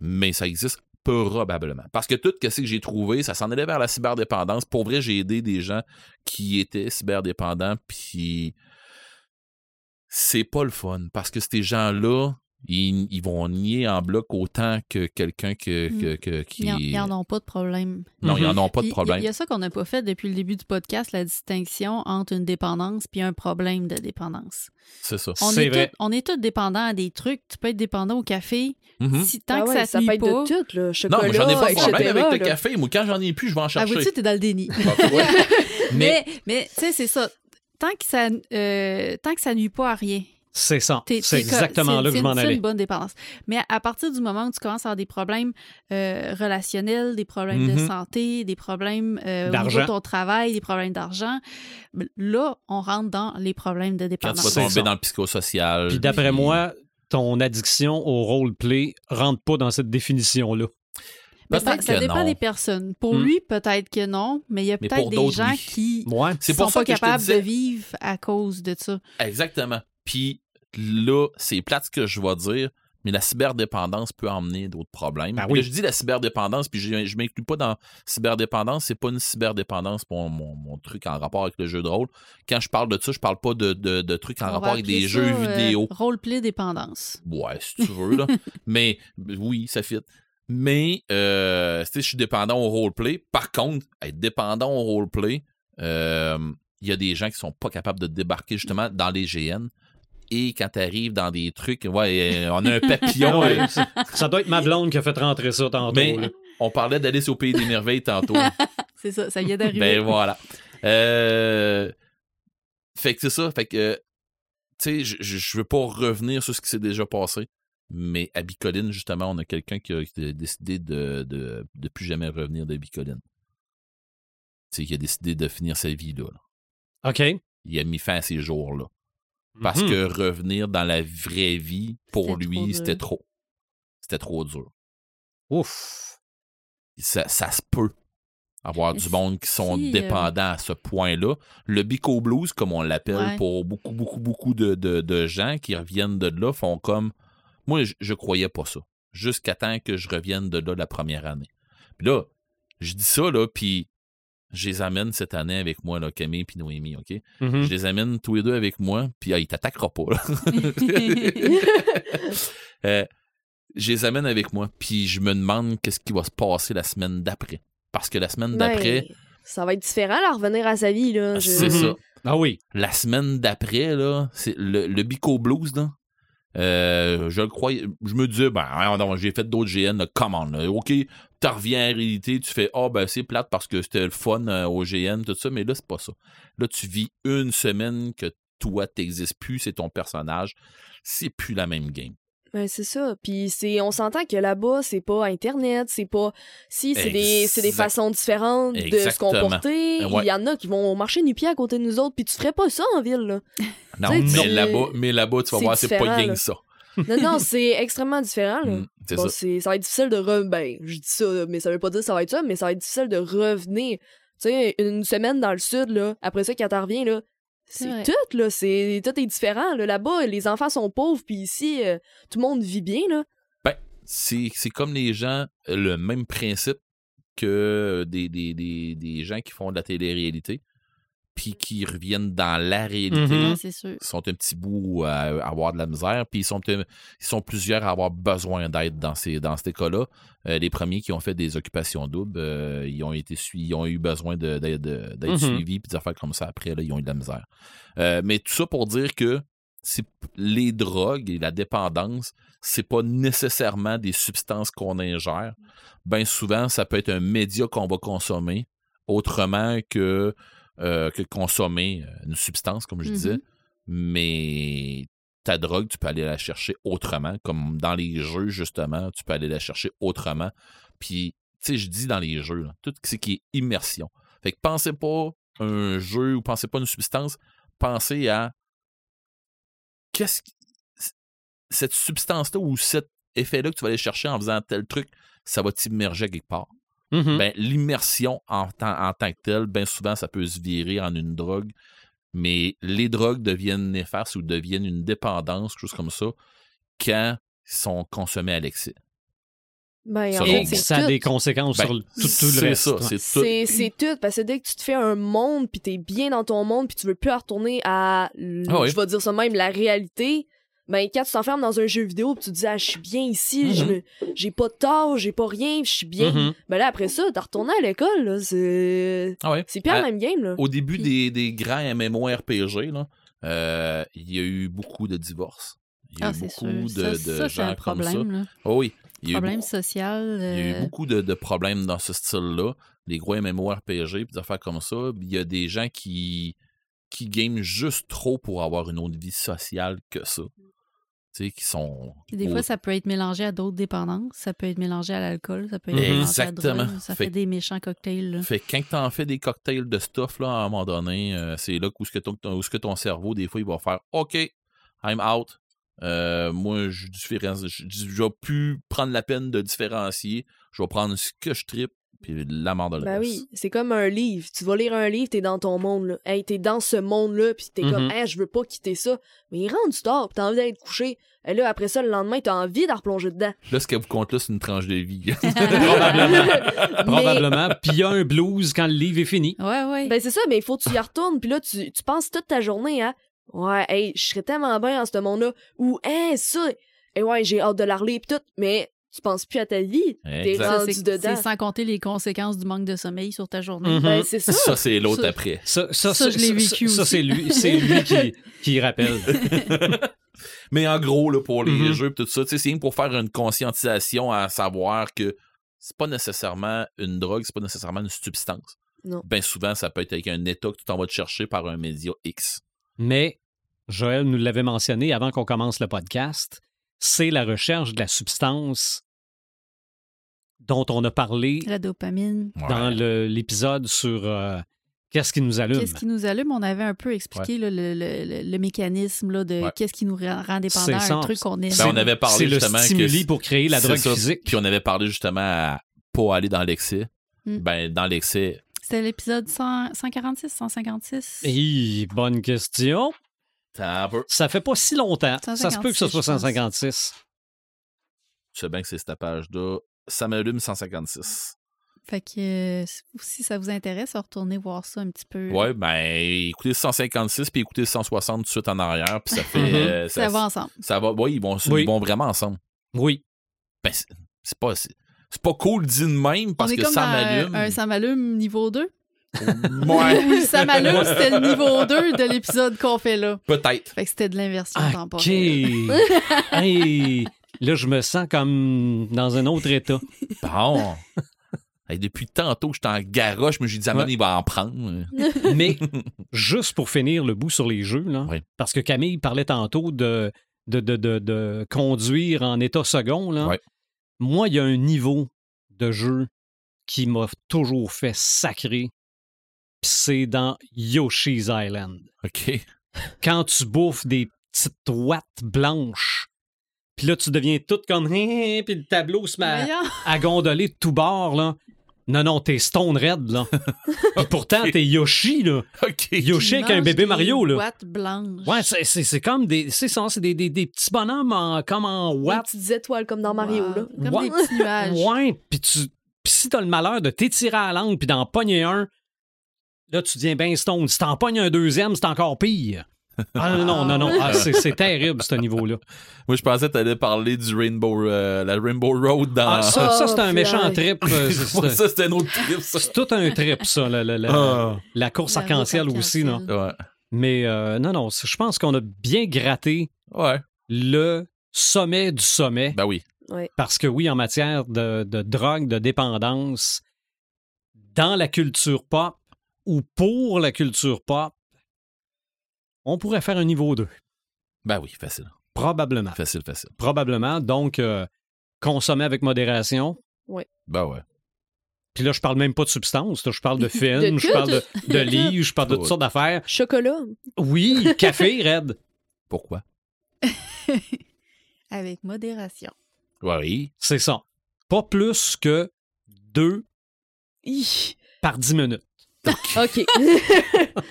Mais ça existe probablement. Parce que tout ce que j'ai trouvé, ça s'en allait vers la cyberdépendance. Pour vrai, j'ai aidé des gens qui étaient cyberdépendants, puis c'est pas le fun. Parce que ces gens-là, ils, ils vont nier en bloc autant que quelqu'un que, que- que- qui... Ils en- Ils n'en ont pas de problème. Non, ils en ont pas de problème. Il y, a ça qu'on n'a pas fait depuis le début du podcast, la distinction entre une dépendance puis un problème de dépendance. C'est ça. On C'est est, vrai. tous- on est tous dépendants à des trucs. Tu peux être dépendant au café. Mhm. Si, tant Ah que ouais, ça te peut pas. de tout, là. Non, Chocolat, moi, j'en ai pas de etc., problème avec le là. café. Moi, quand j'en ai plus, je vais en Ah, chercher. vois-tu, t'es dans le déni. Tu vois. mais, mais tu sais, c'est ça. Tant que ça, euh, tant que ça nuit pas à rien. C'est ça. t'es- C'est exactement c'est- là que je m'en une- C'est allais. une bonne dépendance. Mais à partir du moment où tu commences à avoir des problèmes euh, relationnels, des problèmes de Mhm. santé, des problèmes euh, au D'argent. niveau de ton travail, des problèmes d'argent, ben, là, on rentre dans les problèmes de Quand tu dépendance. vas tomber dans le psychosocial. Puis d'après puis- moi, ton addiction au roleplay rentre pas dans cette définition-là. Mais ça, ça dépend non. des personnes. Pour Hmm. lui, peut-être que non, mais il y a peut-être des gens oui. qui Ouais. C'est sont pour ça pas capables disais- de vivre à cause de ça. Exactement. Puis là, c'est plate ce que je vais dire, mais la cyberdépendance peut emmener d'autres problèmes. Ben Puis oui. là, je dis la cyberdépendance, puis je, je m'inclus pas dans cyberdépendance, c'est pas une cyberdépendance pour mon, mon truc en rapport avec le jeu de rôle. Quand je parle de ça, je parle pas de, de, de trucs en On rapport avec des ça, jeux euh, vidéo. Roleplay dépendance. Ouais, si tu veux, là. mais oui, ça fit. Mais, euh, tu sais, je suis dépendant au roleplay. Par contre, être dépendant au roleplay, euh, il y a des gens qui sont pas capables de débarquer justement dans les GN. Et quand tu arrives dans des trucs, ouais, euh, on a un papillon. Ouais, euh, ça- doit être ma blonde qui a fait rentrer ça tantôt. mais là. on parlait d'Alice au Pays des Merveilles tantôt. C'est ça, ça vient d'arriver. Ben voilà. Euh, fait que c'est ça. Fait que, tu sais, je- je je veux pas revenir sur ce qui s'est déjà passé. Mais à Bicoline, justement, on a quelqu'un qui a qui a décidé de, de, de plus jamais revenir de Bicoline. Tu sais, qui a décidé de finir sa vie là. là. OK. Il a mis fin à ces jours-là. Parce Mhm. que revenir dans la vraie vie, pour lui, c'était trop. C'était trop dur. Ouf. ça, ça se peut avoir du monde qui sont si, euh, dépendants à ce point-là. Le Bico Blues, comme on l'appelle Ouais. pour beaucoup, beaucoup, beaucoup de, de- de gens qui reviennent de là, font comme. Moi, je, je croyais pas ça. Jusqu'à temps que je revienne de là la première année. Puis là, je dis ça, là, puis je les amène cette année avec moi, là, Camille et Noémie, OK? Mhm. Je les amène tous les deux avec moi, puis ah, ils t'attaqueront pas, là. Euh, je les amène avec moi, puis je me demande qu'est-ce qui va se passer la semaine d'après. Parce que la semaine Ben, d'après, ça va être différent, là, revenir à sa vie, là. Je- c'est ça. Ah oui. La semaine d'après, là, c'est le, le Bico Blues, là. euh, je le croyais, je me disais, ben, non, j'ai fait d'autres GN, là, comment, là, ok, tu reviens en réalité, tu fais, ah, ben, c'est plate parce que c'était le fun euh, au GN, tout ça, mais là, c'est pas ça. Là, tu vis une semaine que toi, t'existes plus, c'est ton personnage, c'est plus la même game. Ben, c'est ça. Puis c'est, on s'entend que là-bas, c'est pas Internet, c'est pas. Si, c'est des, c'est des façons différentes de se comporter. Ouais. Il y en a qui vont marcher nu-pied à côté de nous autres, puis tu ferais pas ça en ville, là. Non, mais là-bas, mais là-bas, tu vas voir, c'est pas là. que ça. Non, non, c'est extrêmement différent, là. Mm, c'est Bon, ça. c'est, ça va être difficile de re... Ben, je dis ça, mais ça veut pas dire que ça va être ça, mais ça va être difficile de revenir. Tu sais, une semaine dans le sud, là, après ça, quand t'en reviens, là, C'est tout, là, c'est... Tout est différent, là. Là-bas, les enfants sont pauvres, puis ici, euh, tout le monde vit bien, là. c'est c'est comme les gens, le même principe que des, des, des, des gens qui font de la télé-réalité, puis qui reviennent dans la réalité. Mhm. Ouais, c'est sûr. Ils sont un petit bout à, avoir de la misère, puis ils sont, ils sont plusieurs à avoir besoin d'aide dans ces, dans ces cas-là. Euh, les premiers qui ont fait des occupations doubles, euh, ils ont été ils ont eu besoin de- d'être de, Mhm. suivis, puis des affaires comme ça après, là, ils ont eu de la misère. Euh, mais tout ça pour dire que c'est les drogues et la dépendance, c'est pas nécessairement des substances qu'on ingère. Bien souvent, ça peut être un média qu'on va consommer autrement que, euh, que consommer euh, une substance, comme je disais. Mais ta drogue, tu peux aller la chercher autrement, comme dans les jeux, justement, tu peux aller la chercher autrement. Puis tu sais, je dis dans les jeux, là, tout ce qui est immersion. Fait que pensez pas un jeu ou pensez pas une substance, pensez à qu'est-ce cette substance-là ou cet effet-là que tu vas aller chercher en faisant tel truc, ça va t'immerger quelque part. Mhm. Ben, l'immersion en, tant- en tant que telle, bien souvent, ça peut se virer en une drogue, mais les drogues deviennent néfastes ou deviennent une dépendance, quelque chose comme ça, quand ils sont consommés à l'excès. Ben, en fait, ça a tout. des conséquences Ben, sur le- tout, tout le c'est reste. c'est tout. Tout, parce que dès que tu te fais un monde, puis t'es bien dans ton monde, puis tu veux plus retourner à, Ah oui. je vais dire ça même, la réalité, ben quand tu t'enfermes dans un jeu vidéo, puis tu te dis, ah, je suis bien ici, je me- j'ai pas de tort, j'ai pas rien, je suis bien. Mhm. Ben là, après ça, t'as retourné à l'école, là, c'est... Ah ouais. C'est À- même game, là. Au début des, des grands MMORPG, là, euh, il y a eu beaucoup de divorces. Il y a Ah, eu beaucoup sûr. de, ça, de ça, c'est gens un comme ça. Là. Oh oui. Il y a eu Problème beaucoup- social. Il y a eu euh, beaucoup de, de problèmes dans ce style-là, des gros MMORPG, puis des affaires comme ça. Il y a des gens qui, qui game juste trop pour avoir une autre vie sociale que ça. Tu qui sont. Des fois, ça peut être mélangé à d'autres dépendances. Ça peut être mélangé à l'alcool. Ça peut être mélangé à drogue. Ça Fait des méchants cocktails. là. Fait que quand t'en fais des cocktails de stuff, là, à un moment donné, euh, c'est là où ce que ton, où ce que ton cerveau, des fois, il va faire OK, I'm out. Euh, moi, je je vais plus prendre la peine de différencier. Je vais prendre ce que je tripe, puis la mort de Ben oui, c'est comme un livre. Tu vas lire un livre, t'es dans ton monde, là. Hey, t'es dans ce monde-là, pis t'es comme, Mhm. hey, je veux pas quitter ça. Mais il rentre du tard, pis t'as envie d'aller te coucher. Et là, après ça, le lendemain, t'as envie de replonger dedans. Là, ce qu'elle vous compte là, c'est une tranche de vie. Mais- Probablement. Puis il y a un blues quand le livre est fini. Ouais, ouais. Ben c'est ça, mais il faut que tu y retournes, puis là, tu, tu penses toute ta journée à Ouais, hey, je serais tellement bien dans ce monde-là. Ou, hey, ça, et ouais, j'ai hâte de la relire, pis tout, mais tu penses plus à ta vie. T'es rendu c'est dedans. c'est sans compter les conséquences du manque de sommeil sur ta journée. Mhm. Ben c'est ça. Ça, c'est l'autre après. Ça, ça, Ça, je l'ai vécu ça, c'est lui, c'est lui qui, qui rappelle. Mais en gros, là, pour les Mhm. jeux et tout ça, c'est pour faire une conscientisation à savoir que c'est pas nécessairement une drogue, c'est pas nécessairement une substance. Non. Ben souvent, ça peut être avec un état que tu t'en vas te chercher par un média X. Mais Joël nous l'avait mentionné avant qu'on commence le podcast, c'est la recherche de la substance dont on a parlé La dopamine. dans Ouais. le- l'épisode sur euh, qu'est-ce qui nous allume. Qu'est-ce qui nous allume? On avait un peu expliqué là, le, le- le- le mécanisme là, de Ouais. qu'est-ce qui nous rend, rend dépendant C'est à ça. un truc qu'on aime. Ben, on avait parlé C'est le justement que stimuli c'est- pour créer la drogue ça. physique. Puis on avait parlé justement à pas aller dans l'excès. Mm. Ben, dans l'excès, C'était l'épisode 100 146, 156. Hi, bonne question. Ça fait pas si longtemps. ça se peut que ce 156, soit je pense. 156. Tu sais bien que c'est cette page-là. Ça m'allume 156. Fait que euh, si ça vous intéresse, retournez voir ça un petit peu. Ouais, ben, écoutez 156 puis écoutez 160 tout de suite en arrière, puis ça fait. Euh, Ça va ensemble. Ça va. Oui, ils vont, Oui. ils vont vraiment ensemble. Oui. Ben, c'est pas. Pas cool dit de même parce on est que comme ça m'allume. un, un ça m'allume niveau 2. Ouais, Ou le ça m'allume, c'était le niveau 2 de l'épisode qu'on fait là. peut-être. Fait que c'était de l'inversion OK. temporelle. hey, là, je me sens comme dans un autre état. Bon. Hey, depuis tantôt, je suis en garoche, mais j'ai dit, ah, Ouais. il va en prendre. Mais juste pour finir le bout sur les jeux, là, Oui. parce que Camille parlait tantôt de, de, de, de- de conduire en état second. Là. Ouais. Moi, il y a un niveau de jeu qui m'a toujours fait sacrer. Pis C'est dans Yoshi's Island. OK. Quand tu bouffes des petites ouattes blanches, puis là, tu deviens toute comme... Puis le tableau se met à, gondoler de tous bords, là. Non, non, t'es Stone Red, là. Puis pourtant, t'es Yoshi, là. OK. Yoshi avec un bébé des Mario, là. boîtes blanches. Ouais, c'est- c'est c'est comme des. C'est ça, c'est des, des, des petits bonhommes en, comme en Des watt. petites étoiles comme dans Mario, Wow. là. Comme Ouais. des petits nuages. Ouais, puis tu. Puis si t'as le malheur de t'étirer à la langue puis d'en pogner un, là, tu deviens ben stone. Si t'en pognes un deuxième, c'est encore pire. Ah non, non, non, non. Ah, c'est terrible, ce niveau-là. Moi, je pensais que t'allais parler du Rainbow, euh, la Rainbow Road dans. Ah, ça, ça c'est un Oh, méchant trip. euh, ça, c'était un autre trip, ça. C'est tout un trip, ça, la, la, la- Ah. la course arc-en-ciel aussi. Non? Ouais. Mais euh, non, non, je pense qu'on a bien gratté Ouais. le sommet du sommet. Ben oui. Parce que oui, en matière de, de drogue, de dépendance, dans la culture pop ou pour la culture pop, on pourrait faire un niveau 2. Ben oui, facile. Probablement. Facile, facile. Probablement. Donc, euh, consommer avec modération. Ben ouais. Puis là, je parle même pas de substance. là, je parle de films, De je parle de, de livres, je parle de toutes sortes d'affaires. Chocolat. Oui, café, Red. Pourquoi? Avec modération. Oui. C'est ça. Pas plus que deux Hi. par dix minutes. OK.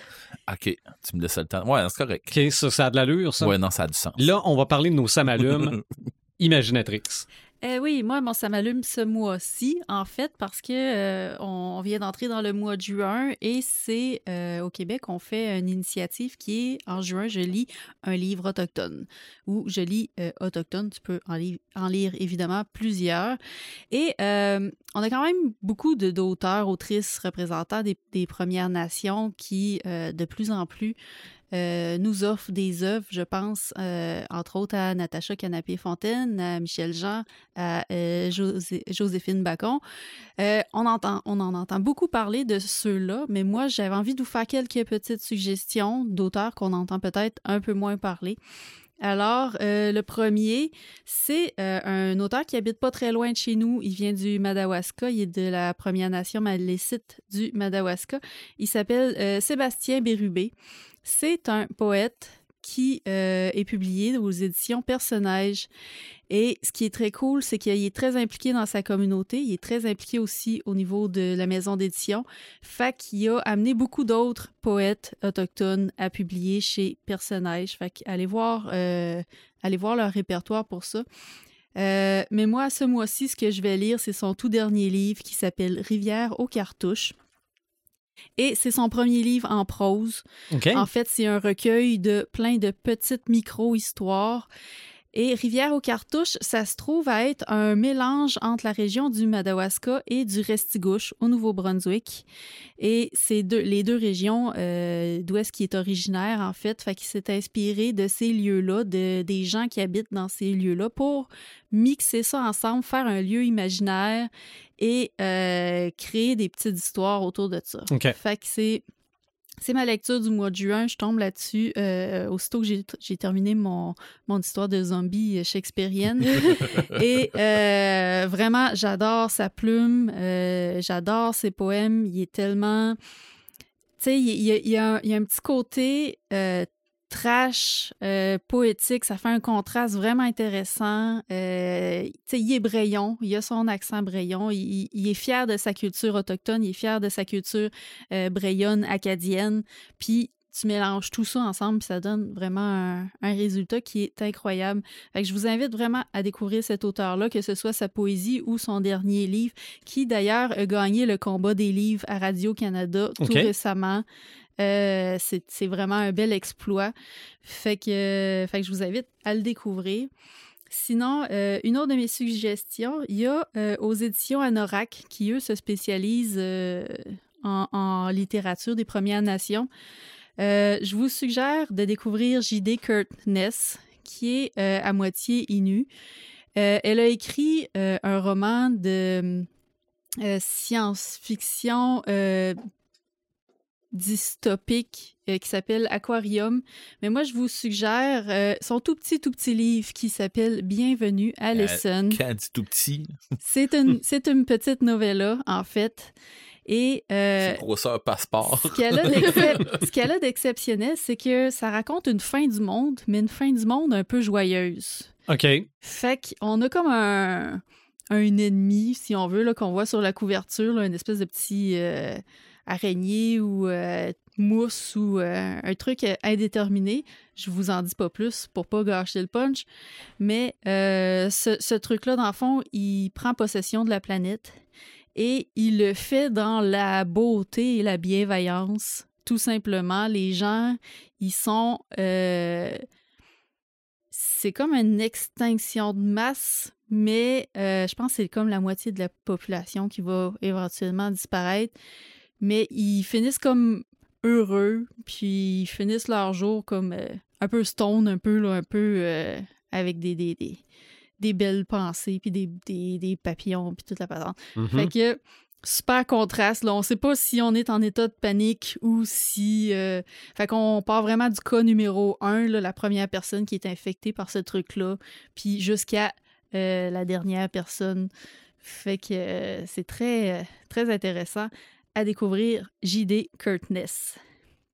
OK. Tu me laisses le temps. Ouais, c'est correct. OK, ça, ça a de l'allure, ça? Ouais, non, ça a du sens. Là, on va parler de nos samalumes Imaginatrix. Eh oui, moi, ça m'allume ce mois-ci, en fait, parce que euh, on vient d'entrer dans le mois de juin et c'est euh, au Québec, on fait une initiative qui est en juin, je lis un livre autochtone ou je lis euh, autochtone. Tu peux en, li- en lire évidemment plusieurs. Et on a quand même beaucoup d'auteurs, autrices, représentants des, Premières Nations qui, de plus en plus, euh, nous offrent des œuvres, je pense, euh, entre autres à Natacha Canapé-Fontaine, à Michel Jean, à euh, José- Joséphine Bacon. On, on en entend beaucoup parler de ceux-là, mais moi, j'avais envie de vous faire quelques petites suggestions d'auteurs qu'on entend peut-être un peu moins parler. Alors, euh, le premier, c'est euh, un auteur qui habite pas très loin de chez nous. Il vient du Madawaska. Il est de la Première Nation malécite du Madawaska. Il s'appelle euh, Sébastien Bérubé. C'est un poète qui euh, est publié aux éditions Personnages. Et ce qui est très cool, c'est qu'il est très impliqué dans sa communauté. Il est très impliqué aussi au niveau de la maison d'édition. Fait qu'il a amené beaucoup d'autres poètes autochtones à publier chez Personnages. Fait qu'allez voir, euh, allez voir leur répertoire pour ça. Euh, mais moi, ce mois-ci, ce que je vais lire, c'est son tout dernier livre qui s'appelle Rivière aux cartouches. Et c'est son premier livre en prose. En fait, c'est un recueil de plein de petites micro-histoires. Et Rivière aux cartouches, ça se trouve à être un mélange entre la région du Madawaska et du Restigouche au Nouveau-Brunswick. Et c'est deux, les deux régions euh, d'où est-ce qu'il est originaire, en fait. Fait qu'il s'est inspiré de ces lieux-là, de, des gens qui habitent dans ces lieux-là pour mixer ça ensemble, faire un lieu imaginaire et euh, créer des petites histoires autour de ça. Fait que c'est c'est ma lecture du mois de juin. Je tombe là-dessus euh, aussitôt que j'ai, terminé mon, mon histoire de zombie shakespearienne. Et euh, vraiment, j'adore sa plume, euh, j'adore ses poèmes. Il est tellement... Tu sais, il, y a- il un- il y a un petit côté euh, trash, euh, poétique. Ça fait un contraste vraiment intéressant. Euh, il est brayon, il a son accent brayon. Il est fier de sa culture autochtone, il est fier de sa culture euh, brayonne, acadienne. Puis tu mélanges tout ça ensemble, puis ça donne vraiment un, un résultat qui est incroyable. Fait que je vous invite vraiment à découvrir cet auteur-là, que ce soit sa poésie ou son dernier livre, qui d'ailleurs a gagné le combat des livres à Radio-Canada tout récemment. Euh, c'est vraiment un bel exploit. Fait que, euh, fait que je vous invite à le découvrir. Sinon, euh, une autre de mes suggestions, il y a euh, aux éditions Anorak, qui eux se spécialisent en, en littérature des Premières Nations. Euh, je vous suggère de découvrir J.D. Kurtness, qui est euh, à moitié Innu. Euh, elle a écrit un roman de science-fiction dystopique qui s'appelle Aquarium. Mais moi, je vous suggère son tout petit, tout petit livre qui s'appelle Bienvenue à l'Essonne. Quand dit tout petit, C'est une, c'est une petite novella, en fait. Et euh, c'est grosseur passeport. ce qu'elle a ce d'exceptionnel, c'est que ça raconte une fin du monde, mais une fin du monde un peu joyeuse. OK. Fait qu'on a comme un, un ennemi, si on veut, là, qu'on voit sur la couverture, là, une espèce de petit euh, araignée ou euh, mousse ou euh, un truc indéterminé. Je vous en dis pas plus pour pas gâcher le punch. Mais euh, ce, ce truc-là, dans le fond, il prend possession de la planète et il le fait dans la beauté et la bienveillance. Tout simplement, les gens, ils sont... euh, c'est comme une extinction de masse, mais euh, je pense que c'est comme la moitié de la population qui va éventuellement disparaître. Mais ils finissent comme heureux, puis ils finissent leur jour comme euh, un peu stone, un peu, là, un peu avec des, des, des, des belles pensées, puis des, des, des papillons, puis toute la patente. Fait que super contraste. Là. On sait pas si on est en état de panique ou si. euh, Fait qu'on part vraiment du cas numéro un, là, la première personne qui est infectée par ce truc-là, puis jusqu'à euh, la dernière personne. Fait que euh, c'est très, très intéressant à découvrir JD Curtness.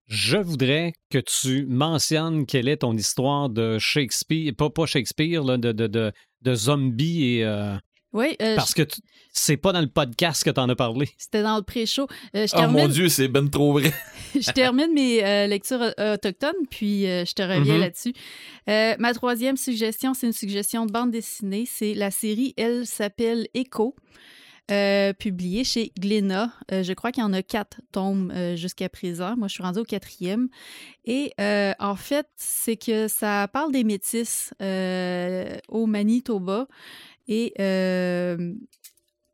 Je voudrais que tu mentionnes quelle est ton histoire de Shakespeare, pas, pas Shakespeare, là, de, de, de, de zombies et. euh, Oui, euh, parce que c'est pas dans le podcast que tu en as parlé. c'était dans le pré-show. Euh, je, Oh mon Dieu, c'est ben trop vrai. je termine mes euh, lectures autochtones, puis euh, je te reviens Mhm. là-dessus. Euh, ma troisième suggestion, c'est une suggestion de bande dessinée. C'est la série Elle s'appelle Echo. Euh, publiée chez Glénat. Euh, je crois qu'il y en a quatre tomes euh, jusqu'à présent. Moi, je suis rendue au quatrième. Et en fait, c'est que ça parle des métis au Manitoba. Et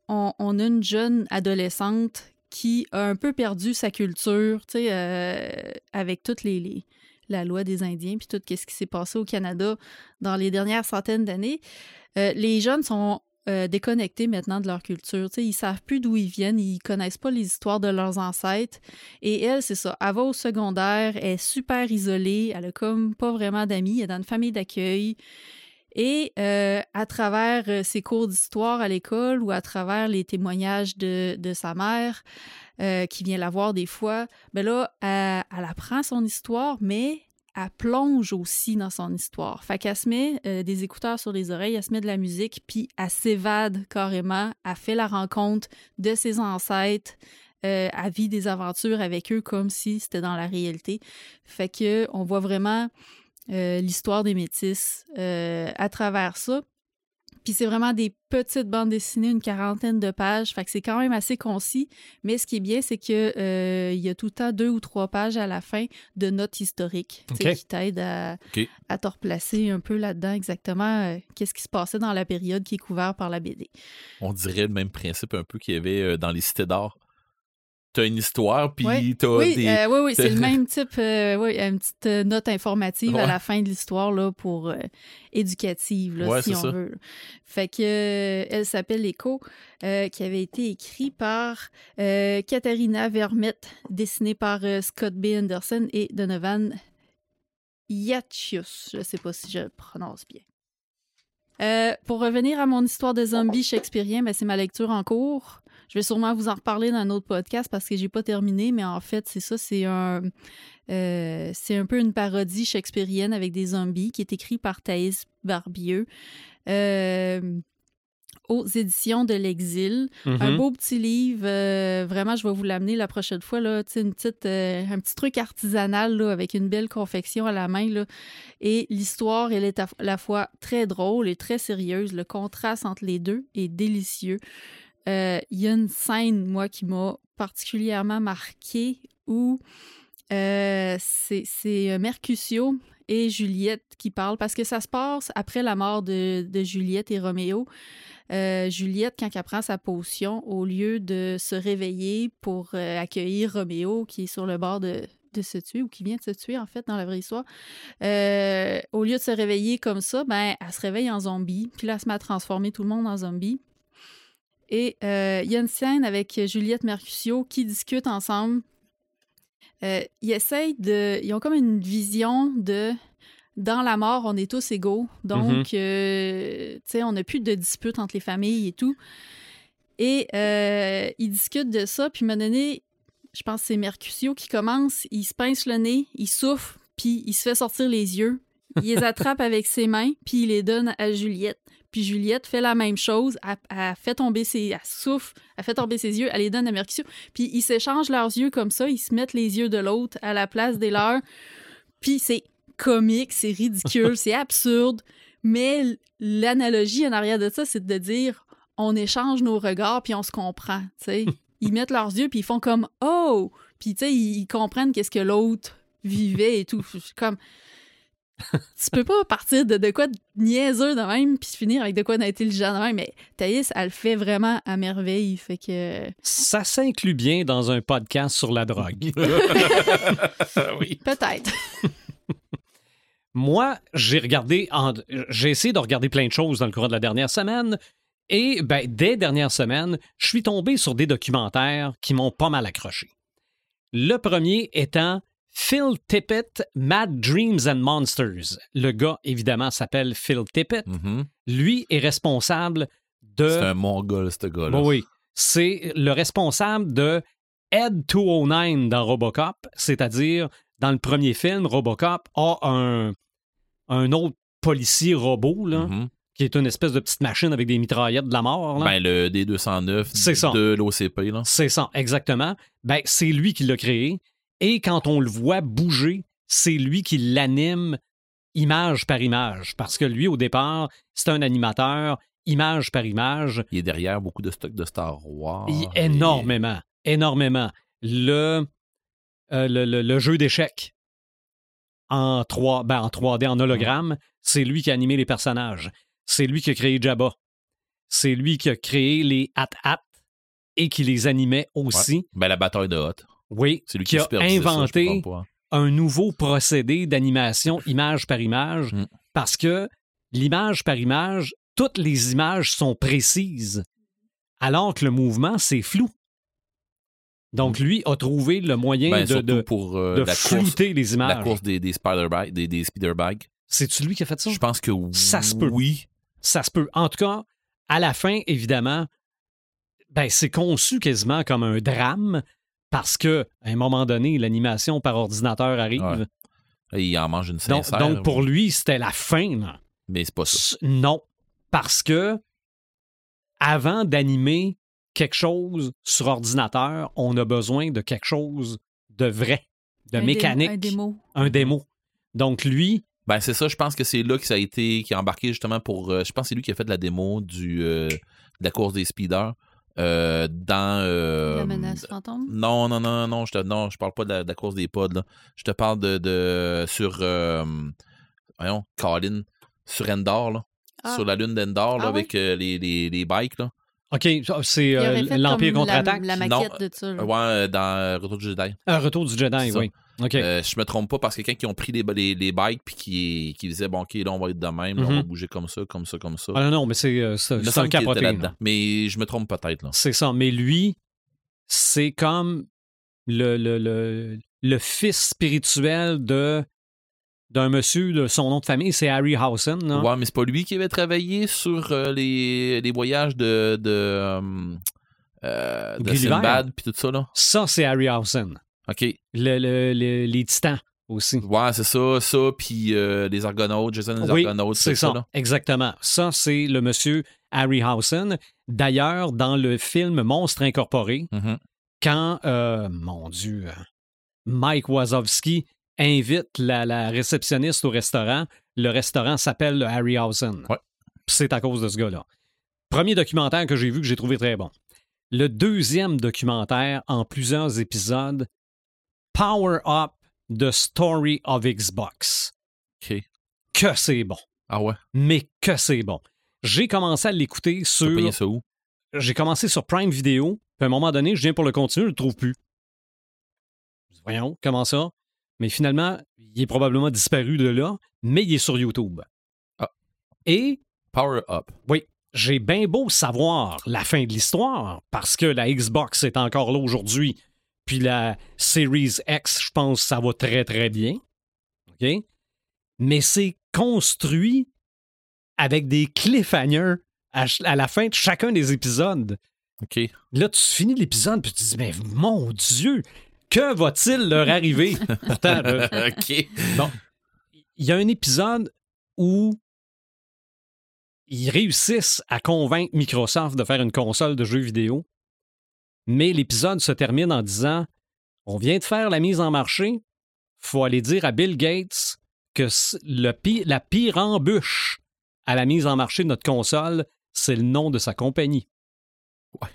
on, a une jeune adolescente qui a un peu perdu sa culture, tu sais, avec toutes les, la loi des Indiens, puis tout ce qui s'est passé au Canada dans les dernières centaines d'années. Les jeunes sont euh, déconnectés maintenant de leur culture. Tu sais, ils savent plus d'où ils viennent, ils connaissent pas les histoires de leurs ancêtres. Et elle, c'est ça. Elle va au secondaire, elle est super isolée, elle a comme pas vraiment d'amis, elle est dans une famille d'accueil. Et euh, à travers euh, ses cours d'histoire à l'école ou à travers les témoignages de, de sa mère, qui vient la voir des fois, ben là, elle, elle apprend son histoire, mais elle plonge aussi dans son histoire. Fait qu'elle se met euh, des écouteurs sur les oreilles, elle se met de la musique, puis elle s'évade carrément, elle fait la rencontre de ses ancêtres, euh, elle vit des aventures avec eux comme si c'était dans la réalité. Fait que on voit vraiment euh, l'histoire des métis euh, à travers ça. Puis c'est vraiment des petites bandes dessinées, une quarantaine de pages. Fait que c'est quand même assez concis. Mais ce qui est bien, c'est que euh, il y a tout le temps deux ou trois pages à la fin de notes historiques qui t'aident à te replacer un peu là-dedans exactement euh, qu'est-ce qui se passait dans la période qui est couverte par la BD. On dirait le même principe un peu qu'il y avait euh, dans les cités d'art. T'as une histoire, puis Ouais. t'as Oui, des... euh, oui, oui, c'est le même type. euh, oui, une petite euh, note informative à la fin de l'histoire là, pour euh, éducative, là, Ouais, si on ça. veut. Fait que elle s'appelle Echo, qui avait été écrit par Katharina Vermette, dessiné par Scott B. Anderson et Donovan Yachius. Je sais pas si je le prononce bien. Euh, pour revenir à mon histoire de zombie shakespearien, ben, c'est ma lecture en cours. Je vais sûrement vous en reparler dans un autre podcast parce que j'ai pas terminé, mais en fait, c'est ça, c'est un, euh, c'est un peu une parodie shakespearienne avec des zombies qui est écrit par Thaïs Barbieux euh, aux éditions de l'Exil. Un Mhm. beau petit livre, euh, vraiment, je vais vous l'amener la prochaine fois, là, une petite, euh, un petit truc artisanal là, avec une belle confection à la main. Là. Et l'histoire, elle est à la fois très drôle et très sérieuse. Le contraste entre les deux est délicieux. Euh, Il y a une scène, moi, qui m'a particulièrement marquée où euh, c'est euh, Mercutio et Juliette qui parlent parce que ça se passe après la mort de, Juliette et Roméo. Euh, Juliette, quand elle prend sa potion, au lieu de se réveiller pour euh, accueillir Roméo qui est sur le bord de, se tuer ou qui vient de se tuer en fait dans la vraie histoire, euh, au lieu de se réveiller comme ça, ben elle se réveille en zombie, puis là elle se met à transformer tout le monde en zombie. Et euh, il y a une scène avec Juliette Mercutio qui discutent ensemble. Euh, ils essayent de. Ils ont comme une vision de. Dans la mort, on est tous égaux. Donc, euh, tu sais, on n'a plus de disputes entre les familles et tout. Et ils discutent de ça. Puis, à un moment donné, je pense que c'est Mercutio qui commence. Il se pince le nez, il souffle, puis il se fait sortir les yeux. Il les attrape avec ses mains, puis il les donne à Juliette. Puis Juliette fait la même chose. Elle, elle fait tomber ses... Elle souffle, elle fait tomber ses yeux, elle les donne à Mercutio. Puis ils s'échangent leurs yeux comme ça. Ils se mettent les yeux de l'autre à la place des leurs. Puis c'est comique, c'est ridicule, c'est absurde. Mais l'analogie en arrière de ça, c'est de dire on échange nos regards puis on se comprend. tu sais. Ils mettent leurs yeux puis ils font comme oh, puis tu sais ils, comprennent qu'est-ce que l'autre vivait et tout. Comme tu peux pas partir de, de quoi de niaiseux de même puis finir avec de quoi d'intelligent de même. Mais Thaïs, elle le fait vraiment à merveille. Fait que Ça s'inclut bien dans un podcast sur la drogue. oui. peut-être. Moi, j'ai regardé, en- j'ai essayé de regarder plein de choses dans le courant de la dernière semaine. Et ben, dès dernière semaine, je suis tombé sur des documentaires qui m'ont pas mal accroché. Le premier étant Phil Tippett, Mad Dreams and Monsters. Le gars, évidemment, s'appelle Phil Tippett. Mhm. Lui est responsable de. C'est un mongol, ce gars-là. Oui, oui. C'est le responsable de Ed 209 dans Robocop, c'est-à-dire, dans le premier film, Robocop a un, un autre policier robot, là, Mhm. qui est une espèce de petite machine avec des mitraillettes de la mort. là. Ben, le D209 C'est ça. de l'OCP, là. C'est ça, exactement. Ben, c'est lui qui l'a créé. Et quand on le voit bouger, c'est lui qui l'anime image par image. Parce que lui, au départ, c'est un animateur, image par image. Il est derrière beaucoup de stocks de Star Wars. Il- Et- énormément, énormément. Le, euh, le, le- le jeu d'échecs en, 3, ben, en 3D, en hologramme, c'est lui qui a animé les personnages. C'est lui qui a créé Jabba. C'est lui qui a créé les Hat-Hat et qui les animait aussi. Ben, la bataille de Hot. Oui, C'est lui qui qui, a ça, inventé un nouveau procédé d'animation image par image Mm. parce que l'image par image, toutes les images sont précises, alors que le mouvement, c'est flou. Donc, lui a trouvé le moyen Ben, de, de, pour euh, de la, course, flouter les la images. course des, des, spider bike, des, des. C'est-tu lui qui a fait ça? Je pense que Ça se peut. oui. Ça se peut. En tout cas, à la fin, évidemment, ben, c'est conçu quasiment comme un drame parce que à un moment donné, l'animation par ordinateur arrive. Ouais. Là, Il en mange une sincère. donc, pour lui, c'était la fin. là. Mais c'est pas ça. Non. Parce que avant d'animer quelque chose sur ordinateur, on a besoin de quelque chose de vrai, de Un dé- mécanique, Un démo. un démo. Donc lui, Ben, c'est ça, je pense que c'est là que ça a été, qui a embarqué justement pour. euh, je pense que c'est lui qui a fait la démo du, euh, de la course des speeders euh, dans. euh, la menace fantôme? Non, non, non, non, je te, non, je parle pas de la, de la course des pods, là. Je te parle de, de sur, euh, voyons, Colin, sur Endor, là. Ah. Sur la lune d'Endor, là, Ah avec euh, les, les, les bikes, là. OK, c'est euh, l'Empire la- contre-attaque. La, maquette de ça. là. Ouais, dans Retour du Jedi. Un retour du Jedi, ça. Euh, je me trompe pas parce que quand ils ont pris les, les, les bikes puis qui, qui disaient, bon, OK, là, on va être de même, là, on va Mhm. bouger comme ça, comme ça, comme ça. Ah non, non, mais c'est euh, un capoté. là. Mais je me trompe peut-être, là. C'est ça. Mais lui, c'est comme le, le, le, le fils spirituel de d'un monsieur, de son nom de famille, c'est Harryhausen. là. Ouais, mais c'est pas lui qui avait travaillé sur euh, les, les voyages de, de, euh, euh, de. Sinbad puis tout ça, là. Ça, c'est Harryhausen. OK. Le, le- le- les titans aussi. Ouais, c'est ça, ça, puis euh, les Argonautes, Jason les Oui, Argonautes, c'est ça, là? exactement. Ça, c'est le monsieur Harryhausen. D'ailleurs, dans le film Monstre Incorporé, Mhm. quand, euh, mon Dieu, euh, Mike Wazowski invite la, la réceptionniste au restaurant, le restaurant s'appelle le Harryhausen. Ouais. C'est à cause de ce gars-là. Premier documentaire que j'ai vu que j'ai trouvé très bon. Le deuxième documentaire en plusieurs épisodes, Power Up, The Story of Xbox. Que c'est bon. Ah ouais? Mais que c'est bon. J'ai commencé à l'écouter sur ça où? j'ai commencé sur Prime Video, puis à un moment donné, je viens pour le continuer, je le trouve plus. Voyons, comment ça? Mais finalement, il est probablement disparu de là, mais il est sur YouTube. Ah. Et Power Up. j'ai bien beau savoir la fin de l'histoire, parce que la Xbox est encore là aujourd'hui, puis la Series X, je pense, ça va très très bien. OK? Mais c'est construit avec des cliffhangers à, la fin de chacun des épisodes. OK. Là, tu finis l'épisode, puis tu te dis, mais mon Dieu, que va-t-il leur arriver? OK. il y a un épisode où ils réussissent à convaincre Microsoft de faire une console de jeux vidéo, mais l'épisode se termine en disant On vient de faire la mise en marché, faut aller dire à Bill Gates que le pi- la pire embûche à la mise en marché de notre console, c'est le nom de sa compagnie. Ouais.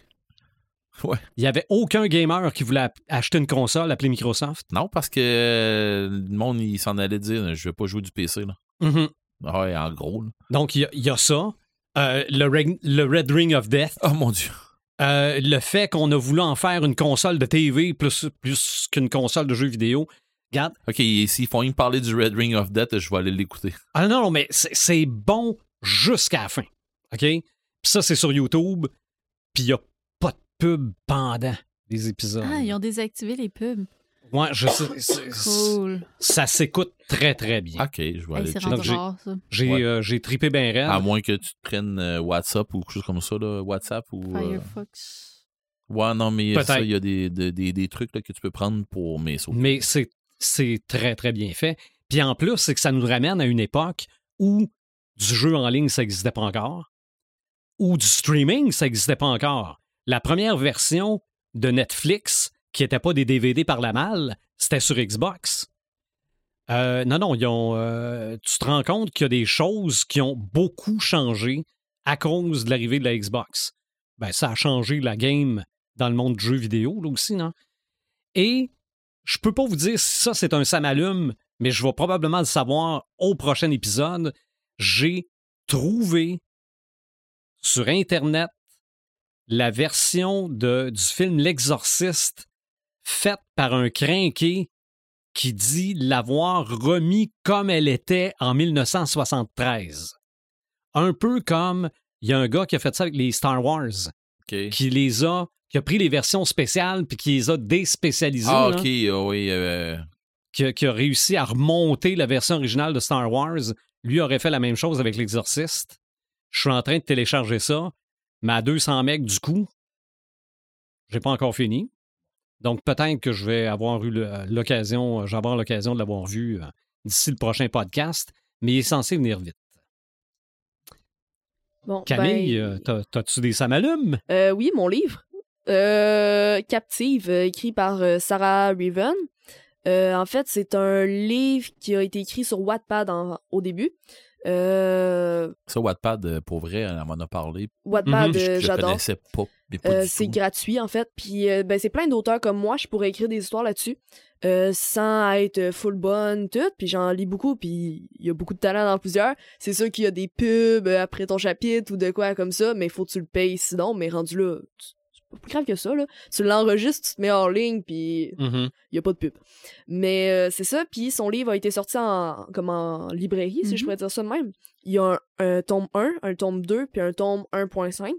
Il n'y avait aucun gamer qui voulait acheter une console appelée Microsoft. Non, parce que euh, le monde, il s'en allait dire, je vais pas jouer du PC, là. Mhm. Ouais, en gros, là. Donc, il y a- il y, a ça. Euh, le Red Ring of Death. Oh mon Dieu. Euh, le fait qu'on a voulu en faire une console de TV plus, plus qu'une console de jeux vidéo. Regarde. OK, s'ils font me parler du Red Ring of Death, je vais aller l'écouter. Ah non, non, mais c'est c'est bon jusqu'à la fin. OK? Puis ça, c'est sur YouTube. Puis il n'y a pas de pub pendant les épisodes. Ah, ils ont désactivé les pubs. Ouais, je sais. Cool. Ça s'écoute très, très bien. Ok, je vais aller c'est checker. j'ai- Ouais. euh, j'ai tripé bien raide. À moins que tu te prennes euh, WhatsApp ou quelque chose comme ça, là, WhatsApp ou. euh, Firefox. Ouais, non, mais Peut-être. ça, il y a des, des, des, des trucs là, que tu peux prendre pour mes sauts. Mais c'est c'est très, très bien fait. Puis en plus, c'est que ça nous ramène à une époque où du jeu en ligne, ça n'existait pas encore, ou du streaming, ça n'existait pas encore. La première version de Netflix, qui n'était pas des DVD par la malle, c'était sur Xbox. Euh, non, non, ils ont, euh, tu te rends compte qu'il y a des choses qui ont beaucoup changé à cause de l'arrivée de la Xbox. Ben, ça a changé la game dans le monde du jeu vidéo, là aussi, non? Et je peux pas vous dire si ça c'est un samalume, mais je vais probablement le savoir au prochain épisode. J'ai trouvé sur Internet la version de, du film L'Exorciste faite par un crinqué qui dit l'avoir remis comme elle était en 1973. Un peu comme il y a un gars qui a fait ça avec les Star Wars, qui les a, qui a pris les versions spéciales puis qui les a déspécialisées. Ah, ok, ah oui. euh, qui a, qui a réussi à remonter la version originale de Star Wars, lui aurait fait la même chose avec l'Exorciste. Je suis en train de télécharger ça, mais à 200 mecs du coup, j'ai pas encore fini. Donc peut-être que je vais avoir eu le- l'occasion, je vais avoir l'occasion de l'avoir vu euh, d'ici le prochain podcast, mais il est censé venir vite. Bon, Camille, ben, euh, t'as- t'as-tu des samalumes? Euh, oui, mon livre. Euh, Captive, euh, écrit par euh, Sarah Riven. Euh, en fait, c'est un livre qui a été écrit sur Wattpad en- au début. Euh, Ça, Wattpad, euh, pour vrai, elle m'en a parlé. Wattpad, euh, Je, je j'adore. pas. Pas c'est gratuit en fait, puis ben, c'est plein d'auteurs comme moi, je pourrais écrire des histoires là-dessus euh, sans être full bonne tout, puis j'en lis beaucoup, puis il y a beaucoup de talent dans plusieurs. C'est sûr qu'il y a des pubs après ton chapitre ou de quoi comme ça, mais faut que tu le payes sinon, mais rendu là, tu- pas plus grave que ça là. Tu l'enregistres, tu te mets hors ligne, puis il y a pas de pub. Mais euh, c'est ça, puis son livre a été sorti en comme en librairie, si je Mhm. pourrais dire ça de même. Il y a un, un tome 1, un tome 2, puis un tome 1.5.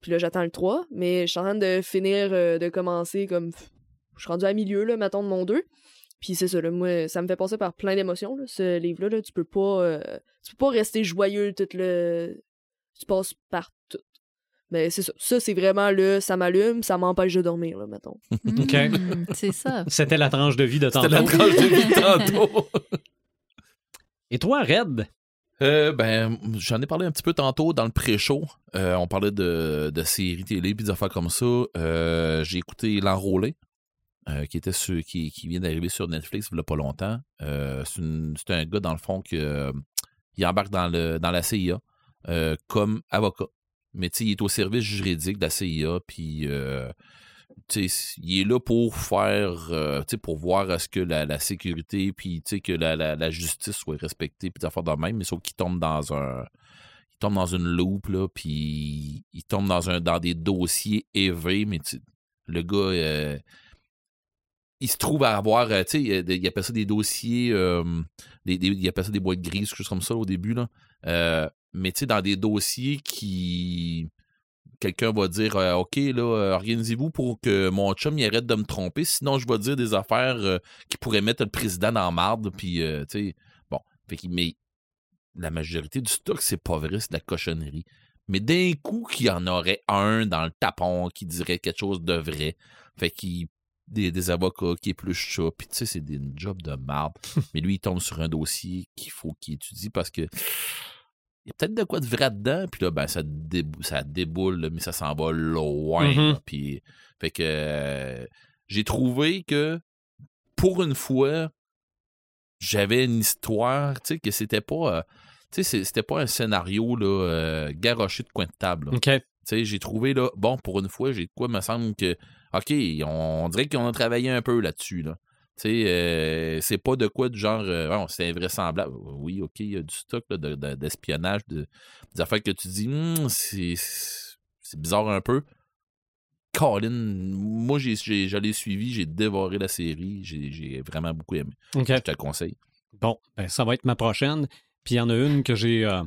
Puis là, j'attends le 3, mais je suis en train de finir euh, de commencer comme je suis rendu à milieu là, mettons de mon 2. Puis c'est ça là, moi ça me fait passer par plein d'émotions là, ce livre là, là. tu peux pas euh, tu peux pas rester joyeux tout le tu passes par tout. Mais c'est ça, ça c'est vraiment le ça m'allume, ça m'empêche de dormir là, mettons. OK. Mm, c'est ça. C'était la tranche de vie de C'était la tantôt. tranche de vie tantôt. Et toi, Red? Euh, ben, j'en ai parlé un petit peu tantôt dans le pré-show. Euh, on parlait de, de séries télé puis des affaires comme ça. Euh, j'ai écouté L'Enrôlé, euh, qui était sur, qui, qui vient d'arriver sur Netflix il y a pas longtemps. Euh, c'est, une- c'est un gars, dans le fond, euh, il embarque dans, le, dans la CIA euh, comme avocat. Mais il est au service juridique de la CIA, puis euh, il est là pour faire, euh, pour voir à ce que la, sécurité, puis que la, la, justice soit respectée, puis des affaires de même, mais sauf qu'il tombe dans un, il tombe dans une loupe, là, puis il tombe dans un, dans des dossiers élevés, mais le gars, euh, il se trouve à avoir, euh, tu sais, il appelle ça des dossiers, euh, des, il appelle ça des boîtes grises, quelque chose comme ça au début, là. Euh, mais tu sais, dans des dossiers qui. Quelqu'un va dire euh, OK, là, euh, organisez-vous pour que mon chum il arrête de me tromper, sinon je vais dire des affaires euh, qui pourraient mettre le président dans la marde. Puis, euh, tu sais, bon. Fait mais la majorité du stock, c'est pas vrai, c'est de la cochonnerie. Mais d'un coup, qu'il y en aurait un dans le tapon qui dirait quelque chose de vrai. Fait qu'il. Des, des avocats qui épluchent ça, puis tu sais, c'est des une job de marde. mais lui, il tombe sur un dossier qu'il faut qu'il étudie parce que il y a peut-être de quoi de vrai dedans, puis là, ben, ça, débou- ça déboule, mais ça s'en va loin. Mhm. là, puis, fait que euh, j'ai trouvé que pour une fois, j'avais une histoire, tu sais, que c'était pas. euh, tu sais, c'est- c'était pas un scénario là, euh, garoché de coin de table. là. OK. Tu sais, j'ai trouvé là, bon, pour une fois, j'ai de quoi me semble que, OK, on, dirait qu'on a travaillé un peu là-dessus, là. Tu sais, euh, c'est pas de quoi du genre, euh, bon, c'est invraisemblable. Oui, OK, il y a du stock là, de- de- d'espionnage, de, des affaires que tu dis, Hmm, c'est c'est bizarre un peu. Colin, moi, l'ai suivi, j'ai dévoré la série, j'ai, vraiment beaucoup aimé. Je te le conseille. Bon, ben, ça va être ma prochaine. Puis il y en a une que j'ai euh,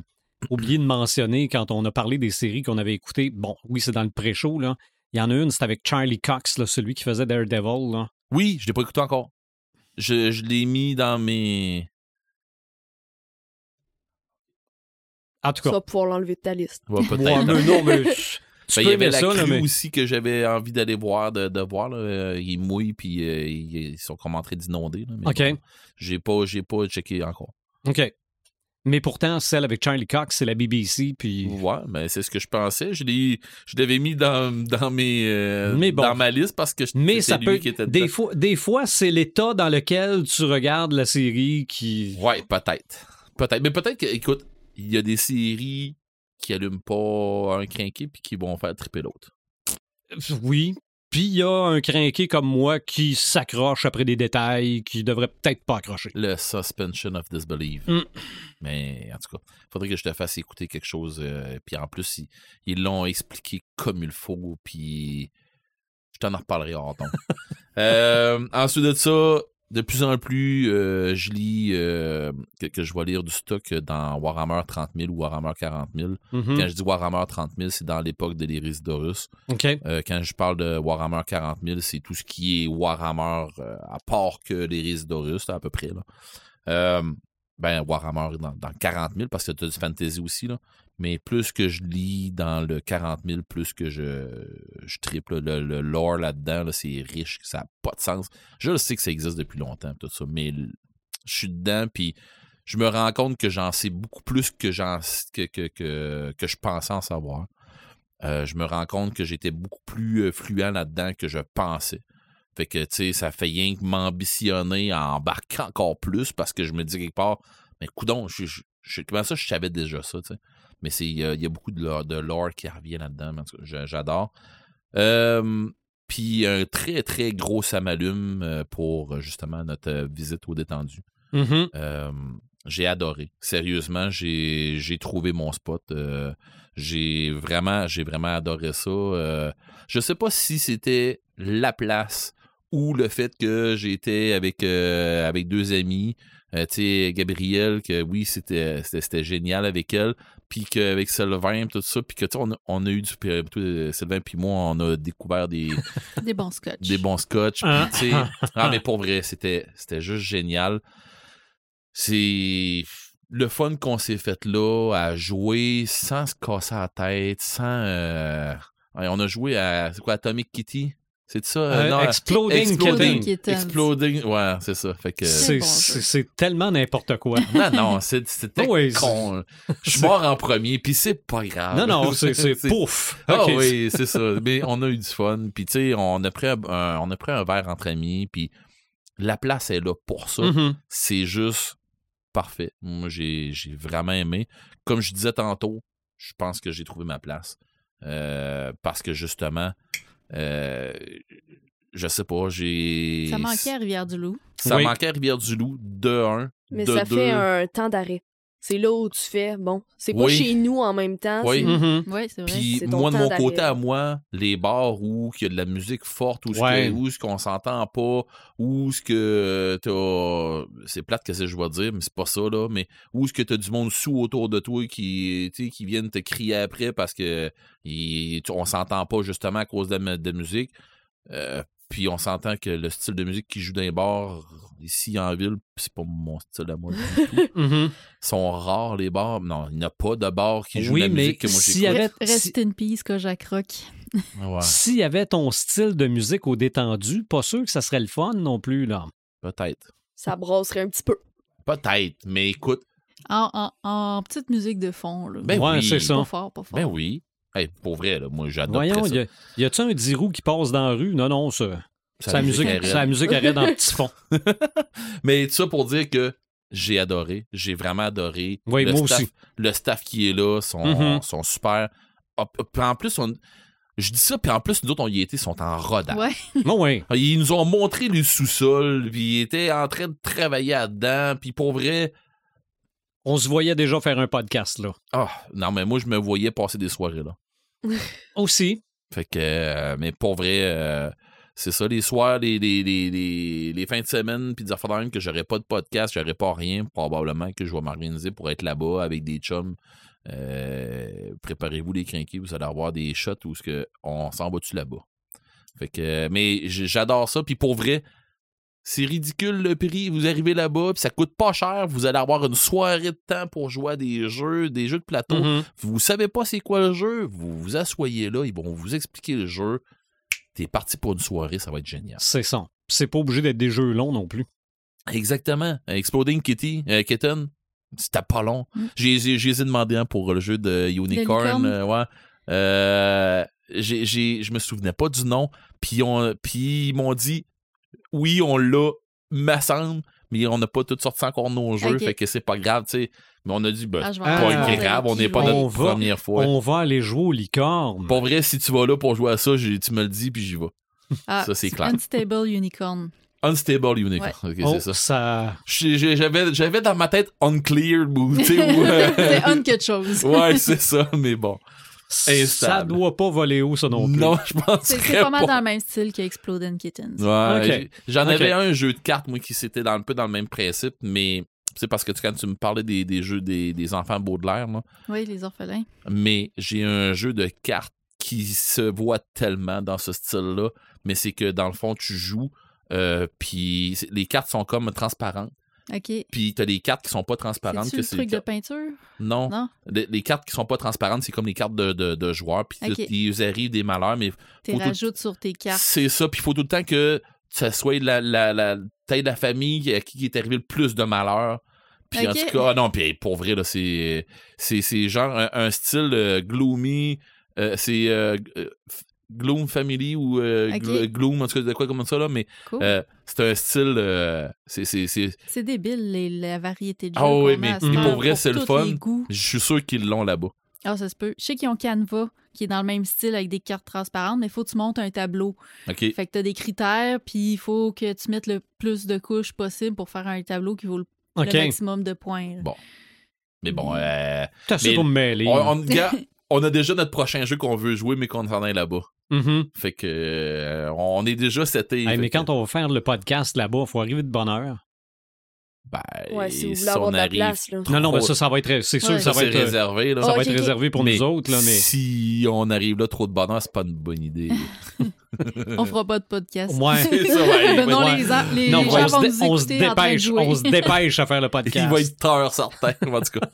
oublié de mentionner quand on a parlé des séries qu'on avait écoutées. Bon, oui, c'est dans le pré-show, là. Il y en a une, c'est avec Charlie Cox, là, celui qui faisait Daredevil, là. Oui, je l'ai pas écouté encore. Je, je l'ai mis dans mes. En tout Tu cas. vas pouvoir l'enlever de ta liste. Ouais, peut-être. Ouais, mais non, mais. Tu Ben, il y avait la ça, là, mais- aussi que j'avais envie d'aller voir, de, de voir. Là. Euh, Ils mouillent, puis euh, ils, ils sont comme en train d'inonder. là. Mais OK. bon, j'ai pas, j'ai pas checké encore. OK. Mais pourtant, celle avec Charlie Cox, c'est la BBC, puis. Ouais, mais c'est ce que je pensais. Je l'ai, je l'avais mis dans, dans mes, euh, Mais bon. dans ma liste parce que Mais ça lui peut. qui était Des fois, des fois c'est l'état dans lequel tu regardes la série qui. Ouais, peut-être. Peut-être. Mais peut-être que, écoute, il y a des séries qui allument pas un crinqué puis qui vont faire triper l'autre. Oui. Puis il y a un crinqué comme moi qui s'accroche après des détails qui devrait peut-être pas accrocher. Le suspension of disbelief. Mm. Mais en tout cas, faudrait que je te fasse écouter quelque chose. euh, puis en plus, ils, l'ont expliqué comme il faut. Puis je t'en en reparlerai hors temps. euh, ensuite de ça, de plus en plus, euh, je lis euh, que, que je vais lire du stock dans Warhammer 30 000 ou Warhammer 40 000. Mhm. Quand je dis Warhammer 30 000, c'est dans l'époque de l'Erisdorus. OK. Euh, quand je parle de Warhammer 40 000, c'est tout ce qui est Warhammer, à part que les Dorus, à peu près. Là. Ben, Warhammer dans, dans 40 000, parce que tu as du fantasy aussi. Là. Mais plus que je lis dans le 40 000, plus que je, je triple le, le lore là-dedans, là, c'est riche, ça n'a pas de sens. Je le sais que ça existe depuis longtemps, tout ça, mais je suis dedans, puis je me rends compte que j'en sais beaucoup plus que, que, que, que, que je pensais en savoir. Euh, je me rends compte que j'étais beaucoup plus euh, fluent là-dedans que je pensais. Fait que, tu sais, ça fait rien que m'ambitionner à embarquer encore plus parce que je me dis quelque part, mais coudon, je, je, je- comment ça, je savais déjà ça, tu sais. Mais il y, a- il y a beaucoup de lore, de lore qui revient là-dedans, j'adore. Euh, puis un très, très gros samalume euh, pour euh, justement notre euh, visite au détendu. Mhm. Euh, j'ai adoré. Sérieusement, j'ai trouvé mon spot. Euh, j'ai vraiment, j'ai vraiment adoré ça. Euh, je sais pas si c'était la place ou le fait que j'étais avec euh, avec deux amis. Euh, tu sais, Gabrielle, que oui, c'était c'était c'était génial avec elle. Puis qu'avec Sylvain, tout ça. Puis que, tu sais, on, a- on a eu du. Sylvain, puis moi, on a découvert des, Des bons scotch. des bons scotch. Puis, Ah. tu sais, ah, mais pour vrai, c'était, c'était juste génial. C'est le fun qu'on s'est fait là à jouer sans se casser la tête, sans. euh, On a joué à. C'est quoi, Atomic Kitty? C'est ça Euh, euh, non, Exploding, Exploding. Kittens. Exploding. Ouais, c'est ça. Fait que. C'est tellement n'importe quoi. Non, non, c'est- c'était Oui, con. Je suis mort en premier, puis c'est pas grave. Non, non, c'est c'est pouf. Ah oui, c'est ça. Mais on a eu du fun. Puis tu sais, on a pris un, un- on a pris un verre entre amis. Puis la place est là pour ça. Mhm. C'est juste parfait. Moi, j'ai j'ai vraiment aimé. Comme je disais tantôt, je pense que j'ai trouvé ma place. Euh, parce que justement, euh, je sais pas, j'ai. Ça manquait à Rivière-du-Loup. Ça Oui. manquait à Rivière-du-Loup, de un. Mais de ça deux. fait un temps d'arrêt. C'est là où tu fais, bon, c'est pas Oui. chez nous en même temps. Oui. c'est- Mhm. Oui, c'est vrai. Puis moi, de mon côté à moi, les bars où il y a de la musique forte, où Ouais. ce qu'on s'entend pas, où ce que t'as... C'est plate que je vais dire, mais c'est pas ça, là, mais où ce que t'as du monde sous autour de toi qui, qui viennent te crier après parce que tu- on s'entend pas justement à cause de la, de la musique. Euh, puis on s'entend que le style de musique qui joue dans les bars ici en ville, c'est pas mon style à moi du tout. Mhm. Ils sont rares les bars. Non, il n'y a pas de bar qui joue Oui, de la mais musique que moi s'il y j'écoute. avait- Rest in peace, Kojak Rock. Ouais. S'il y avait ton style de musique au détendu, pas sûr que ça serait le fun non plus, là. Peut-être. Ça brasserait un petit peu. Peut-être, mais écoute, En, en- en petite musique de fond. Là. ben Ouais, oui. c'est ça. Pas fort, pas fort. Ben oui. Hey, pour vrai, là, moi j'adore Voyons, ça. y a-tu un dirou qui passe dans la rue? Non, non, ça. Sa C'est la musique, la raide. musique arrête dans le petit fond. Mais tout ça pour dire que j'ai adoré. J'ai vraiment adoré. Oui, le moi staff, aussi. Le staff qui est là sont, Mhm. sont super. Puis en plus, on- je dis ça, puis en plus, nous autres, on y était, sont en rodage. Ouais. Non, oui. Ils nous ont montré le sous-sol, puis ils étaient en train de travailler là-dedans, puis pour vrai, On se voyait déjà faire un podcast, là. ah, non, mais moi, je me voyais passer des soirées là. Aussi. Fait que, euh, mais pour vrai, euh, c'est ça, les soirs, les, les, les, fins de semaine, puis des affaires même que j'aurais pas de podcast, j'aurais pas rien, probablement que je vais m'organiser pour être là-bas avec des chums. Euh, Préparez-vous les crinqués, vous allez avoir des shots où ce que on s'en va-tu là-bas? Fait que, mais j'adore ça. Puis pour vrai, c'est ridicule le prix. Vous arrivez là-bas, puis ça coûte pas cher. Vous allez avoir une soirée de temps pour jouer à des jeux, des jeux de plateau. Mhm. Vous savez pas c'est quoi le jeu, vous vous asseyez là, ils vont vous expliquer le jeu. T'es parti pour une soirée, ça va être génial. C'est ça. C'est pas obligé d'être des jeux longs non plus. Exactement. Exploding Kitty, euh, Kitten, c'était pas long. Mm. J'ai, j'ai, j'ai demandé un pour le jeu de Unicorn. Euh, ouais. Euh, j'ai, j'ai, je me souvenais pas du nom. Puis, on, puis ils m'ont dit, oui, on l'a, me semble, mais on n'a pas tout sorti encore nos jeux, Ok. fait que c'est pas grave, tu sais. Mais on a dit, ben, Ah, pas grave, on n'est pas notre va- première fois. On va aller jouer au licorne. Pour vrai, si tu vas là pour jouer à ça, tu me le dis, puis j'y vais. Ah, ça, c'est clair. Unstable Unicorn. Unstable Unicorn. Ok, Oh, c'est ça. ça. J'avais, j'avais dans ma tête Unclear, ou, tu sais, ou, euh, c'est un quelque chose. Ouais, c'est ça, mais bon. Ça doit pas voler haut, ça non plus. Non, je pense C'est c'est pas mal dans le même style que Exploding Kittens. Ouais, j'en avais un jeu de cartes, moi, qui c'était dans, un peu dans le même principe, mais c'est parce que tu- quand tu me parlais des, des jeux des, des enfants Baudelaire, là, Oui, les orphelins. mais j'ai un jeu de cartes qui se voit tellement dans ce style-là, mais c'est que dans le fond, tu joues, euh, puis les cartes sont comme transparentes, OK. puis t'as des cartes qui sont pas transparentes. Que le c'est truc de peinture? Non. Non? Les, les cartes qui sont pas transparentes, c'est comme les cartes de, de, de joueurs, puis Ok. ils arrivent des malheurs, mais Tu tout- rajoutes sur tes cartes. C'est ça, puis il faut tout le temps que ça soit la, la, la taille de la famille à qui est arrivé le plus de malheur. Puis en tout cas, ah non, puis pour vrai, là, c'est, c'est, c'est genre un, un style euh, gloomy, euh, c'est euh, Gloom Family ou euh, Gloom, en tout cas, de quoi comme ça, là, mais Cool. euh, c'est un style, euh, c'est, c'est, c'est, C'est débile, les- la variété de jeux. Ah oui, mais- mais pour vrai, c'est le fun. je suis sûr qu'ils l'ont là-bas. Ah, ça se peut. Je sais qu'ils ont Canva, qui est dans le même style avec des cartes transparentes, mais il faut que tu montes un tableau. OK? Fait que tu as des critères, puis il faut que tu mettes le plus de couches possible pour faire un tableau qui vaut le, maximum de points. là. Bon. Mais bon, euh, T'as Mais- pour me mêler. on, on- on a déjà notre prochain jeu qu'on veut jouer, mais qu'on s'en est là-bas. Mhm. Fait que euh, on est déjà seté. Hey, mais quand on va faire le podcast là-bas, il faut arriver de bonne heure. Ben, Ouais, si vous si voulez avoir on de la arrive place, là. Non, non, ben trop- ça, ça va être. C'est sûr Ouais. que ça ça, va être. euh, réservé. Là. Ça va être réservé pour Mais nous autres, là, mais. Si on arrive là trop de bonheur, c'est pas une bonne idée. On fera pas de podcast. Ouais. C'est ça, ouais. Ben non, Ouais. les, Non, on, gens se vont nous on se dépêche, jouer. on se dépêche à faire le podcast. Il va être tard, certain. En tout cas.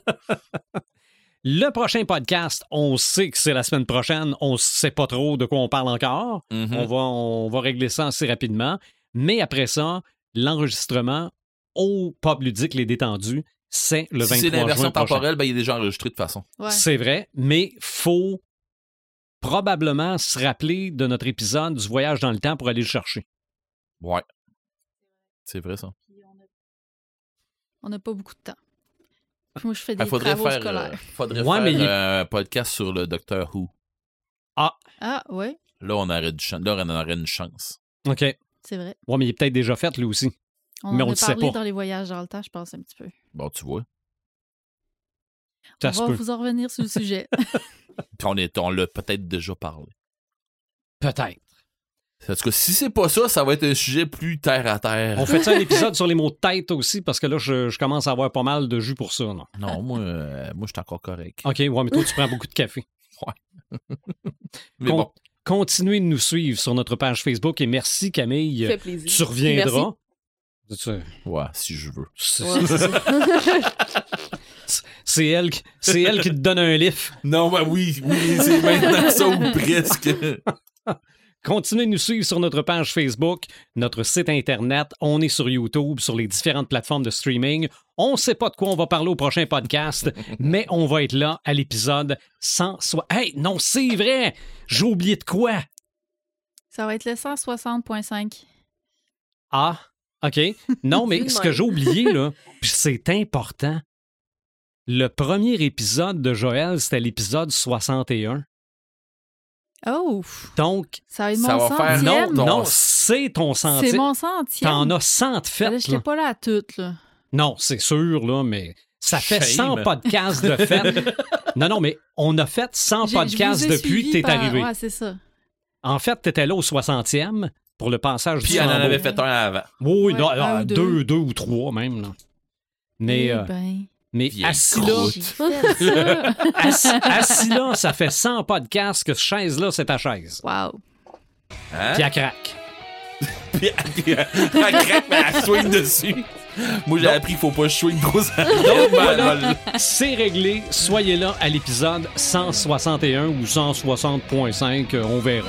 Le prochain podcast, on sait que c'est la semaine prochaine. On sait pas trop de quoi on parle encore. Mhm. On, va, on va régler ça assez rapidement. Mais après ça, l'enregistrement au pub ludique Les Détendus, c'est le 23 si c'est l'inversion temporelle, ben, il est déjà enregistré de toute façon. Ouais. C'est vrai, mais faut probablement se rappeler de notre épisode du voyage dans le temps pour aller le chercher. Ouais. C'est vrai, ça. On n'a pas beaucoup de temps. Moi, je fais Il des faudrait travaux faire, scolaires. euh, faudrait Ouais, faire mais il- euh, un podcast sur le Docteur Who. Ah, ouais, Là, on aurait, du là, on aurait une chance. OK. Ouais, c'est vrai. mais il est peut-être déjà fait, lui aussi. On Mais en on a le sait parlé pas. dans les voyages dans le temps, je pense, un petit peu. Bon, tu vois. Ça on va peut. vous en revenir sur le sujet. Puis on, est, on l'a peut-être déjà parlé. Peut-être. En tout cas, si c'est pas ça, ça va être un sujet plus terre à terre. On fait ça un épisode sur les mots de tête aussi, parce que là, je, je commence à avoir pas mal de jus pour ça. Non? Non, moi, euh, moi je suis encore correct. OK, ouais, mais toi, tu prends beaucoup de café. Mais Con- bon, Continuez de nous suivre sur notre page Facebook et merci, Camille. Ça fait plaisir. Tu reviendras. Merci. Ouais, si je veux. C'est Ouais, elle, elle qui te donne un lift. Non, ben oui, oui, c'est maintenant ça ou presque. Continuez de nous suivre sur notre page Facebook, notre site Internet. On est sur YouTube, sur les différentes plateformes de streaming. On ne sait pas de quoi on va parler au prochain podcast, mais on va être là à l'épisode 160. Hey, non, c'est vrai! J'ai oublié de quoi? Ça va être le 160.5. Ah, OK. Non, mais ce que j'ai oublié, là, puis c'est important. Le premier épisode de Joël, c'était l'épisode 61. Oh! Donc, Ça va être Ça mon va faire- non, non, c'est ton C'est centième. mon centième. T'en as 100 de. J'étais là. pas là à toutes, là. Non, c'est sûr, là, mais ça fait Shame. 100 podcasts de fait. non, non, mais on a fait 100 J'ai- je podcasts depuis que t'es par- arrivé. Ouais, c'est ça. En fait, t'étais là au 60e pour le passage Puis du on en avait fait un avant. Oui, Ouais, non, un non, ou deux. deux. deux, ou trois même. Là. Mais, Eh euh, ben, mais assis là, assis, assis là, ça fait 100 podcasts que cette chaise-là, c'est ta chaise. wow. Hein? Puis elle craque. Puis elle, elle- craque, mais elle swing dessus. Moi, j'ai appris qu'il faut pas swing trop ça. Donc voilà, c'est réglé. Soyez là à l'épisode 161 ou 160.5, euh, on verra.